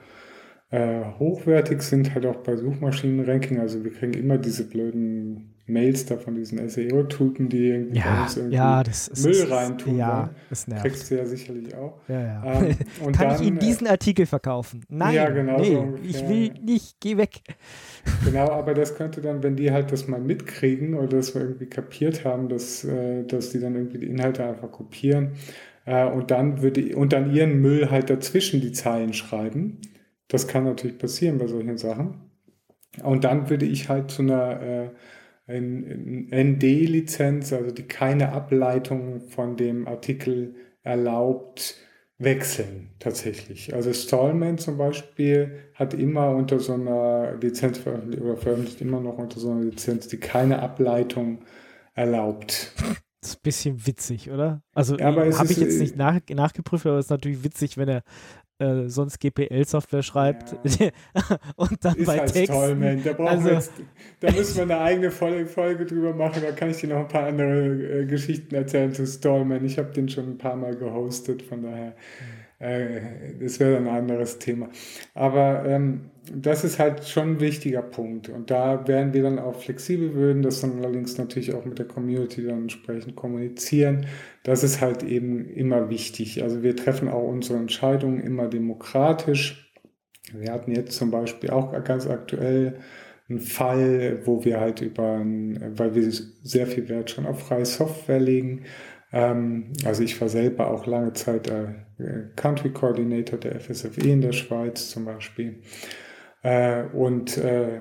äh, hochwertig sind, halt auch bei Suchmaschinenranking. Also wir kriegen immer diese blöden Mails da von diesen SEO-Typen, die irgendwie ja, irgendwie ja, das Müll ist, reintun Ja, wollen. es nervt. Kriegst du ja sicherlich auch. Ja, ja. Ähm, und Kann dann, ich Ihnen äh, diesen Artikel verkaufen? Nein, Ja, genau nee, so ich will nicht, geh weg. Genau, aber das könnte dann, wenn die halt das mal mitkriegen oder das wir irgendwie kapiert haben, dass, äh, dass die dann irgendwie die Inhalte einfach kopieren, Äh, und dann würde und dann ihren Müll halt dazwischen die Zeilen schreiben. Das kann natürlich passieren bei solchen Sachen. Und dann würde ich halt zu einer äh, ND-Lizenz, also die keine Ableitung von dem Artikel erlaubt, wechseln tatsächlich. Also Stallman zum Beispiel hat immer unter so einer Lizenz veröffentlicht oder veröffentlicht immer noch unter so einer Lizenz, die keine Ableitung erlaubt. Das ist ein bisschen witzig, oder? Also ja, habe ich jetzt nicht nach, nachgeprüft, aber es ist natürlich witzig, wenn er äh, sonst GPL-Software schreibt ja. und dann ist bei halt Text. toll, man. Da, also, jetzt, da müssen wir eine eigene Folge, Folge drüber machen. Da kann ich dir noch ein paar andere äh, Geschichten erzählen zu Stallman. Ich habe den schon ein paar Mal gehostet, von daher. Mhm äh, das wäre ein anderes Thema. Aber ähm, das ist halt schon ein wichtiger Punkt. Und da wären wir dann auch flexibel, würden das dann allerdings natürlich auch mit der Community dann entsprechend kommunizieren. Das ist halt eben immer wichtig. Also wir treffen auch unsere Entscheidungen immer demokratisch. Wir hatten jetzt zum Beispiel auch ganz aktuell einen Fall, wo wir halt über, weil wir sehr viel Wert schon auf freie Software legen, ähm, also ich war selber auch lange Zeit äh, Country Coordinator der FSFE in der Schweiz zum Beispiel. Äh, und äh,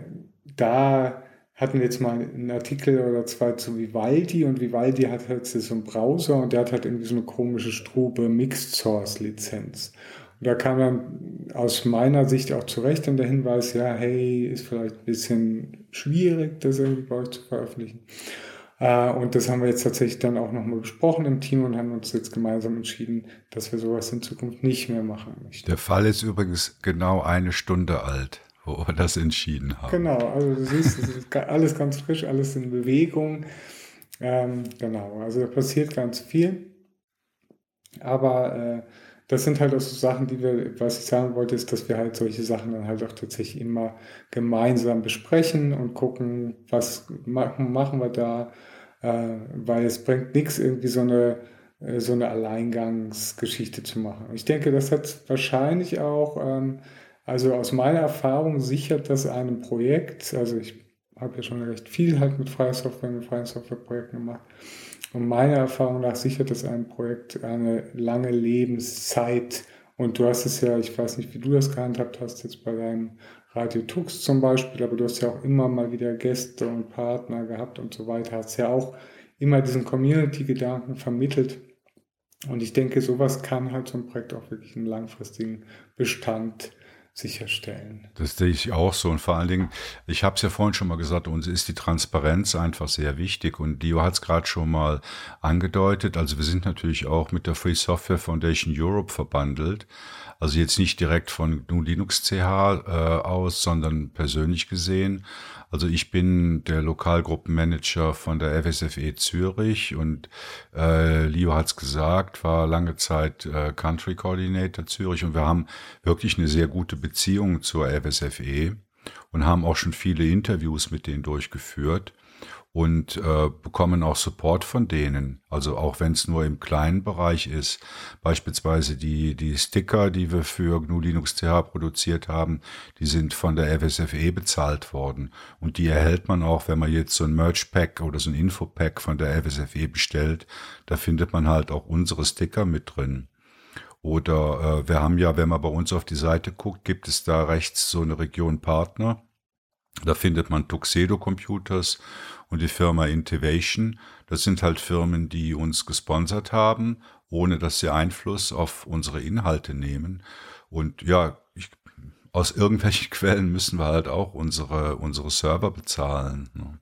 da hatten wir jetzt mal einen Artikel oder zwei zu Vivaldi und Vivaldi hat halt so einen Browser und der hat halt irgendwie so eine komische Strube Mixed Source Lizenz. Und da kam dann aus meiner Sicht auch zurecht und der Hinweis, ja, hey, ist vielleicht ein bisschen schwierig, das irgendwie bei euch zu veröffentlichen. Äh, und das haben wir jetzt tatsächlich dann auch nochmal besprochen im Team und haben uns jetzt gemeinsam entschieden, dass wir sowas in Zukunft nicht mehr machen möchten. Der Fall ist übrigens genau eine Stunde alt, wo wir das entschieden haben. Genau, also du siehst, es ist alles ganz frisch, alles in Bewegung. Ähm, genau, also da passiert ganz viel. Aber äh, das sind halt auch so Sachen, die wir, was ich sagen wollte, ist, dass wir halt solche Sachen dann halt auch tatsächlich immer gemeinsam besprechen und gucken, was machen, machen wir da, äh, weil es bringt nichts, irgendwie so eine, äh, so eine Alleingangsgeschichte zu machen. Ich denke, das hat wahrscheinlich auch, ähm, also aus meiner Erfahrung sichert das einem Projekt, also ich habe ja schon recht viel halt mit freier Software, mit freien Softwareprojekten gemacht, und meiner Erfahrung nach sichert das einem Projekt eine lange Lebenszeit. Und du hast es ja, ich weiß nicht, wie du das gehandhabt hast, jetzt bei deinem Radio Tux zum Beispiel, aber du hast ja auch immer mal wieder Gäste und Partner gehabt und so weiter, hast ja auch immer diesen Community-Gedanken vermittelt. Und ich denke, sowas kann halt so ein Projekt auch wirklich einen langfristigen Bestand sicherstellen. Das sehe ich auch so. Und vor allen Dingen, ich habe es ja vorhin schon mal gesagt, uns ist die Transparenz einfach sehr wichtig. Und Dio hat es gerade schon mal angedeutet. Also wir sind natürlich auch mit der Free Software Foundation Europe verbandelt. Also jetzt nicht direkt von GNU Linux CH äh, aus, sondern persönlich gesehen. Also ich bin der Lokalgruppenmanager von der FSFE Zürich und äh, Leo hat's gesagt, war lange Zeit äh, Country Coordinator Zürich und wir haben wirklich eine sehr gute Beziehung zur FSFE und haben auch schon viele Interviews mit denen durchgeführt und äh, bekommen auch Support von denen. Also auch wenn es nur im kleinen Bereich ist. Beispielsweise die, die Sticker, die wir für GNU Linux CH produziert haben, die sind von der FSFE bezahlt worden. Und die erhält man auch, wenn man jetzt so ein Merch-Pack oder so ein Info-Pack von der FSFE bestellt. Da findet man halt auch unsere Sticker mit drin. Oder äh, wir haben ja, wenn man bei uns auf die Seite guckt, gibt es da rechts so eine Region Partner. Da findet man Tuxedo Computers und die Firma Intivation. Das sind halt Firmen, die uns gesponsert haben, ohne dass sie Einfluss auf unsere Inhalte nehmen. Und ja, ich, aus irgendwelchen Quellen müssen wir halt auch unsere, unsere Server bezahlen. Ne?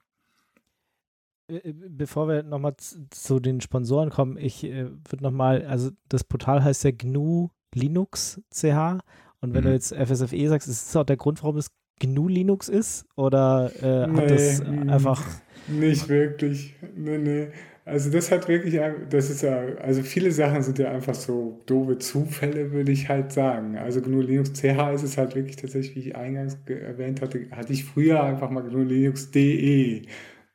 Äh, äh, bevor wir nochmal zu den Sponsoren kommen, ich äh, würde nochmal, also das Portal heißt ja GNU Linux CH und wenn mhm. du jetzt FSFE sagst, ist das auch der Grund, warum es GNU Linux ist? Oder äh, nee, hat das einfach. Nicht wirklich. Nee, nee. Also das hat wirklich, das ist ja, also viele Sachen sind ja einfach so doofe Zufälle, würde ich halt sagen. Also GNU Linux CH ist es halt wirklich tatsächlich, wie ich eingangs erwähnt hatte, hatte ich früher einfach mal GNU Linux DE.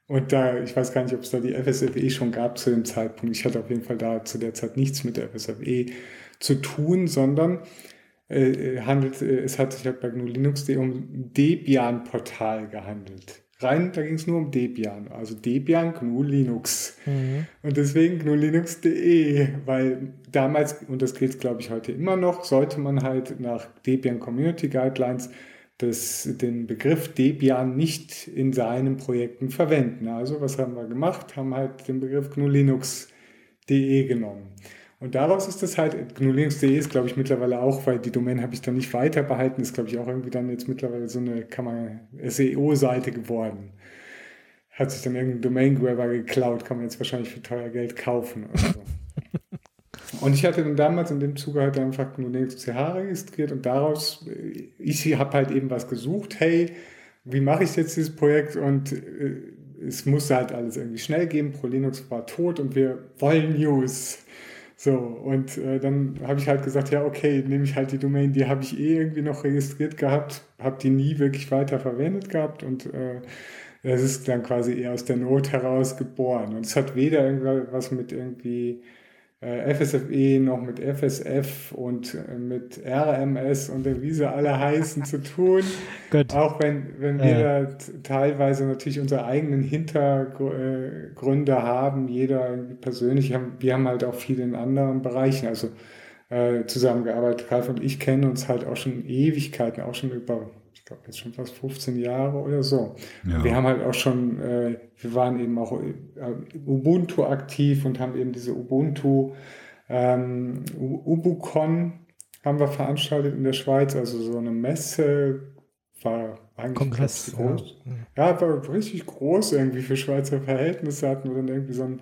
Und da, ich weiß gar nicht, ob es da die FSFE schon gab zu dem Zeitpunkt. Ich hatte auf jeden Fall da zu der Zeit nichts mit der FSFE zu tun, sondern äh, handelt, äh, es hat sich halt bei GNU Linux um Debian-Portal gehandelt. Rein, da ging es nur um Debian. Also Debian GNU Linux. Mhm. Und deswegen gnulinux.de, weil damals, und das gilt glaube ich heute immer noch, sollte man halt nach Debian Community Guidelines das, den Begriff Debian nicht in seinen Projekten verwenden. Also was haben wir gemacht? Haben halt den Begriff gnulinux.de genommen. Und daraus ist das halt, gnulinux.de ist, glaube ich, mittlerweile auch, weil die Domain habe ich dann nicht weiter behalten, ist, glaube ich, auch irgendwie dann jetzt mittlerweile so eine, kann man, SEO-Seite geworden. Hat sich dann irgendein Domain-Grabber geklaut, kann man jetzt wahrscheinlich für teuer Geld kaufen oder so. Und ich hatte dann damals in dem Zuge halt einfach nur CH registriert und daraus, ich habe halt eben was gesucht, hey, wie mache ich jetzt dieses Projekt und äh, es musste halt alles irgendwie schnell gehen, ProLinux war tot und wir wollen News. So, und äh, dann habe ich halt gesagt, ja, okay, nehme ich halt die Domain, die habe ich eh irgendwie noch registriert gehabt, habe die nie wirklich weiter verwendet gehabt und äh, das ist dann quasi eher aus der Not heraus geboren. Und es hat weder irgendwas mit irgendwie FSFE noch mit FSF und äh, mit RMS und wie sie alle heißen zu tun. Gut. Auch wenn, wenn wir ja. da teilweise natürlich unsere eigenen Hintergründe haben, jeder persönlich, wir haben halt auch viele in anderen Bereichen, also äh, zusammengearbeitet. Ralf und ich kennen uns halt auch schon Ewigkeiten, auch schon über glaube jetzt schon fast 15 Jahre oder so. Ja. Wir haben halt auch schon, äh, wir waren eben auch äh, Ubuntu aktiv und haben eben diese Ubuntu ähm, UbuCon haben wir veranstaltet in der Schweiz, also so eine Messe war eigentlich Kongress, groß. Ja. ja, war richtig groß irgendwie für Schweizer Verhältnisse hatten wir dann irgendwie so ein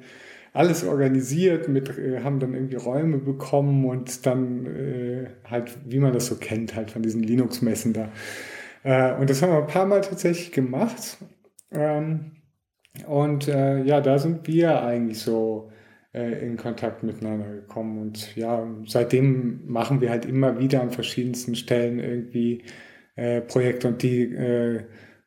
alles organisiert, mit, äh, haben dann irgendwie Räume bekommen und dann äh, halt, wie man das so kennt, halt von diesen Linux-Messen da äh, und das haben wir ein paar Mal tatsächlich gemacht. Ähm, und äh, ja, da sind wir eigentlich so äh, in Kontakt miteinander gekommen. Und ja, seitdem machen wir halt immer wieder an verschiedensten Stellen irgendwie äh, Projekte. Und die äh,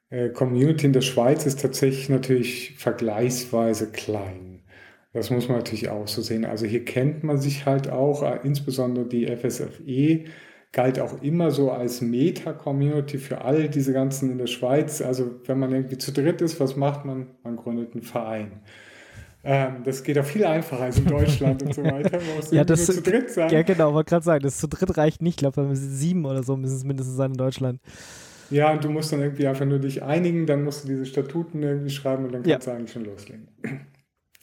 äh, Community in der Schweiz ist tatsächlich natürlich vergleichsweise klein. Das muss man natürlich auch so sehen. Also hier kennt man sich halt auch, insbesondere die FSFE galt auch immer so als Meta-Community für all diese ganzen in der Schweiz. Also wenn man irgendwie zu dritt ist, was macht man? Man gründet einen Verein. Ähm, das geht auch viel einfacher als in Deutschland und so weiter. Ja, das zu dritt sein. Ja, genau, wollte gerade sagen, das zu dritt reicht nicht. Ich glaube, sieben oder so müssen es mindestens sein in Deutschland. Ja, und du musst dann irgendwie einfach nur dich einigen, dann musst du diese Statuten irgendwie schreiben und dann kannst ja. du eigentlich schon loslegen.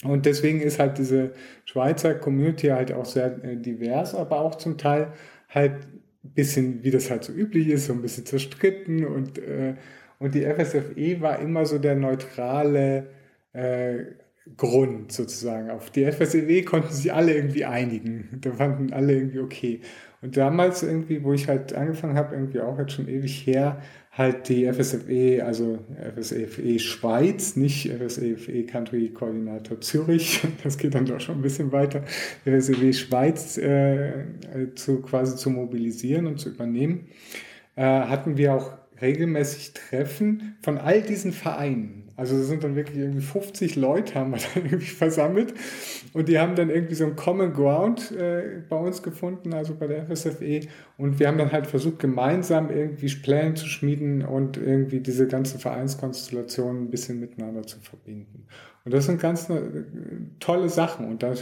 Und deswegen ist halt diese Schweizer Community halt auch sehr äh, divers, aber auch zum Teil halt bisschen, wie das halt so üblich ist, so ein bisschen zerstritten und, äh, und die FSFE war immer so der neutrale äh, Grund sozusagen. Auf die FSEW konnten sich alle irgendwie einigen. Da fanden alle irgendwie okay. Und damals irgendwie, wo ich halt angefangen habe, irgendwie auch jetzt schon ewig her, halt die FSFE, also FSFE Schweiz, nicht FSFE Country Coordinator Zürich, das geht dann doch schon ein bisschen weiter, FSFE Schweiz äh, zu, quasi zu mobilisieren und zu übernehmen, äh, hatten wir auch regelmäßig Treffen von all diesen Vereinen. Also es sind dann wirklich irgendwie 50 Leute haben wir dann irgendwie versammelt und die haben dann irgendwie so einen Common Ground äh, bei uns gefunden, also bei der FSFE und wir haben dann halt versucht gemeinsam irgendwie Pläne zu schmieden und irgendwie diese ganzen Vereinskonstellationen ein bisschen miteinander zu verbinden. Und das sind ganz äh, tolle Sachen und da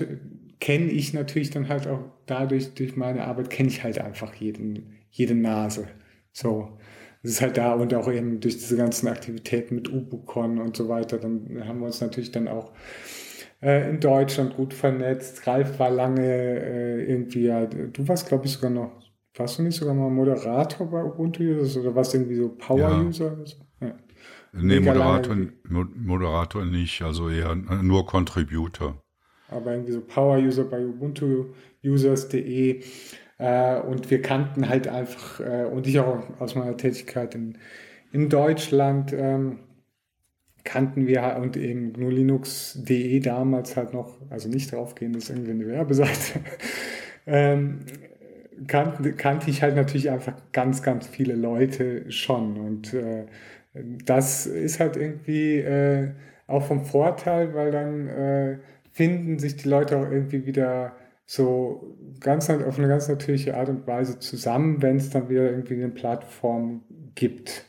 kenne ich natürlich dann halt auch dadurch durch meine Arbeit kenne ich halt einfach jeden jede Nase. So es ist halt da und auch eben durch diese ganzen Aktivitäten mit Ubucon und so weiter, dann haben wir uns natürlich dann auch äh, in Deutschland gut vernetzt. Ralf war lange äh, irgendwie, ja, du warst glaube ich sogar noch, warst du nicht sogar mal Moderator bei Ubuntu-Users oder warst du irgendwie so Power-User? Ja. So? Ja. Nee, Moderator, Moderator nicht, also eher nur Contributor. Aber irgendwie so Power-User bei Ubuntu-Users.de äh, und wir kannten halt einfach, äh, und ich auch aus meiner Tätigkeit in, in Deutschland, ähm, kannten wir und eben nur Linux.de damals halt noch, also nicht draufgehen, das ist irgendwie eine Werbeseite, ähm, kannte, kannte ich halt natürlich einfach ganz, ganz viele Leute schon. Und äh, das ist halt irgendwie äh, auch vom Vorteil, weil dann äh, finden sich die Leute auch irgendwie wieder so ganz auf eine ganz natürliche Art und Weise zusammen, wenn es dann wieder irgendwie eine Plattform gibt.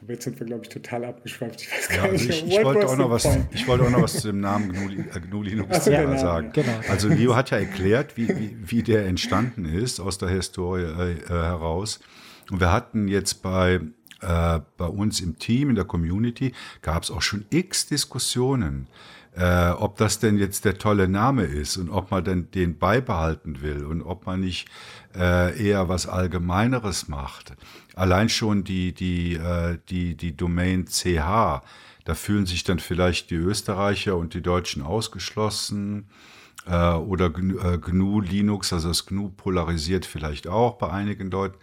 Aber jetzt sind wir, glaube ich, total abgeschweift. Ich weiß gar ja, nicht, ich, ich, wollte auch noch was, ich wollte auch noch was zu dem Namen GNU, äh, GNU Linux so, ja, sagen. Genau. Also Leo hat ja erklärt, wie, wie, wie der entstanden ist aus der Historie äh, äh heraus. Und wir hatten jetzt bei äh, bei uns im Team, in der Community, gab es auch schon x Diskussionen, äh, ob das denn jetzt der tolle Name ist und ob man denn den beibehalten will und ob man nicht äh, eher was Allgemeineres macht. Allein schon die, die, äh, die, die Domain CH, da fühlen sich dann vielleicht die Österreicher und die Deutschen ausgeschlossen äh, oder GNU äh, Linux, also das GNU polarisiert vielleicht auch bei einigen Leuten.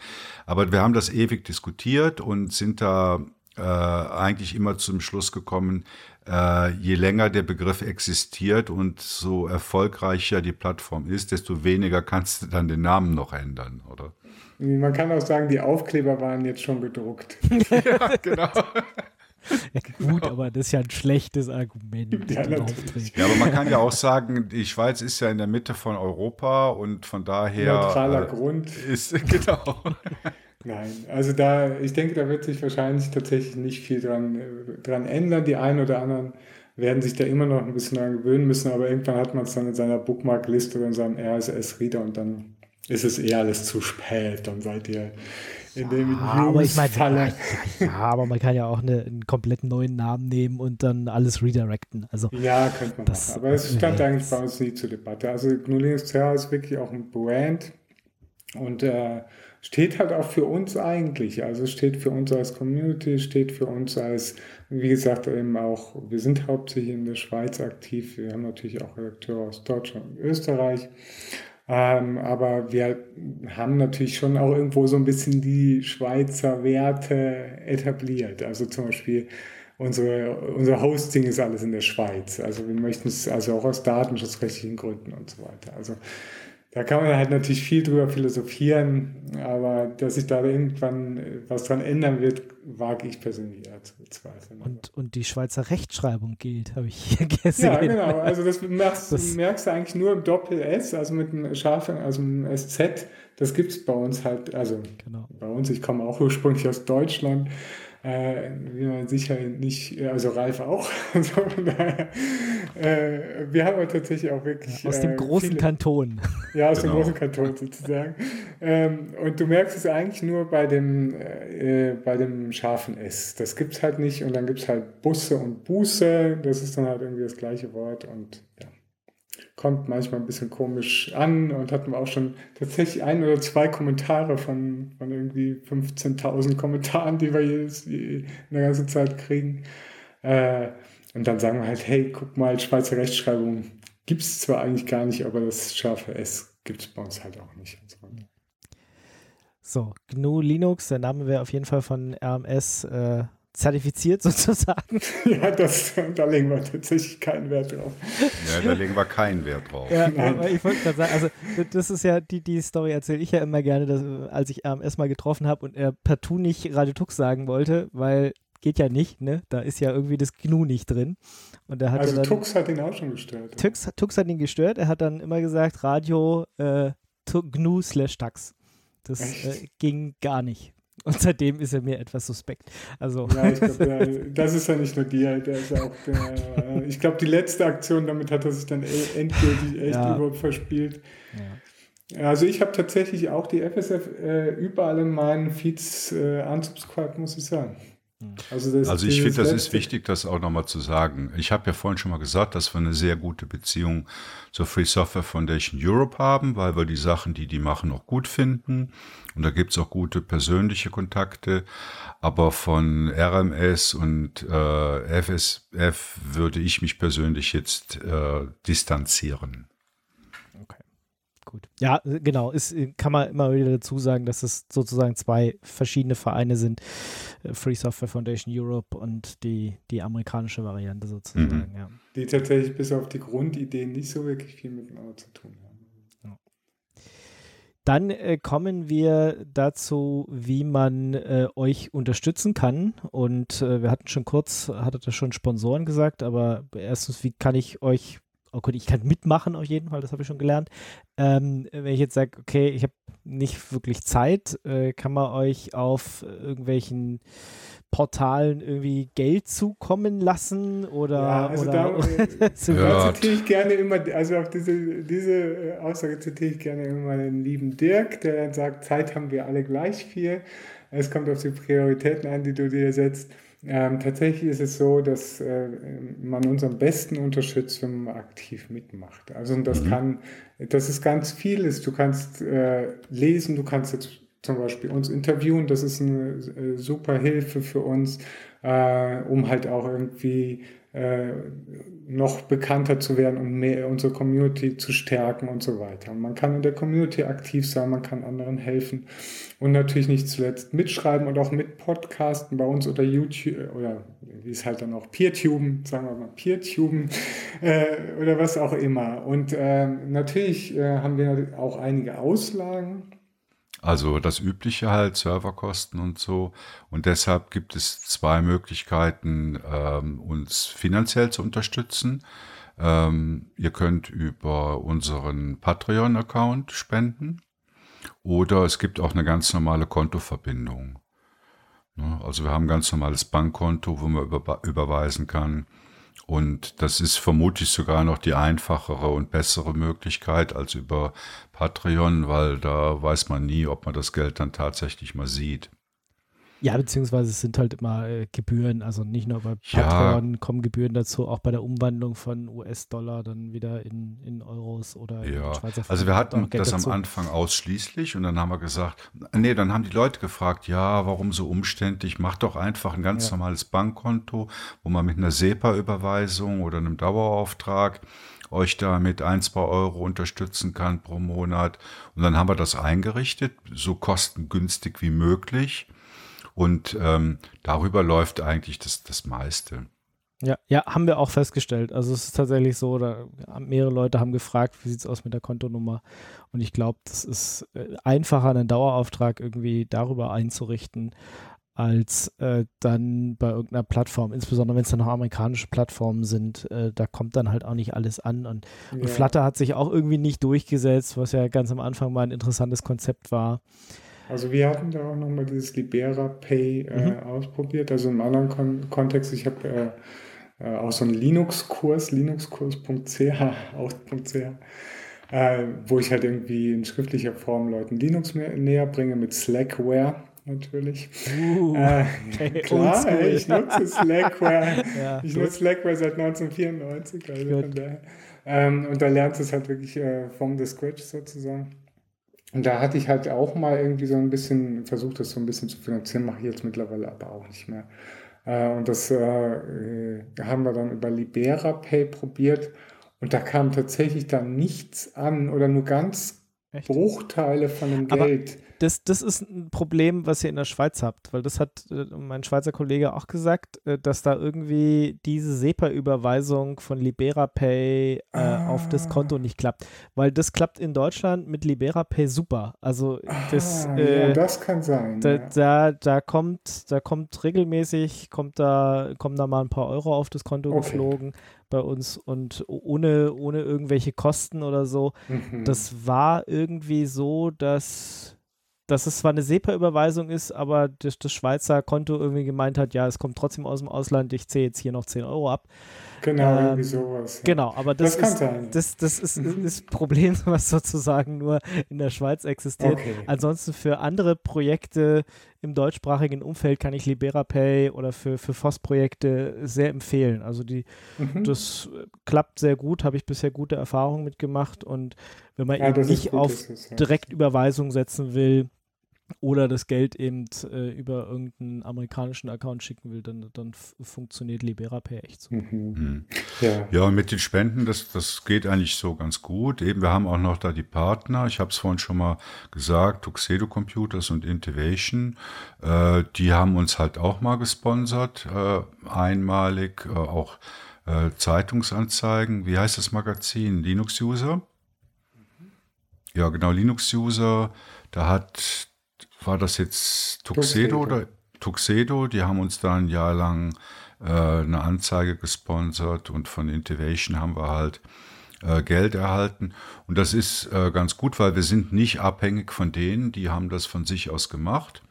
Aber wir haben das ewig diskutiert und sind da äh, eigentlich immer zum Schluss gekommen, äh, je länger der Begriff existiert und so erfolgreicher die Plattform ist, desto weniger kannst du dann den Namen noch ändern, oder? Man kann auch sagen, die Aufkleber waren jetzt schon gedruckt. ja, genau. Ja, gut, genau. aber das ist ja ein schlechtes Argument. Ja, ja, aber man kann ja auch sagen, die Schweiz ist ja in der Mitte von Europa und von daher. Neutraler äh, Grund. Ist, genau. Nein, also da, ich denke, da wird sich wahrscheinlich tatsächlich nicht viel dran, dran ändern. Die einen oder anderen werden sich da immer noch ein bisschen dran gewöhnen müssen, aber irgendwann hat man es dann in seiner Bookmark-Liste oder in seinem RSS-Reader und dann ist es eher alles zu spät. Dann seid ihr in dem ja, aber ich meine, ja, ja, aber man kann ja auch eine, einen komplett neuen Namen nehmen und dann alles redirecten. Also, ja, könnte man das, machen. Aber es stand eigentlich bei uns nie zur Debatte. Also GNU Linux Terra ist wirklich auch ein Brand und äh, steht halt auch für uns eigentlich. Also steht für uns als Community, steht für uns als, wie gesagt, eben auch, wir sind hauptsächlich in der Schweiz aktiv. Wir haben natürlich auch Redakteure aus Deutschland und Österreich. Ähm, aber wir haben natürlich schon auch irgendwo so ein bisschen die Schweizer Werte etabliert. Also zum Beispiel unsere, unser Hosting ist alles in der Schweiz. Also wir möchten es also auch aus datenschutzrechtlichen Gründen und so weiter. Also da kann man halt natürlich viel drüber philosophieren, aber dass sich da irgendwann was dran ändern wird, wage ich persönlich eher zu bezweifeln. Und, und die Schweizer Rechtschreibung gilt, habe ich hier gesehen. Ja, genau. Also das merkst, das merkst du eigentlich nur im Doppel-S, also mit einem scharfen, also einem SZ. Das gibt es bei uns halt, also genau. bei uns, ich komme auch ursprünglich aus Deutschland äh, wie man sicher nicht, also Ralf auch. Also daher, äh, wir haben aber tatsächlich auch wirklich. Ja, aus dem äh, großen viele, Kanton. Ja, aus genau. dem großen Kanton sozusagen. ähm, und du merkst es eigentlich nur bei dem, äh, bei dem scharfen S. Das gibt es halt nicht. Und dann gibt es halt Busse und Buße. Das ist dann halt irgendwie das gleiche Wort. Und ja kommt manchmal ein bisschen komisch an und hatten wir auch schon tatsächlich ein oder zwei Kommentare von, von irgendwie 15.000 Kommentaren, die wir jedes, in der ganzen Zeit kriegen. Äh, und dann sagen wir halt, hey, guck mal, Schweizer Rechtschreibung gibt es zwar eigentlich gar nicht, aber das scharfe S gibt es bei uns halt auch nicht. So, GNU Linux, der Name wäre auf jeden Fall von RMS äh, zertifiziert sozusagen. Ja, das, da legen wir tatsächlich keinen Wert drauf. Ja, da legen wir keinen Wert drauf. Ja, aber ich wollte gerade sagen, also das ist ja, die, die Story erzähle ich ja immer gerne, dass, als ich AMS mal getroffen habe und er partout nicht Radio Tux sagen wollte, weil geht ja nicht, ne? Da ist ja irgendwie das GNU nicht drin. Und er hat also dann, Tux hat ihn auch schon gestört. Tux, Tux hat ihn gestört. Er hat dann immer gesagt, Radio äh, GNU slash Tax. Das äh, ging gar nicht. Und seitdem ist er mir etwas suspekt. Also. Ja, ich glaube, das ist ja nicht nur dir, der ist auch der, ich glaube, die letzte Aktion, damit hat er sich dann e-, endgültig echt ja. überhaupt verspielt. Ja. Also ich habe tatsächlich auch die FSF äh, überall in meinen Feeds äh, unsubscribed, muss ich sagen. Also, das, also ich finde, das ist wichtig, das auch nochmal zu sagen. Ich habe ja vorhin schon mal gesagt, dass wir eine sehr gute Beziehung zur Free Software Foundation Europe haben, weil wir die Sachen, die die machen, auch gut finden. Und da gibt es auch gute persönliche Kontakte. Aber von RMS und äh, FSF würde ich mich persönlich jetzt äh, distanzieren gut. Ja, genau. Ist, kann man immer wieder dazu sagen, dass es sozusagen zwei verschiedene Vereine sind. Äh, Free Software Foundation Europe und die, die amerikanische Variante sozusagen, mhm. ja. Die tatsächlich bis auf die Grundideen nicht so wirklich viel miteinander zu tun haben. Dann äh, kommen wir dazu, wie man äh, euch unterstützen kann. Und äh, wir hatten schon kurz, hattet ihr schon Sponsoren gesagt, aber erstens, wie kann ich euch oh gut, ich kann mitmachen auf jeden Fall, das habe ich schon gelernt. Ähm, wenn ich jetzt sage, okay, ich habe nicht wirklich Zeit, äh, kann man euch auf irgendwelchen Portalen irgendwie Geld zukommen lassen oder, ja, also oder, da, so ja. zitiere ich gerne immer, also auf diese, diese äh, Aussage zitiere ich gerne immer den lieben Dirk, der dann sagt, Zeit haben wir alle gleich viel. Es kommt auf die Prioritäten an, die du dir setzt. Ähm, tatsächlich ist es so, dass äh, man uns am besten unterstützt, wenn man aktiv mitmacht. Also das mhm. kann, das ist ganz vieles. Du kannst äh, lesen, du kannst jetzt zum Beispiel uns interviewen, das ist eine äh, super Hilfe für uns, äh, um halt auch irgendwie äh, noch bekannter zu werden und mehr unsere Community zu stärken und so weiter. Man kann in der Community aktiv sein, man kann anderen helfen und natürlich nicht zuletzt mitschreiben und auch mit Podcasten bei uns oder YouTube oder wie es halt dann auch Peertuben, sagen wir mal Peertuben äh, oder was auch immer. Und äh, natürlich äh, haben wir auch einige Auslagen also das übliche halt, Serverkosten und so. Und deshalb gibt es zwei Möglichkeiten, ähm, uns finanziell zu unterstützen. Ähm, ihr könnt über unseren Patreon-Account spenden oder es gibt auch eine ganz normale Kontoverbindung. Ne? Also wir haben ein ganz normales Bankkonto, wo man über, überweisen kann. Und das ist vermutlich sogar noch die einfachere und bessere Möglichkeit als über Patreon, weil da weiß man nie, ob man das Geld dann tatsächlich mal sieht. Ja, beziehungsweise es sind halt immer äh, Gebühren, also nicht nur bei Patreon ja. kommen Gebühren dazu, auch bei der Umwandlung von US-Dollar dann wieder in, in Euros oder ja. in Schweizer Franken. Also wir hatten das dazu. am Anfang ausschließlich und dann haben wir gesagt, nee, dann haben die Leute gefragt, ja, warum so umständlich? Mach doch einfach ein ganz ja. normales Bankkonto, wo man mit einer SEPA-Überweisung oder einem Dauerauftrag euch da mit ein, zwei Euro unterstützen kann pro Monat. Und dann haben wir das eingerichtet, so kostengünstig wie möglich. Und ähm, darüber läuft eigentlich das, das meiste. Ja, ja, haben wir auch festgestellt. Also es ist tatsächlich so, da mehrere Leute haben gefragt, wie sieht es aus mit der Kontonummer. Und ich glaube, das ist äh, einfacher, einen Dauerauftrag irgendwie darüber einzurichten, als äh, dann bei irgendeiner Plattform, insbesondere wenn es dann noch amerikanische Plattformen sind, äh, da kommt dann halt auch nicht alles an. Und, ja. und, Flutter hat sich auch irgendwie nicht durchgesetzt, was ja ganz am Anfang mal ein interessantes Konzept war. Also wir hatten da auch nochmal dieses Libera Pay äh, mhm. ausprobiert, also im anderen Kon Kontext, ich habe äh, äh, auch so einen Linux-Kurs, linuxkurs.ch, auch.ch, äh, wo ich halt irgendwie in schriftlicher Form Leuten Linux näher bringe mit Slackware natürlich. Uh, äh, klar, ey, ich nutze Slackware. ja, ich nutze Slackware seit 1994. Also ähm, und da lernst du es halt wirklich äh, vom the scratch sozusagen. Und da hatte ich halt auch mal irgendwie so ein bisschen versucht, das so ein bisschen zu finanzieren, mache ich jetzt mittlerweile aber auch nicht mehr. Äh, und das äh, äh, haben wir dann über Libera Pay probiert. Und da kam tatsächlich dann nichts an oder nur ganz Echt? Bruchteile von dem Geld das, das ist ein Problem, was ihr in der Schweiz habt, weil das hat äh, mein Schweizer Kollege auch gesagt, äh, dass da irgendwie diese SEPA-Überweisung von LiberaPay äh, ah. auf das ah. Konto nicht klappt. Weil das klappt in Deutschland mit LiberaPay super. Also das, ah, äh, ja, das kann sein. Da, ja. da, da, kommt, da kommt regelmäßig, kommt da, kommen da mal ein paar Euro auf das Konto okay. geflogen bei uns und ohne, ohne irgendwelche Kosten oder so. Mhm. Das war irgendwie so, dass dass es zwar eine SEPA-Überweisung ist, aber das, das, Schweizer Konto irgendwie gemeint hat, ja, es kommt trotzdem aus dem Ausland, ich zähle jetzt hier noch 10 Euro ab. Genau, ähm, irgendwie sowas. Ja. Genau, aber das, das ist, das, das ist mhm. das Problem, was sozusagen nur in der Schweiz existiert. Okay. Ansonsten für andere Projekte im deutschsprachigen Umfeld kann ich LiberaPay oder für, für FOS-Projekte sehr empfehlen. Also die, mhm. das klappt sehr gut, habe ich bisher gute Erfahrungen mitgemacht und wenn man ja, eben nicht auf Direktüberweisung setzen will, oder das Geld eben äh, über irgendeinen amerikanischen Account schicken will, dann, dann funktioniert LiberaPay echt so. Mhm. Mhm. Ja. ja, und mit den Spenden, das, das geht eigentlich so ganz gut. Eben, wir haben auch noch da die Partner, ich habe es vorhin schon mal gesagt, Tuxedo Computers und Intivation, äh, die haben uns halt auch mal gesponsert, äh, einmalig, äh, auch äh, Zeitungsanzeigen, wie heißt das Magazin? Linux-User? Ja, genau, Linux-User, da hat war das jetzt Tuxedo, Tuxedo, oder Tuxedo? Die haben uns da ein Jahr lang äh, eine Anzeige gesponsert und von Intivation haben wir halt äh, Geld erhalten. Und das ist äh, ganz gut, weil wir sind nicht abhängig von denen, die haben das von sich aus gemacht.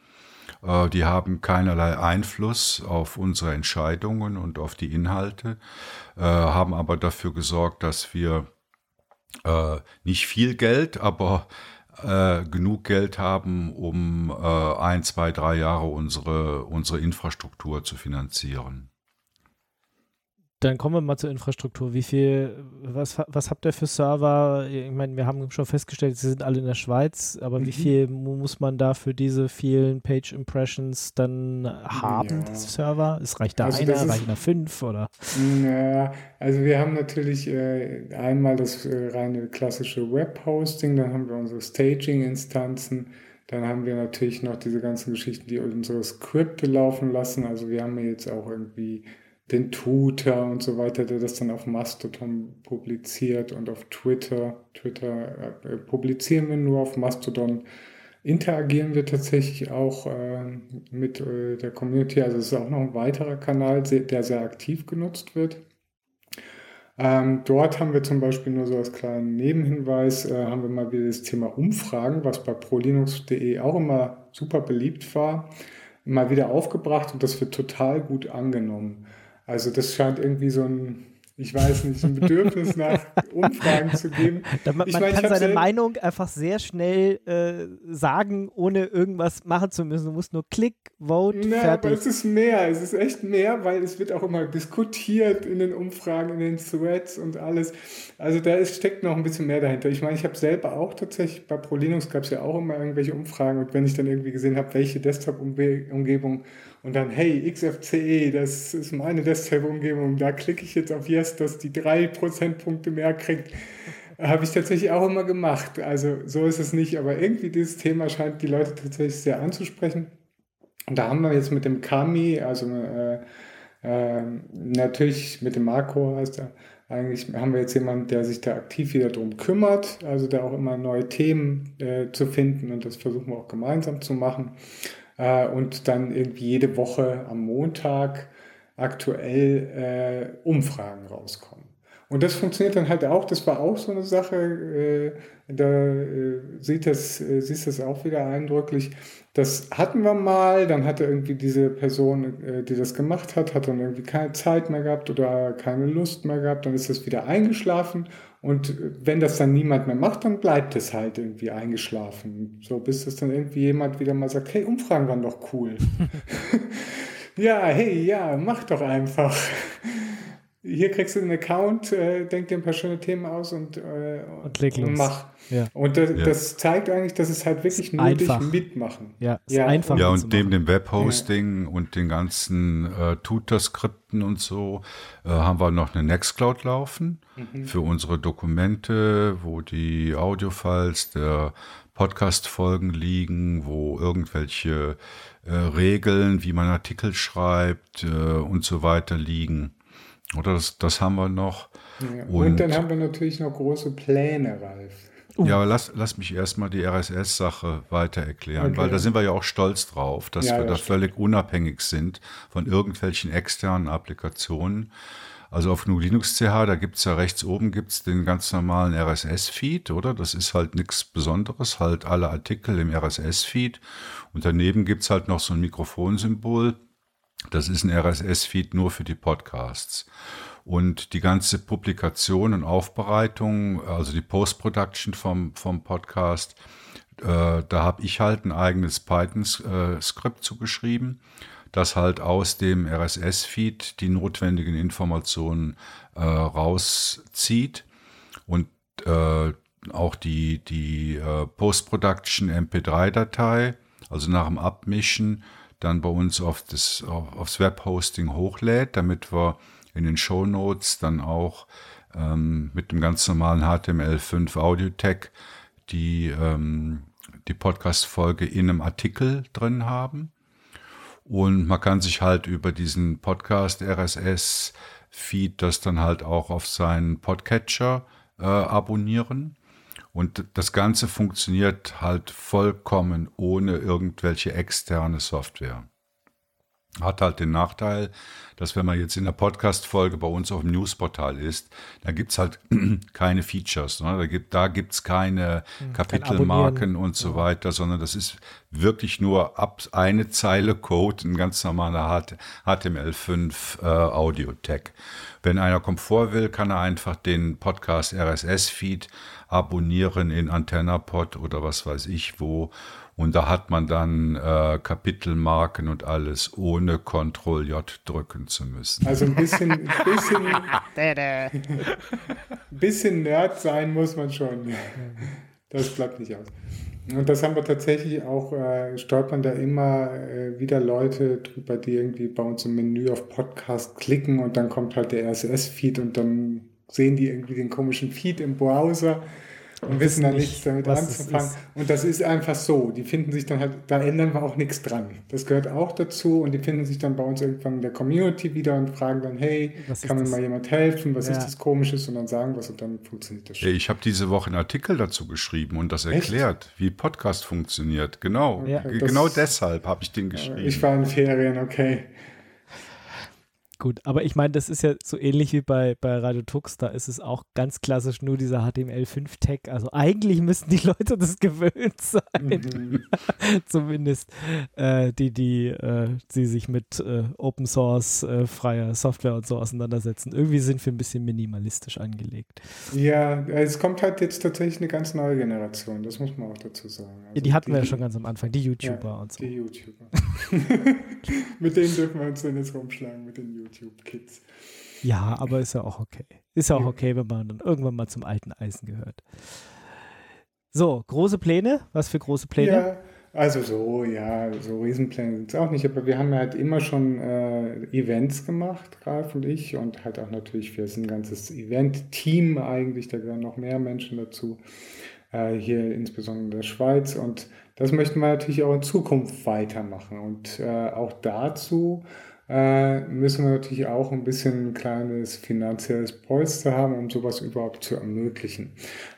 Äh, die haben keinerlei Einfluss auf unsere Entscheidungen und auf die Inhalte, äh, haben aber dafür gesorgt, dass wir äh, nicht viel Geld, aber äh, genug Geld haben, um äh, ein, zwei, drei Jahre unsere, unsere Infrastruktur zu finanzieren. Dann kommen wir mal zur Infrastruktur. Wie viel, was, was habt ihr für Server? Ich meine, wir haben schon festgestellt, sie sind alle in der Schweiz, aber mhm. wie viel muss man da für diese vielen Page Impressions dann haben, ja. Server? Es reicht da also einer, reicht da fünf oder? Ja, also wir haben natürlich äh, einmal das äh, reine klassische Web-Hosting, dann haben wir unsere Staging-Instanzen, dann haben wir natürlich noch diese ganzen Geschichten, die unsere Skripte laufen lassen. Also wir haben jetzt auch irgendwie den Tutor und so weiter, der das dann auf Mastodon publiziert und auf Twitter. Twitter äh, publizieren wir nur auf Mastodon. Interagieren wir tatsächlich auch äh, mit äh, der Community. Also es ist auch noch ein weiterer Kanal, der sehr aktiv genutzt wird. Ähm, dort haben wir zum Beispiel nur so als kleinen Nebenhinweis, äh, haben wir mal wieder das Thema Umfragen, was bei prolinux.de auch immer super beliebt war, mal wieder aufgebracht und das wird total gut angenommen. Also das scheint irgendwie so ein, ich weiß nicht, ein Bedürfnis nach Umfragen zu geben. man, man mein, kann seine Meinung einfach sehr schnell äh, sagen, ohne irgendwas machen zu müssen. Du musst nur Klick, Vote, Na, fertig. Aber es ist mehr, es ist echt mehr, weil es wird auch immer diskutiert in den Umfragen, in den Threads und alles. Also da ist, steckt noch ein bisschen mehr dahinter. Ich meine, ich habe selber auch tatsächlich, bei ProLinux gab es ja auch immer irgendwelche Umfragen und wenn ich dann irgendwie gesehen habe, welche Desktop-Umgebung und dann, hey, XFCE, das ist meine Desktop-Umgebung, da klicke ich jetzt auf Yes, dass die drei Prozentpunkte mehr kriegt. Habe ich tatsächlich auch immer gemacht. Also so ist es nicht, aber irgendwie dieses Thema scheint die Leute tatsächlich sehr anzusprechen. Und da haben wir jetzt mit dem Kami, also äh, äh, natürlich mit dem Marco heißt er, eigentlich haben wir jetzt jemanden, der sich da aktiv wieder drum kümmert, also da auch immer neue Themen äh, zu finden und das versuchen wir auch gemeinsam zu machen äh, und dann irgendwie jede Woche am Montag aktuell äh, Umfragen rauskommen. Und das funktioniert dann halt auch, das war auch so eine Sache, äh, da äh, sieht das, äh, siehst das auch wieder eindrücklich. Das hatten wir mal, dann hatte irgendwie diese Person, äh, die das gemacht hat, hat dann irgendwie keine Zeit mehr gehabt oder keine Lust mehr gehabt, dann ist das wieder eingeschlafen und wenn das dann niemand mehr macht, dann bleibt es halt irgendwie eingeschlafen. So bis es dann irgendwie jemand wieder mal sagt, hey, Umfragen waren doch cool. ja, hey, ja, mach doch einfach hier kriegst du einen Account, äh, denk dir ein paar schöne Themen aus und, äh, und, und mach. Ja. Und das, ja. das, zeigt eigentlich, dass es halt wirklich nötig einfach. mitmachen. Ja, ist ja. einfach. Ja, und neben dem Webhosting ja. und den ganzen äh, Tutor-Skripten und so äh, haben wir noch eine Nextcloud laufen mhm. für unsere Dokumente, wo die Audiofiles der Podcast-Folgen liegen, wo irgendwelche äh, Regeln, wie man Artikel schreibt äh, und so weiter liegen. Oder das, das haben wir noch. Ja, und, und, dann haben wir natürlich noch große Pläne, Ralf. Uh. Ja, aber lass, lass mich erstmal die RSS-Sache weiter erklären, okay. weil da sind wir ja auch stolz drauf, dass ja, wir da völlig unabhängig sind von irgendwelchen externen Applikationen. Also auf GNU Linux CH, da gibt es ja rechts oben gibt's den ganz normalen RSS-Feed, oder? Das ist halt nichts Besonderes, halt alle Artikel im RSS-Feed. Und daneben gibt es halt noch so ein Mikrofonsymbol das ist ein RSS-Feed nur für die Podcasts. Und die ganze Publikation und Aufbereitung, also die Post-Production vom, vom Podcast, äh, da habe ich halt ein eigenes Python-Skript zugeschrieben, das halt aus dem RSS-Feed die notwendigen Informationen äh, rauszieht und äh, auch die, die äh, Post-Production MP3-Datei, also nach dem Abmischen, dann bei uns auf das, aufs Webhosting hochlädt, damit wir in den Show Notes dann auch ähm, mit dem ganz normalen HTML5 Audio Tag die, ähm, die Podcast-Folge in einem Artikel drin haben. Und man kann sich halt über diesen Podcast RSS Feed das dann halt auch auf seinen Podcatcher äh, abonnieren. Und das Ganze funktioniert halt vollkommen ohne irgendwelche externe Software. Hat halt den Nachteil, dass wenn man jetzt in der Podcast-Folge bei uns auf dem Newsportal ist, da gibt es halt keine Features. Ne? Da gibt da gibt's keine hm, Kapitelmarken und so weiter, sondern das ist wirklich nur ab eine Zeile Code, ein ganz normaler HTML5 äh, Audio-Tag. Wenn einer Komfort will, kann er einfach den Podcast RSS-Feed abonnieren in AntennaPod oder was weiß ich wo und da hat man dann äh, Kapitelmarken und alles, ohne Ctrl J drücken zu müssen. Also ein bisschen, ein bisschen, bisschen Nerd sein muss man schon. Das bleibt nicht aus. Und das haben wir tatsächlich auch, äh, stolpern da immer äh, wieder Leute drüber, die irgendwie bei uns im Menü auf Podcast klicken und dann kommt halt der RSS-Feed und dann sehen die irgendwie den komischen Feed im Browser und wissen dann nichts damit anzufangen. Und das ist einfach so. Die finden sich dann halt, da ändern wir auch nichts dran. Das gehört auch dazu und die finden sich dann bei uns irgendwann in der Community wieder und fragen dann, hey, kann mir mal jemand helfen? Was ja. ist das Komisches? Und dann sagen was und dann funktioniert das schon. Ich habe diese Woche einen Artikel dazu geschrieben und das erklärt, Echt? wie Podcast funktioniert. Genau. Ja. Genau deshalb habe ich den geschrieben. Ich war in Ferien, okay. Gut, aber ich meine, das ist ja so ähnlich wie bei, bei Radio Tux, da ist es auch ganz klassisch nur dieser HTML5-Tag. Also eigentlich müssten die Leute das gewöhnt sein. Mhm. Zumindest äh, die, die, äh, die sich mit äh, Open Source, äh, freier Software und so auseinandersetzen. Irgendwie sind wir ein bisschen minimalistisch angelegt. Ja, es kommt halt jetzt tatsächlich eine ganz neue Generation, das muss man auch dazu sagen. Also ja, die hatten die, wir ja schon ganz am Anfang, die YouTuber ja, und so. Die YouTuber. mit denen dürfen wir uns dann jetzt rumschlagen, mit den YouTubern. YouTube-Kids. Ja, aber ist ja auch okay. Ist ja auch okay, wenn man dann irgendwann mal zum alten Eisen gehört. So, große Pläne? Was für große Pläne? Ja, also so, ja, so Riesenpläne sind es auch nicht, aber wir haben halt immer schon äh, Events gemacht, Ralf und ich, und halt auch natürlich, wir sind ein ganzes Event-Team eigentlich, da gehören noch mehr Menschen dazu, äh, hier insbesondere in der Schweiz und das möchten wir natürlich auch in Zukunft weitermachen und äh, auch dazu äh, müssen wir natürlich auch ein bisschen ein kleines finanzielles Polster haben, um sowas überhaupt zu ermöglichen.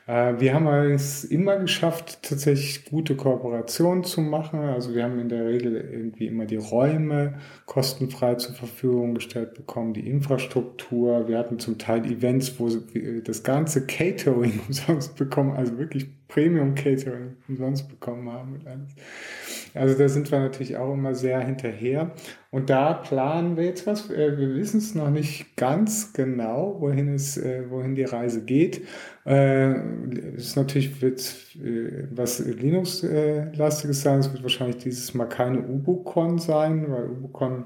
Äh, wir haben es immer geschafft, tatsächlich gute Kooperationen zu machen. Also wir haben in der Regel irgendwie immer die Räume kostenfrei zur Verfügung gestellt bekommen, die Infrastruktur. Wir hatten zum Teil Events, wo das ganze Catering umsonst bekommen, also wirklich Premium Catering umsonst bekommen haben. Also da sind wir natürlich auch immer sehr hinterher. Und da planen wir jetzt was. Äh, wir wissen es noch nicht ganz genau, wohin es, äh, wohin die Reise geht. Äh, ist natürlich wird was Linux-lastiges sein. Es wird wahrscheinlich dieses Mal keine UbuCon sein, weil UbuCon,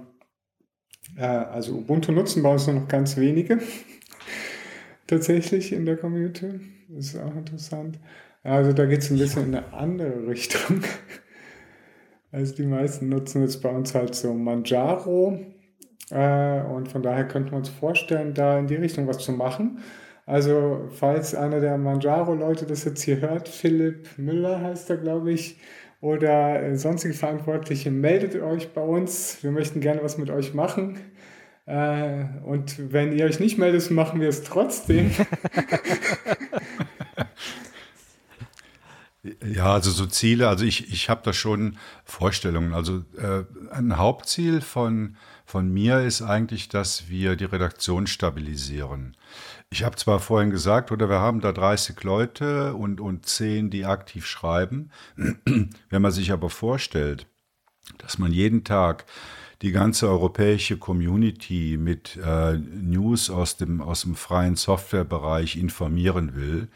also Ubuntu nutzen bei uns nur noch ganz wenige tatsächlich in der Community. Das ist auch interessant. Also da geht es ein bisschen in eine andere Richtung. Also die meisten nutzen jetzt bei uns halt so Manjaro. Äh, und von daher könnten wir uns vorstellen, da in die Richtung was zu machen. Also falls einer der Manjaro-Leute das jetzt hier hört, Philipp Müller heißt er, glaube ich, oder äh, sonstige Verantwortliche, meldet euch bei uns. Wir möchten gerne was mit euch machen. Äh, und wenn ihr euch nicht meldet, machen wir es trotzdem. Ja, also so Ziele, also ich, ich habe da schon Vorstellungen. Also äh, ein Hauptziel von, von mir ist eigentlich, dass wir die Redaktion stabilisieren. Ich habe zwar vorhin gesagt, oder wir haben da 30 Leute und, und 10, die aktiv schreiben. Wenn man sich aber vorstellt, dass man jeden Tag die ganze europäische Community mit äh, News aus dem, aus dem freien Softwarebereich informieren will,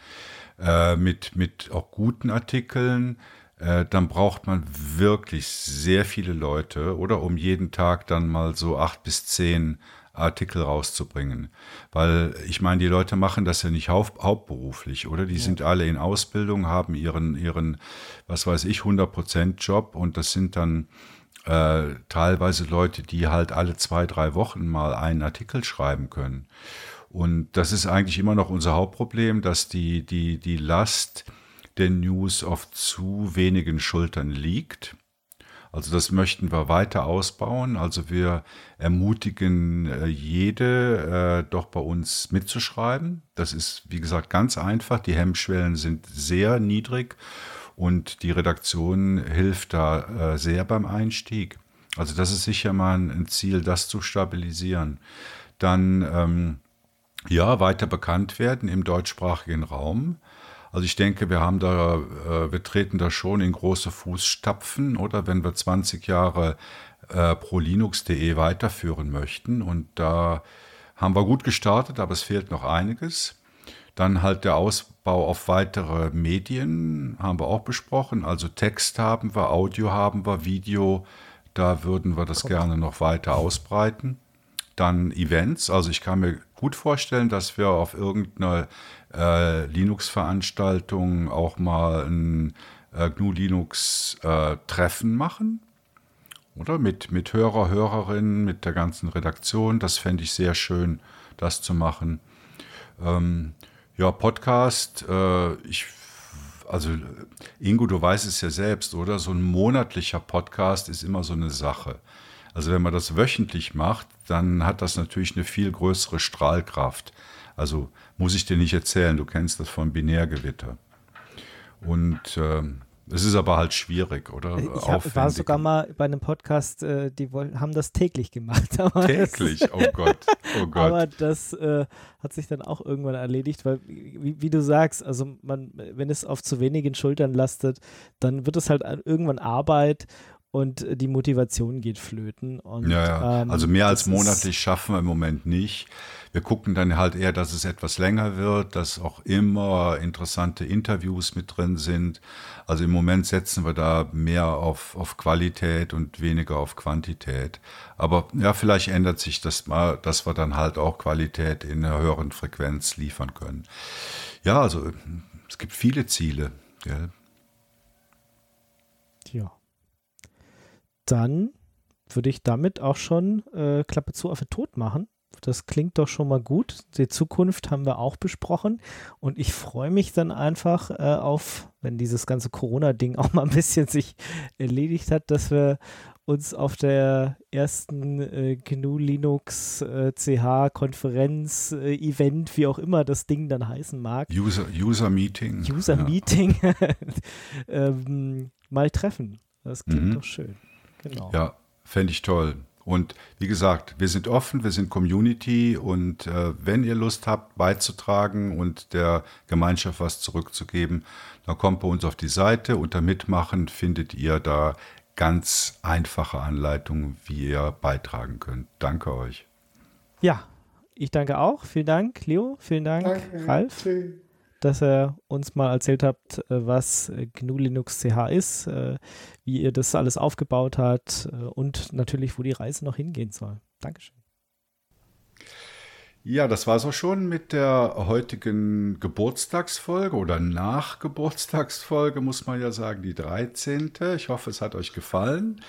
äh, mit, mit auch guten Artikeln, äh, dann braucht man wirklich sehr viele Leute oder um jeden Tag dann mal so acht bis zehn Artikel rauszubringen. Weil ich meine, die Leute machen das ja nicht haupt, hauptberuflich, oder? Die ja. sind alle in Ausbildung, haben ihren, ihren, was weiß ich, 100% Job und das sind dann äh, teilweise Leute, die halt alle zwei, drei Wochen mal einen Artikel schreiben können. Und das ist eigentlich immer noch unser Hauptproblem, dass die, die, die Last der News auf zu wenigen Schultern liegt. Also das möchten wir weiter ausbauen. Also wir ermutigen äh, jede, äh, doch bei uns mitzuschreiben. Das ist, wie gesagt, ganz einfach. Die Hemmschwellen sind sehr niedrig und die Redaktion hilft da äh, sehr beim Einstieg. Also das ist sicher mal ein Ziel, das zu stabilisieren. Dann ähm, ja weiter bekannt werden im deutschsprachigen Raum. Also ich denke, wir haben da, äh, wir treten da schon in große Fußstapfen, oder wenn wir 20 Jahre äh, pro Linux.de weiterführen möchten. Und da haben wir gut gestartet, aber es fehlt noch einiges. Dann halt der Ausbau auf weitere Medien haben wir auch besprochen. Also Text haben wir, Audio haben wir, Video. Da würden wir das gerne noch weiter ausbreiten. Dann Events. Also ich kann mir gut vorstellen, dass wir auf irgendeiner äh, Linux-Veranstaltung auch mal ein äh, GNU Linux-Treffen äh, machen. Oder mit, mit Hörer, Hörerinnen, mit der ganzen Redaktion. Das fände ich sehr schön, das zu machen. Ähm, ja, Podcast, äh, ich, also Ingo, du weißt es ja selbst, oder? So ein monatlicher Podcast ist immer so eine Sache. Also wenn man das wöchentlich macht, dann hat das natürlich eine viel größere Strahlkraft. Also muss ich dir nicht erzählen, du kennst das von Binärgewitter. Und äh, es ist aber halt schwierig, oder? Ich hab, war sogar mal bei einem Podcast, äh, die wollen, haben das täglich gemacht. täglich, das, oh Gott, oh Gott. Aber das äh, hat sich dann auch irgendwann erledigt, weil, wie, wie, du sagst, also man, wenn es auf zu wenigen Schultern lastet, dann wird es halt irgendwann Arbeit und die Motivation geht flöten. Und, ja, ja. Ähm, also mehr als monatlich schaffen wir im Moment nicht. Wir gucken dann halt eher, dass es etwas länger wird, dass auch immer interessante Interviews mit drin sind. Also im Moment setzen wir da mehr auf, auf Qualität und weniger auf Quantität. Aber ja, vielleicht ändert sich das mal, dass wir dann halt auch Qualität in einer höheren Frequenz liefern können. Ja, also es gibt viele Ziele. Gell? Ja. Dann würde ich damit auch schon äh, Klappe zu auf den Tod machen. Das klingt doch schon mal gut. Die Zukunft haben wir auch besprochen. Und ich freue mich dann einfach äh, auf, wenn dieses ganze Corona-Ding auch mal ein bisschen sich erledigt hat, dass wir uns auf der ersten äh, GNU Linux äh, CH Konferenz äh, Event, wie auch immer das Ding dann heißen mag. User, User Meeting. User ja. Meeting ähm, mal treffen. Das klingt mhm. doch schön. Genau. Ja, fände ich toll. Und wie gesagt, wir sind offen, wir sind Community und äh, wenn ihr Lust habt, beizutragen und der Gemeinschaft was zurückzugeben, dann kommt bei uns auf die Seite. Unter Mitmachen findet ihr da ganz einfache Anleitungen, wie ihr beitragen könnt. Danke euch. Ja, ich danke auch. Vielen Dank, Leo. Vielen Dank, danke. Ralf. Tschüss dass ihr uns mal erzählt habt, äh, was äh, GNU Linux CH ist, äh, wie ihr das alles aufgebaut habt und natürlich, wo die Reise noch hingehen soll. Dankeschön. Ja, das war so schon mit der heutigen Geburtstagsfolge oder Nachgeburtstagsfolge, muss man ja sagen, die 13. Ich hoffe, es hat euch gefallen.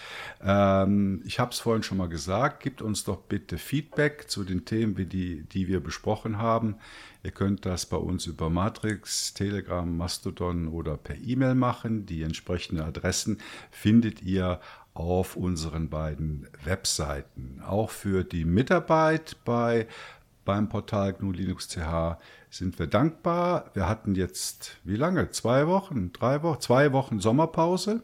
Ähm, ich habe es vorhin schon mal gesagt, gebt uns doch bitte Feedback zu den Themen, wie die, die wir besprochen haben. Ihr könnt das bei uns über Matrix, Telegram, Mastodon oder per E-Mail machen. Die entsprechenden Adressen findet ihr auf unseren beiden Webseiten. Auch für die Mitarbeit bei beim Portal GNU Linux CH sind wir dankbar. Wir hatten jetzt, wie lange? Zwei Wochen, drei Wochen, zwei Wochen Sommerpause,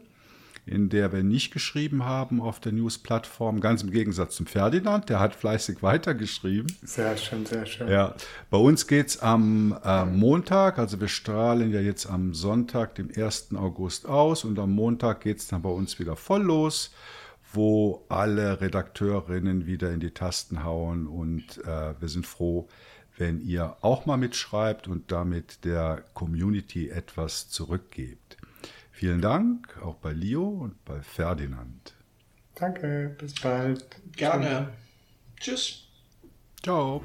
in der wir nicht geschrieben haben auf der News-Plattform, ganz im Gegensatz zum Ferdinand, der hat fleißig weitergeschrieben. Sehr schön, sehr schön. Ja, bei uns geht es am äh, Montag, also wir strahlen ja jetzt am Sonntag, dem 1. August aus und am Montag geht es dann bei uns wieder voll los wo alle Redakteurinnen wieder in die Tasten hauen und äh, wir sind froh, wenn ihr auch mal mitschreibt und damit der Community etwas zurückgebt. Vielen Dank auch bei Leo und bei Ferdinand. Danke, bis bald. Gerne. Tschüss. Ciao.